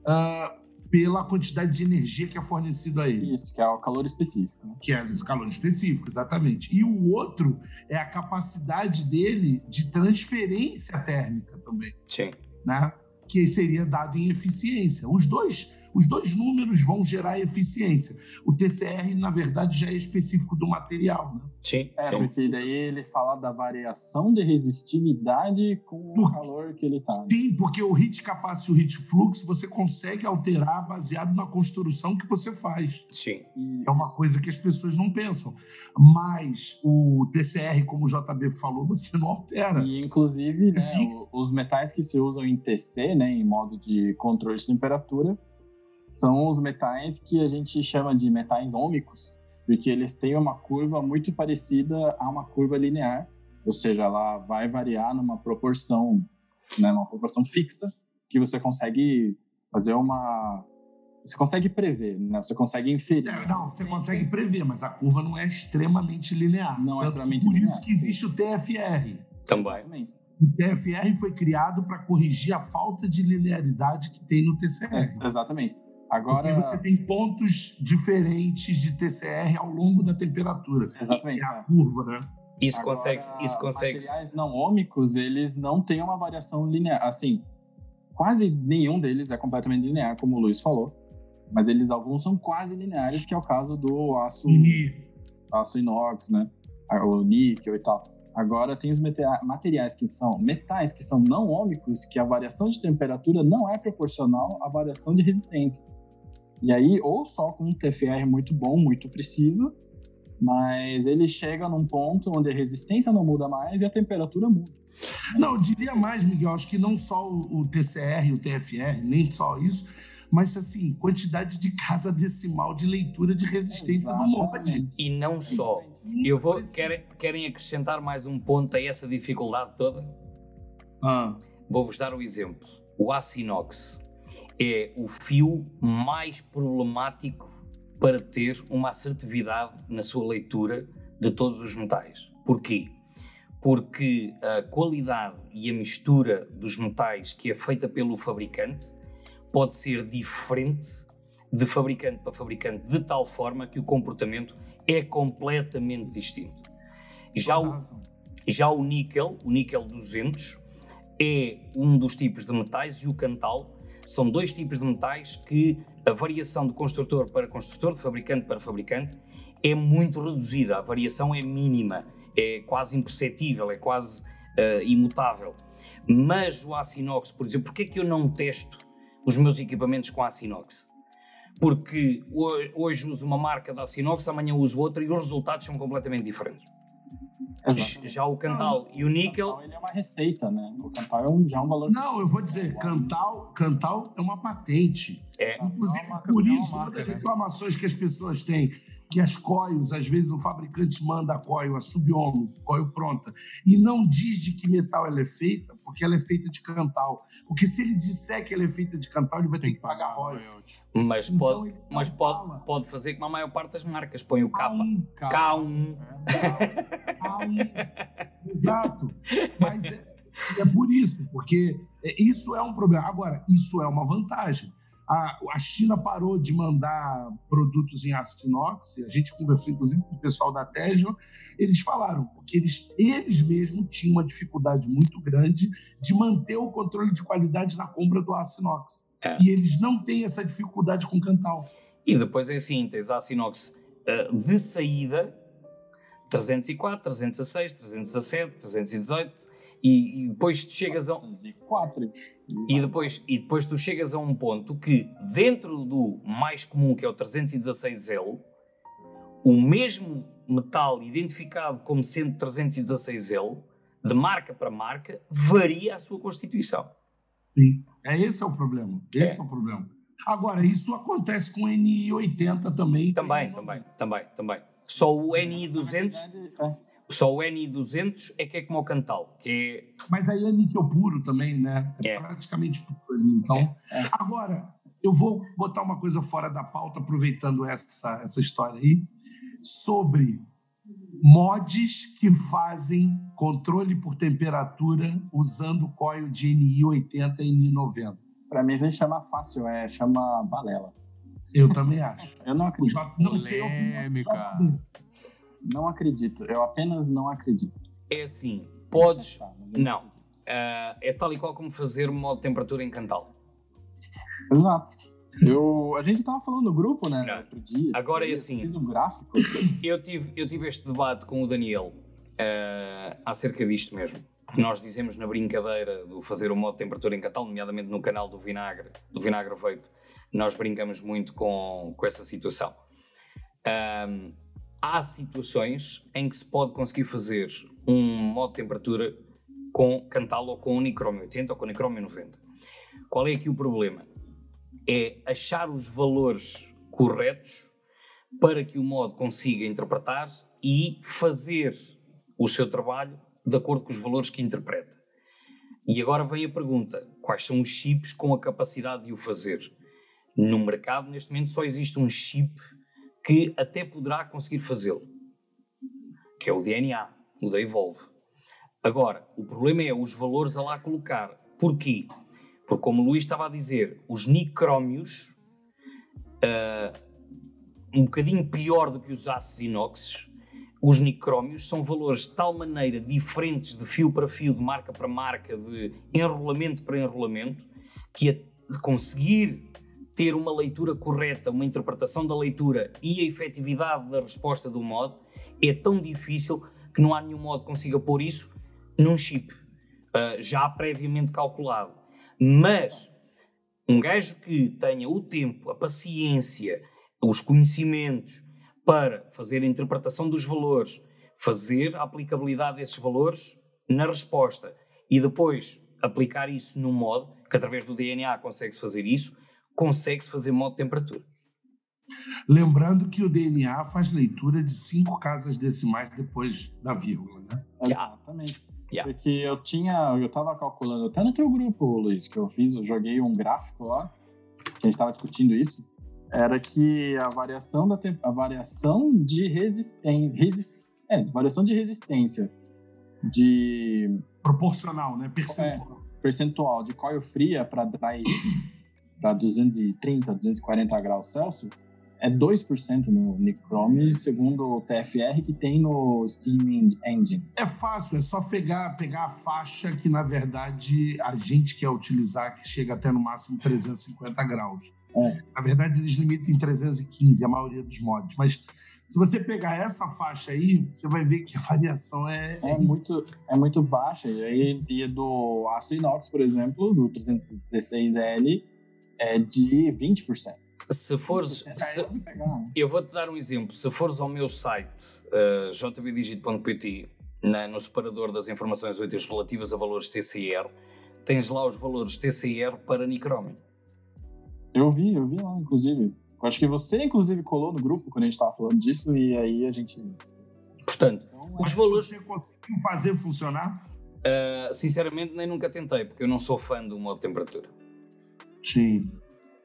ah, pela quantidade de energia que é fornecido a ele. Isso, que é o calor específico. né? que é os calores específicos, exatamente. E o outro é a capacidade dele de transferência térmica também, Sim. né? Que seria dado em eficiência. Os dois, os dois números vão gerar eficiência. O TCR, na verdade, já é específico do material, né? Sim, É, sim. porque daí ele fala da variação de resistividade com o Por- calor que ele tá. Sim, porque o heat capacity e o heat flux você consegue alterar baseado na construção que você faz. Sim. É uma coisa que as pessoas não pensam. Mas o TCR, como o JB falou, você não altera. E, inclusive, né, o- os metais que se usam em TC, né, em modo de controle de temperatura, são os metais que a gente chama de metais ômicos, porque eles têm uma curva muito parecida a uma curva linear, ou seja, ela vai variar numa proporção, né, numa proporção fixa que você consegue fazer uma você consegue prever, né? Você consegue inferir. É, não, você consegue prever, mas a curva não é extremamente linear. Não é extremamente por linear. isso que existe o TFR. Também. Exatamente. O TFR foi criado para corrigir a falta de linearidade que tem no TCR. É, exatamente. Porque Agora, você tem pontos diferentes de TCR ao longo da temperatura. exatamente. É a curva, né? Isso Agora, consegue, isso consegue. Materiais não ômicos, eles não têm uma variação linear. Assim, quase nenhum deles é completamente linear, como o Luiz falou. Mas eles, alguns são quase lineares, que é o caso do aço, aço inox, né? O níquel e tal. Agora tem os materiais que são metais que são não ômicos, que a variação de temperatura não é proporcional à variação de resistência. E aí, ou só com um TFR muito bom, muito preciso, mas ele chega num ponto onde a resistência não muda mais e a temperatura muda. Não, eu diria mais, Miguel, acho que não só o, TCR e o TFR, nem só isso, mas assim, quantidade de casa decimal de leitura de resistência do mod. Exatamente. E não só. Eu vou. Querem, querem acrescentar mais um ponto a essa dificuldade toda? Ah, Vou-vos dar o exemplo. O aço inox é o fio mais problemático para ter uma assertividade na sua leitura de todos os metais. Porquê? Porque a qualidade e a mistura dos metais que é feita pelo fabricante pode ser diferente de fabricante para fabricante, de tal forma que o comportamento é completamente distinto. Já o, já o níquel, o níquel 200, é um dos tipos de metais e o cantal são dois tipos de metais que a variação de construtor para construtor, de fabricante para fabricante, é muito reduzida. A variação é mínima, é quase imperceptível, é quase eh, imutável. Mas o aço inox, por exemplo, porquê é que eu não testo os meus equipamentos com aço inox? Porque ho- hoje uso uma marca de aço inox, amanhã uso outra e os resultados são completamente diferentes. Exatamente. Já o cantal e o níquel Cantal, ele é uma receita, né? O cantal é um, já é um valor. Não, eu vou dizer, Cantal, Cantal é uma patente. é Inclusive, É por é uma isso, uma das né? reclamações que as pessoas têm, que as coils, às vezes o fabricante manda a coil, a subomo, coil pronta, e não diz de que metal ela é feita, porque ela é feita de Cantal. Porque se ele disser que ela é feita de Cantal, ele vai ter que pagar royalties. Mas, Então, pode, ele não mas pode, pode fazer como a maior parte das marcas. Põe o K. K1, K1. É. K1. Exato. Mas é, é por isso, porque é- isso é um problema. Agora, isso é uma vantagem. A, a China parou de mandar produtos em aço inox, a gente conversou inclusive com o pessoal da Tesla, eles falaram porque eles, eles mesmos tinham uma dificuldade muito grande de manter o controle de qualidade na compra do aço inox. É. E eles não têm essa dificuldade com Cantal. E depois é assim: tens aço inox eh, de saída 304, 306, 317, 318, e, e depois tu chegas a. um-. E depois, e depois tu chegas a um ponto que, dentro do mais comum, que é o 316L, o mesmo metal identificado como sendo 316L, de marca para marca, varia a sua constituição. É esse é o problema. Esse é, o problema. Agora, isso acontece com o NI80 também. Também, também, também, também. Só o NI200, É. só o NI200 é que é como o Cantal, que Mas aí é níquel puro também, né? É. Praticamente puro ali. Então, agora, eu vou botar uma coisa fora da pauta, aproveitando essa, essa história aí, sobre mods que fazem controle por temperatura usando coil de NI80 e NI90. Pra mim, isso aí chama fácil, é, chama balela. Eu também acho. Eu não acredito. Não sei Polêmica. Não acredito. Eu apenas não acredito. é assim, podes... Não. ah, é tal e qual como fazer um modo de temperatura em Cantal. Exato. Eu, a gente tava falando no grupo, né? Não. Outro dia. Agora é assim. Fiz um gráfico. Eu tive, eu tive este debate com o Daniel ah, acerca disto mesmo. Nós dizemos na brincadeira do fazer o modo de temperatura em Cantal, nomeadamente no canal do Vinagre, do Vinagre Vape, nós brincamos muito com, com essa situação. Ahm, há situações em que se pode conseguir fazer um modo de temperatura com Cantal ou com Unichrome 80 ou com Unichrome 90. Qual é aqui o problema? É achar os valores corretos para que o modo consiga interpretar e fazer o seu trabalho de acordo com os valores que interpreta. E agora vem a pergunta: quais são os chips com a capacidade de o fazer. No mercado, neste momento, só existe um chip que até poderá conseguir fazê-lo, que é o DNA, o da Evolve. Agora, o problema é os valores a lá colocar. Porquê? Porque, como o Luís estava a dizer, os nicrómios, uh, um bocadinho pior do que os aços inox, os nicrómios são valores de tal maneira diferentes de fio para fio, de marca para marca, de enrolamento para enrolamento, que a conseguir ter uma leitura correta, uma interpretação da leitura e a efetividade da resposta do mod é tão difícil que não há nenhum modo que consiga pôr isso num chip uh, já previamente calculado. Mas um gajo que tenha o tempo, a paciência, os conhecimentos para fazer a interpretação dos valores, fazer a aplicabilidade desses valores na resposta e depois aplicar isso no modo, que através do DNA consegue-se fazer isso, consegue-se fazer modo de temperatura. Lembrando que o DNA faz leitura de cinco casas decimais depois da vírgula, né? Exatamente. Yeah. Porque eu tinha, eu tava calculando até no teu grupo, Luiz, que eu fiz, eu joguei um gráfico lá, que a gente tava discutindo isso, era que a variação da a variação de resistência, resist, é, variação de resistência de proporcional, né, percentual, é, percentual de coil fria para dry para 230, 240 graus Celsius é 2% no Nichrome, segundo o TFR que tem no Steam Engine. É fácil, é só pegar, pegar a faixa que, na verdade, a gente quer utilizar, que chega até no máximo 350 graus. É. Na verdade, eles limitam em 315, a maioria dos mods. Mas se você pegar essa faixa aí, você vai ver que a variação é... É muito, é muito baixa. E aí, e do aço inox, por exemplo, do 316L, é de 20%. Se fores. Se, eu vou-te dar um exemplo. Se fores ao meu site, uh, jbdigit.pt, no separador das informações úteis relativas a valores TCR, tens lá os valores TCR para Nichrome. Eu vi, eu vi lá, inclusive. Eu acho que você, inclusive, colou no grupo quando a gente estava falando disso, e aí a gente. Portanto, então, os valores. Você conseguiu fazer funcionar? Uh, sinceramente, nem nunca tentei, porque eu não sou fã do modo temperatura. Sim.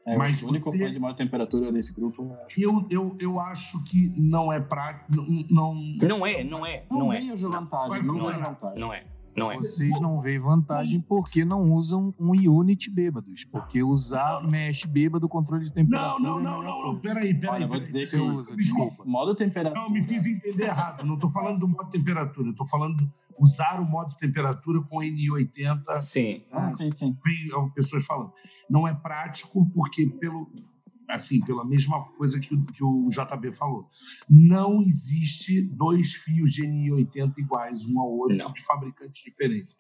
É, Mas o único você... de maior temperatura desse grupo. Eu, eu, eu acho que não é prático. Não, não, é, não é. Não, não é. Vejo vantagem, não, não, é vantagem. não é. Não é. Vocês não veem vantagem porque não usam um unit bêbados. Porque usar mesh bêbado, controle de temperatura. Não, não, não, não, não. Peraí, peraí. Olha, vou dizer que você usa. Desculpa. Modo temperatura. Não, me fiz entender errado. Não estou falando do modo temperatura. Estou falando usar o modo temperatura com N80. Sim. Ah, sim, sim. Vi pessoas falando. Não é prático porque pelo assim, pela mesma coisa que o, que o JB falou. Não existe dois fios de N80 iguais um ao outro Não. de fabricantes diferentes.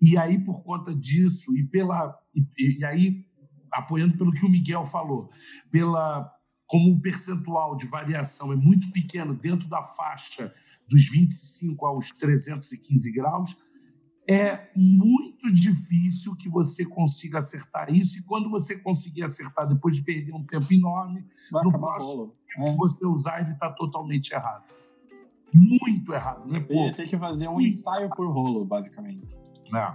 E aí, por conta disso, e pela. E, e aí, apoiando pelo que o Miguel falou, pela como o percentual de variação é muito pequeno dentro da faixa dos 25 aos 315 graus, é muito difícil que você consiga acertar isso. E quando você conseguir acertar depois de perder um tempo enorme, Vai no próximo que você usar, ele está totalmente errado. Muito errado, né? Você tem que fazer um ensaio por rolo, basicamente. É.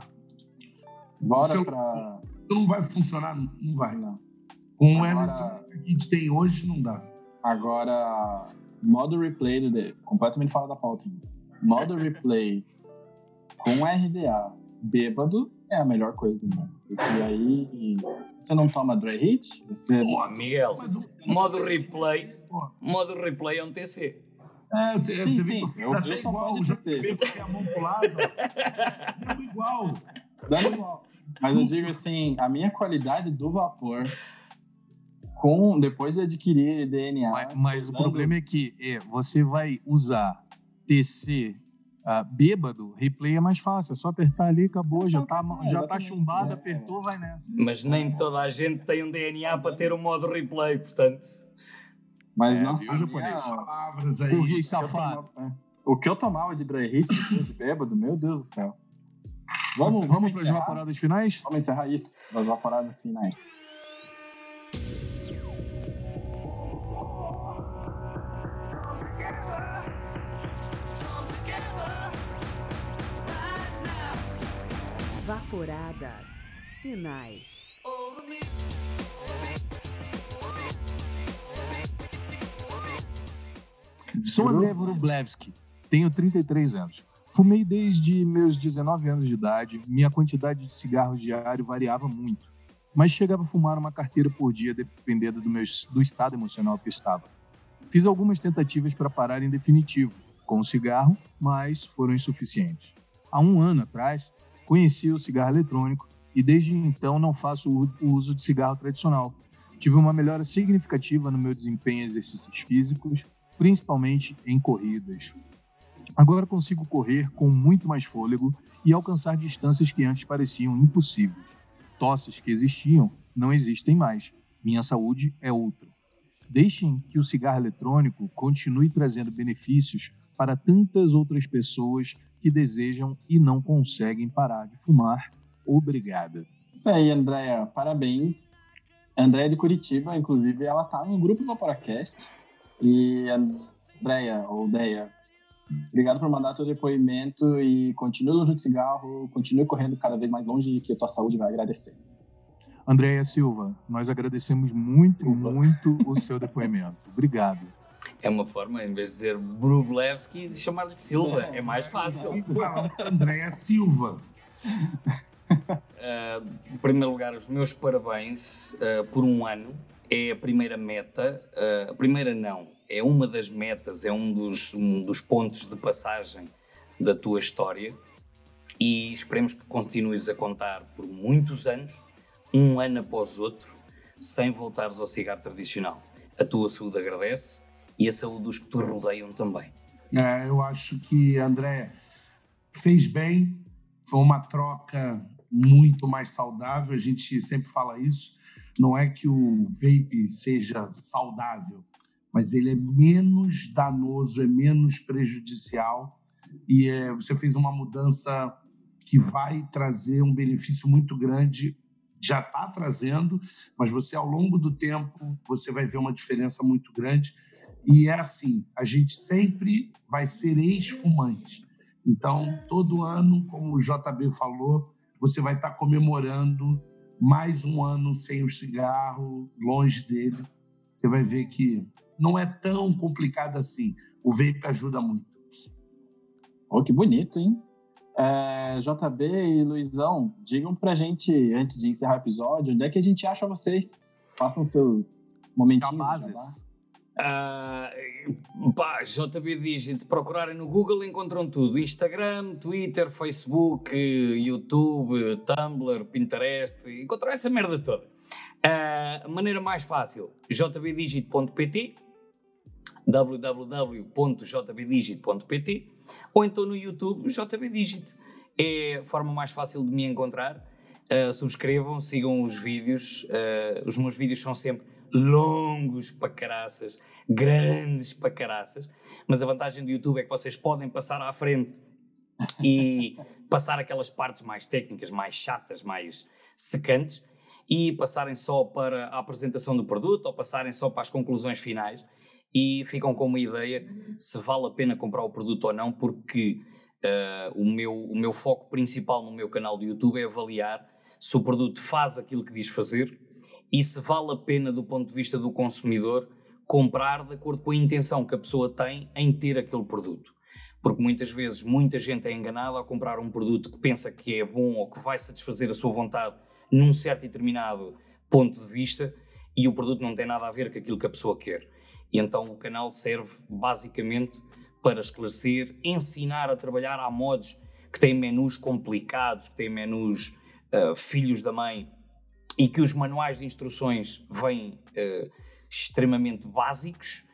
Bora para. Não vai funcionar, não vai. Não. Com o Agora... que a gente tem hoje, não dá. Agora, modo replay, do... completamente fora da pauta. Modo replay com RDA bêbado é a melhor coisa do mundo. Porque aí você não toma dry heat, você. Pô, Miguel, modo replay. Modo replay é um TC. É, você, sim, você sim. eu, até eu igual, o JP porque é a mão pro lado. Dando igual. Dando igual. Mas eu digo assim, a minha qualidade do vapor com depois de adquirir DNA. Mas, mas usando... o problema é que é, você vai usar TC uh, bêbado, replay é mais fácil. É só apertar ali, acabou. É já, tá, já tá chumbado, é. apertou, vai nessa. Mas nem toda a gente tem um DNA para ter um modo replay, portanto. Mas é, nossa, palavras aí. safado. O que eu tomava de dry hit de bêbado, meu Deus do céu. Vamos, vamos, vamos para as vaporadas finais? Vamos encerrar isso, as vaporadas finais. Vaporadas. finais. Sou André Vrublevski, tenho 33 anos. Fumei desde meus 19 anos de idade, minha quantidade de cigarros diário variava muito, mas chegava a fumar uma carteira por dia dependendo do, meu, do estado emocional que estava. Fiz algumas tentativas para parar em definitivo, com o cigarro, mas foram insuficientes. Há um ano atrás, conheci o cigarro eletrônico e desde então não faço o uso de cigarro tradicional. Tive uma melhora significativa no meu desempenho em exercícios físicos, principalmente em corridas. Agora consigo correr com muito mais fôlego e alcançar distâncias que antes pareciam impossíveis. Tosses que existiam não existem mais. Minha saúde é outra. Deixem que o cigarro eletrônico continue trazendo benefícios para tantas outras pessoas que desejam e não conseguem parar de fumar. Obrigada. Isso aí, Andréia. Parabéns. Andréia de Curitiba, inclusive, ela tá no grupo do Vaporacast. E Andréia, ou Deia, obrigado por mandar teu depoimento e continue longe de cigarro, continue correndo cada vez mais longe que a tua saúde vai agradecer. Andréia Silva, nós agradecemos muito, Silva. muito o seu depoimento. Obrigado. É uma forma, em vez de dizer Brublevski, de chamar-lhe Silva. É, mais fácil. Andréia Silva. Uh, em primeiro lugar, os meus parabéns uh, por um ano. É a primeira meta. Uh, a primeira não. É uma das metas, é um dos, um dos pontos de passagem da tua história. E esperemos que continues a contar por muitos anos, um ano após outro, sem voltares ao cigarro tradicional. A tua saúde agradece e a saúde dos que te rodeiam também. É, eu acho que André fez bem, foi uma troca muito mais saudável. A gente sempre fala isso. Não é que o vape seja saudável, mas ele é menos danoso, é menos prejudicial. E é, você fez uma mudança que vai trazer um benefício muito grande já está trazendo, mas você ao longo do tempo você vai ver uma diferença muito grande. E é assim, a gente sempre vai ser ex-fumante. Então, todo ano, como o JB falou, você vai estar comemorando mais um ano sem o cigarro, longe dele. Você vai ver que não é tão complicado assim. O vape ajuda muito. Oh, que bonito, hein? É, JB e Luizão, digam pra gente, antes de encerrar o episódio, onde é que a gente acha vocês? Façam seus momentinhos. Cabazes. Uh, pá, JB Digit, se procurarem no Google encontram tudo: Instagram, Twitter, Facebook, YouTube, Tumblr, Pinterest, encontram essa merda toda. Uh, maneira mais fácil: jbdigit.pt, www.jbdigit.pt ou então no YouTube JBDigit. É a forma mais fácil de me encontrar. Uh, subscrevam, sigam os vídeos. Uh, os meus vídeos são sempre longos para caraças, grandes para caraças, mas a vantagem do YouTube é que vocês podem passar à frente e passar aquelas partes mais técnicas, mais chatas, mais secantes e passarem só para a apresentação do produto ou passarem só para as conclusões finais e ficam com uma ideia se vale a pena comprar o produto ou não, porque uh, o, meu, o meu foco principal no meu canal do YouTube é avaliar se o produto faz aquilo que diz fazer e se vale a pena, do ponto de vista do consumidor, comprar de acordo com a intenção que a pessoa tem em ter aquele produto. Porque muitas vezes muita gente é enganada ao comprar um produto que pensa que é bom ou que vai satisfazer a sua vontade num certo e determinado ponto de vista e o produto não tem nada a ver com aquilo que a pessoa quer. E então o canal serve basicamente para esclarecer, ensinar a trabalhar a modos que têm menus complicados, que têm menus uh, filhos da mãe e que os manuais de instruções vêm uh, extremamente básicos,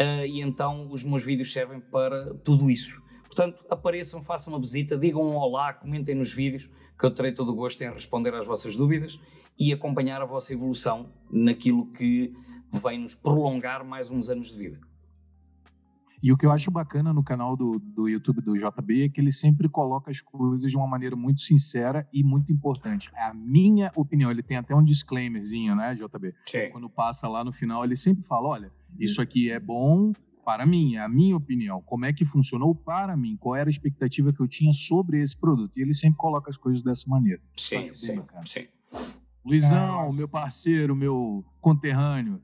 uh, e então os meus vídeos servem para tudo isso. Portanto, apareçam, façam uma visita, digam um olá, comentem nos vídeos, que eu terei todo o gosto em responder às vossas dúvidas e acompanhar a vossa evolução naquilo que vem nos prolongar mais uns anos de vida. E o que eu acho bacana no canal do, do YouTube do JB é que ele sempre coloca as coisas de uma maneira muito sincera e muito importante. É a minha opinião. Ele tem até um disclaimerzinho, né, JB? Sim. Quando passa lá no final, ele sempre fala: olha, isso aqui é bom para mim, é a minha opinião. Como é que funcionou para mim? Qual era a expectativa que eu tinha sobre esse produto? E ele sempre coloca as coisas dessa maneira. Sim, sim, sim. Luizão, meu parceiro, meu conterrâneo.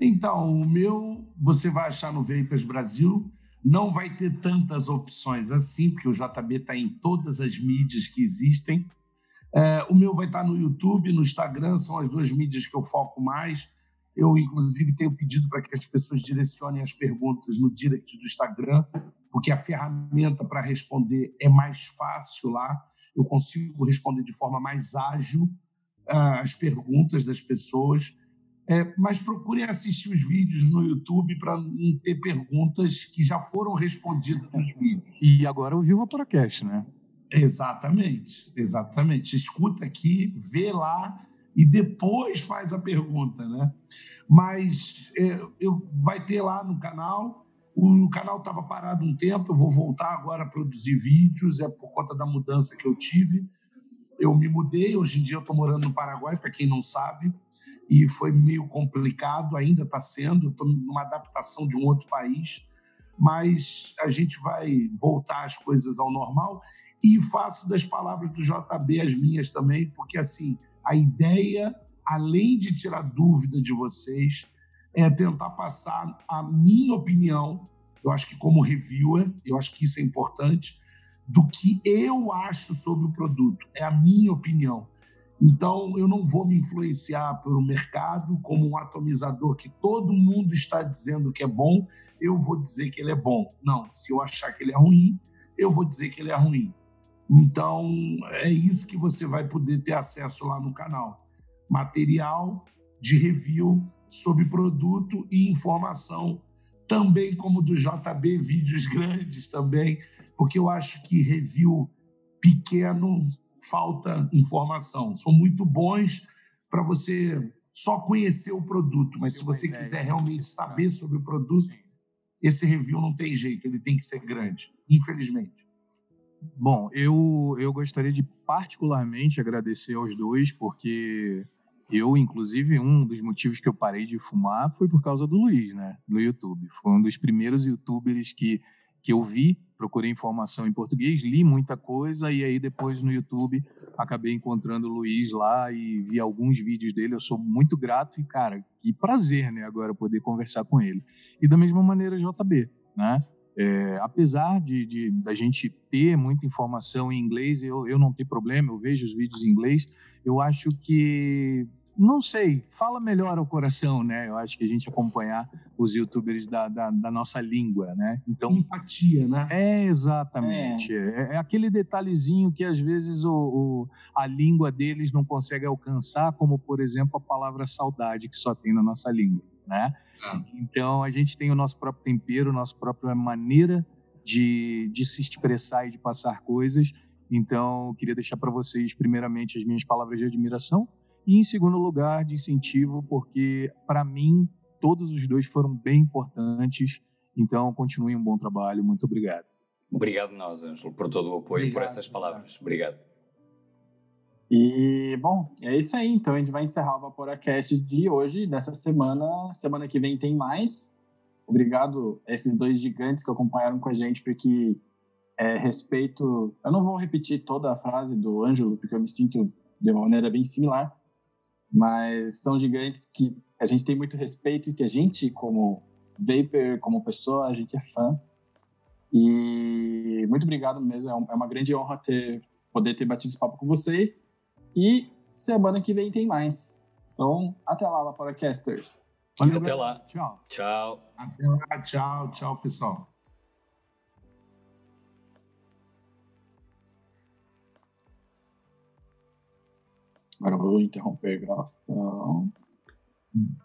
Então, o meu você vai achar no Vapers Brasil. Não vai ter tantas opções assim, porque o JB está em todas as mídias que existem. É, o meu vai estar tá no YouTube, no Instagram, são as duas mídias que eu foco mais. Eu, inclusive, tenho pedido para que as pessoas direcionem as perguntas no direct do Instagram, porque a ferramenta para responder é mais fácil lá. Eu consigo responder de forma mais ágil uh, as perguntas das pessoas. É, mas procurem assistir os vídeos no YouTube para não ter perguntas que já foram respondidas nos vídeos. E agora ouviu o podcast, né? Exatamente, exatamente. Escuta aqui, vê lá e depois faz a pergunta, né? Mas é, eu vai ter lá no canal. O canal estava parado um tempo, eu vou voltar agora a produzir vídeos, é por conta da mudança que eu tive. Eu me mudei, hoje em dia eu estou morando no Paraguai, para quem não sabe, e foi meio complicado, ainda está sendo, estou numa adaptação de um outro país, mas a gente vai voltar as coisas ao normal e faço das palavras do JB as minhas também, porque assim, a ideia, além de tirar dúvida de vocês, é tentar passar a minha opinião, eu acho que como reviewer, eu acho que isso é importante, do que eu acho sobre o produto. É a minha opinião. Então, eu não vou me influenciar pelo mercado como um atomizador que todo mundo está dizendo que é bom, eu vou dizer que ele é bom. Não, se eu achar que ele é ruim, eu vou dizer que ele é ruim. Então, é isso que você vai poder ter acesso lá no canal. Material de review sobre produto e informação, também como do JB, vídeos grandes também, porque eu acho que review pequeno falta informação. São muito bons para você só conhecer o produto, mas se você quiser realmente saber sobre o produto, esse review não tem jeito, ele tem que ser grande, infelizmente. Bom, eu, eu gostaria de particularmente agradecer aos dois, porque eu, inclusive, um dos motivos que eu parei de fumar foi por causa do Luiz, né? No YouTube. Foi um dos primeiros youtubers que, que eu vi, procurei informação em português, li muita coisa e aí depois no YouTube acabei encontrando o Luiz lá e vi alguns vídeos dele. Eu sou muito grato e, cara, que prazer, né? Agora poder conversar com ele. E da mesma maneira, JB, né? É, apesar de, de, da gente ter muita informação em inglês, eu, eu não tenho problema, eu vejo os vídeos em inglês, eu acho que, não sei, fala melhor ao coração, né? Eu acho que a gente acompanhar os youtubers da, da, da nossa língua, né? Então, Empatia, né? É, exatamente. É, é, é aquele detalhezinho que às vezes o, o, a língua deles não consegue alcançar, como, por exemplo, a palavra saudade que só tem na nossa língua, né? Então a gente tem o nosso próprio tempero, nossa própria maneira de, de se expressar e de passar coisas. Então eu queria deixar para vocês, primeiramente, as minhas palavras de admiração e, em segundo lugar, de incentivo, porque para mim todos os dois foram bem importantes. Então continuem um bom trabalho. Muito obrigado. Obrigado nós, Ângelo, por todo o apoio e por essas palavras. Obrigado. E, bom, é isso aí. Então, a gente vai encerrar o Vaporacast de hoje, dessa semana. Semana que vem tem mais. Obrigado a esses dois gigantes que acompanharam com a gente, porque é, respeito... Eu não vou repetir toda a frase do Ângelo, porque eu me sinto de uma maneira bem similar, mas são gigantes que a gente tem muito respeito e que a gente, como Vapor, como pessoa, a gente é fã. E muito obrigado mesmo, é, é uma grande honra ter, poder ter batido esse papo com vocês. E semana que vem tem mais. Então, até lá, Vaporacasters. Valeu, até lá. Tchau. Tchau. Até lá. Tchau, tchau, pessoal. Agora eu vou interromper a gravação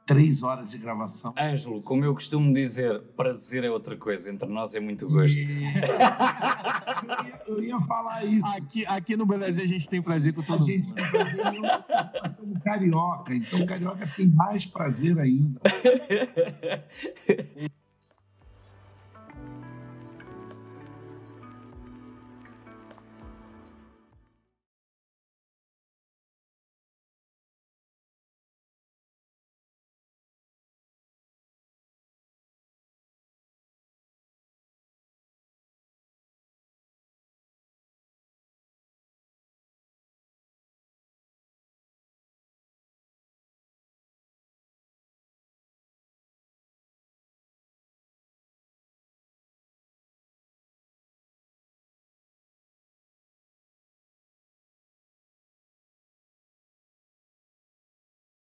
três horas de gravação. Ângelo, como eu costumo dizer, prazer é outra coisa, entre nós é muito gosto. eu, ia, falar isso. Aqui, aqui no Brasil a gente tem prazer com todo a mundo. A gente tem carioca, então carioca tem mais prazer ainda.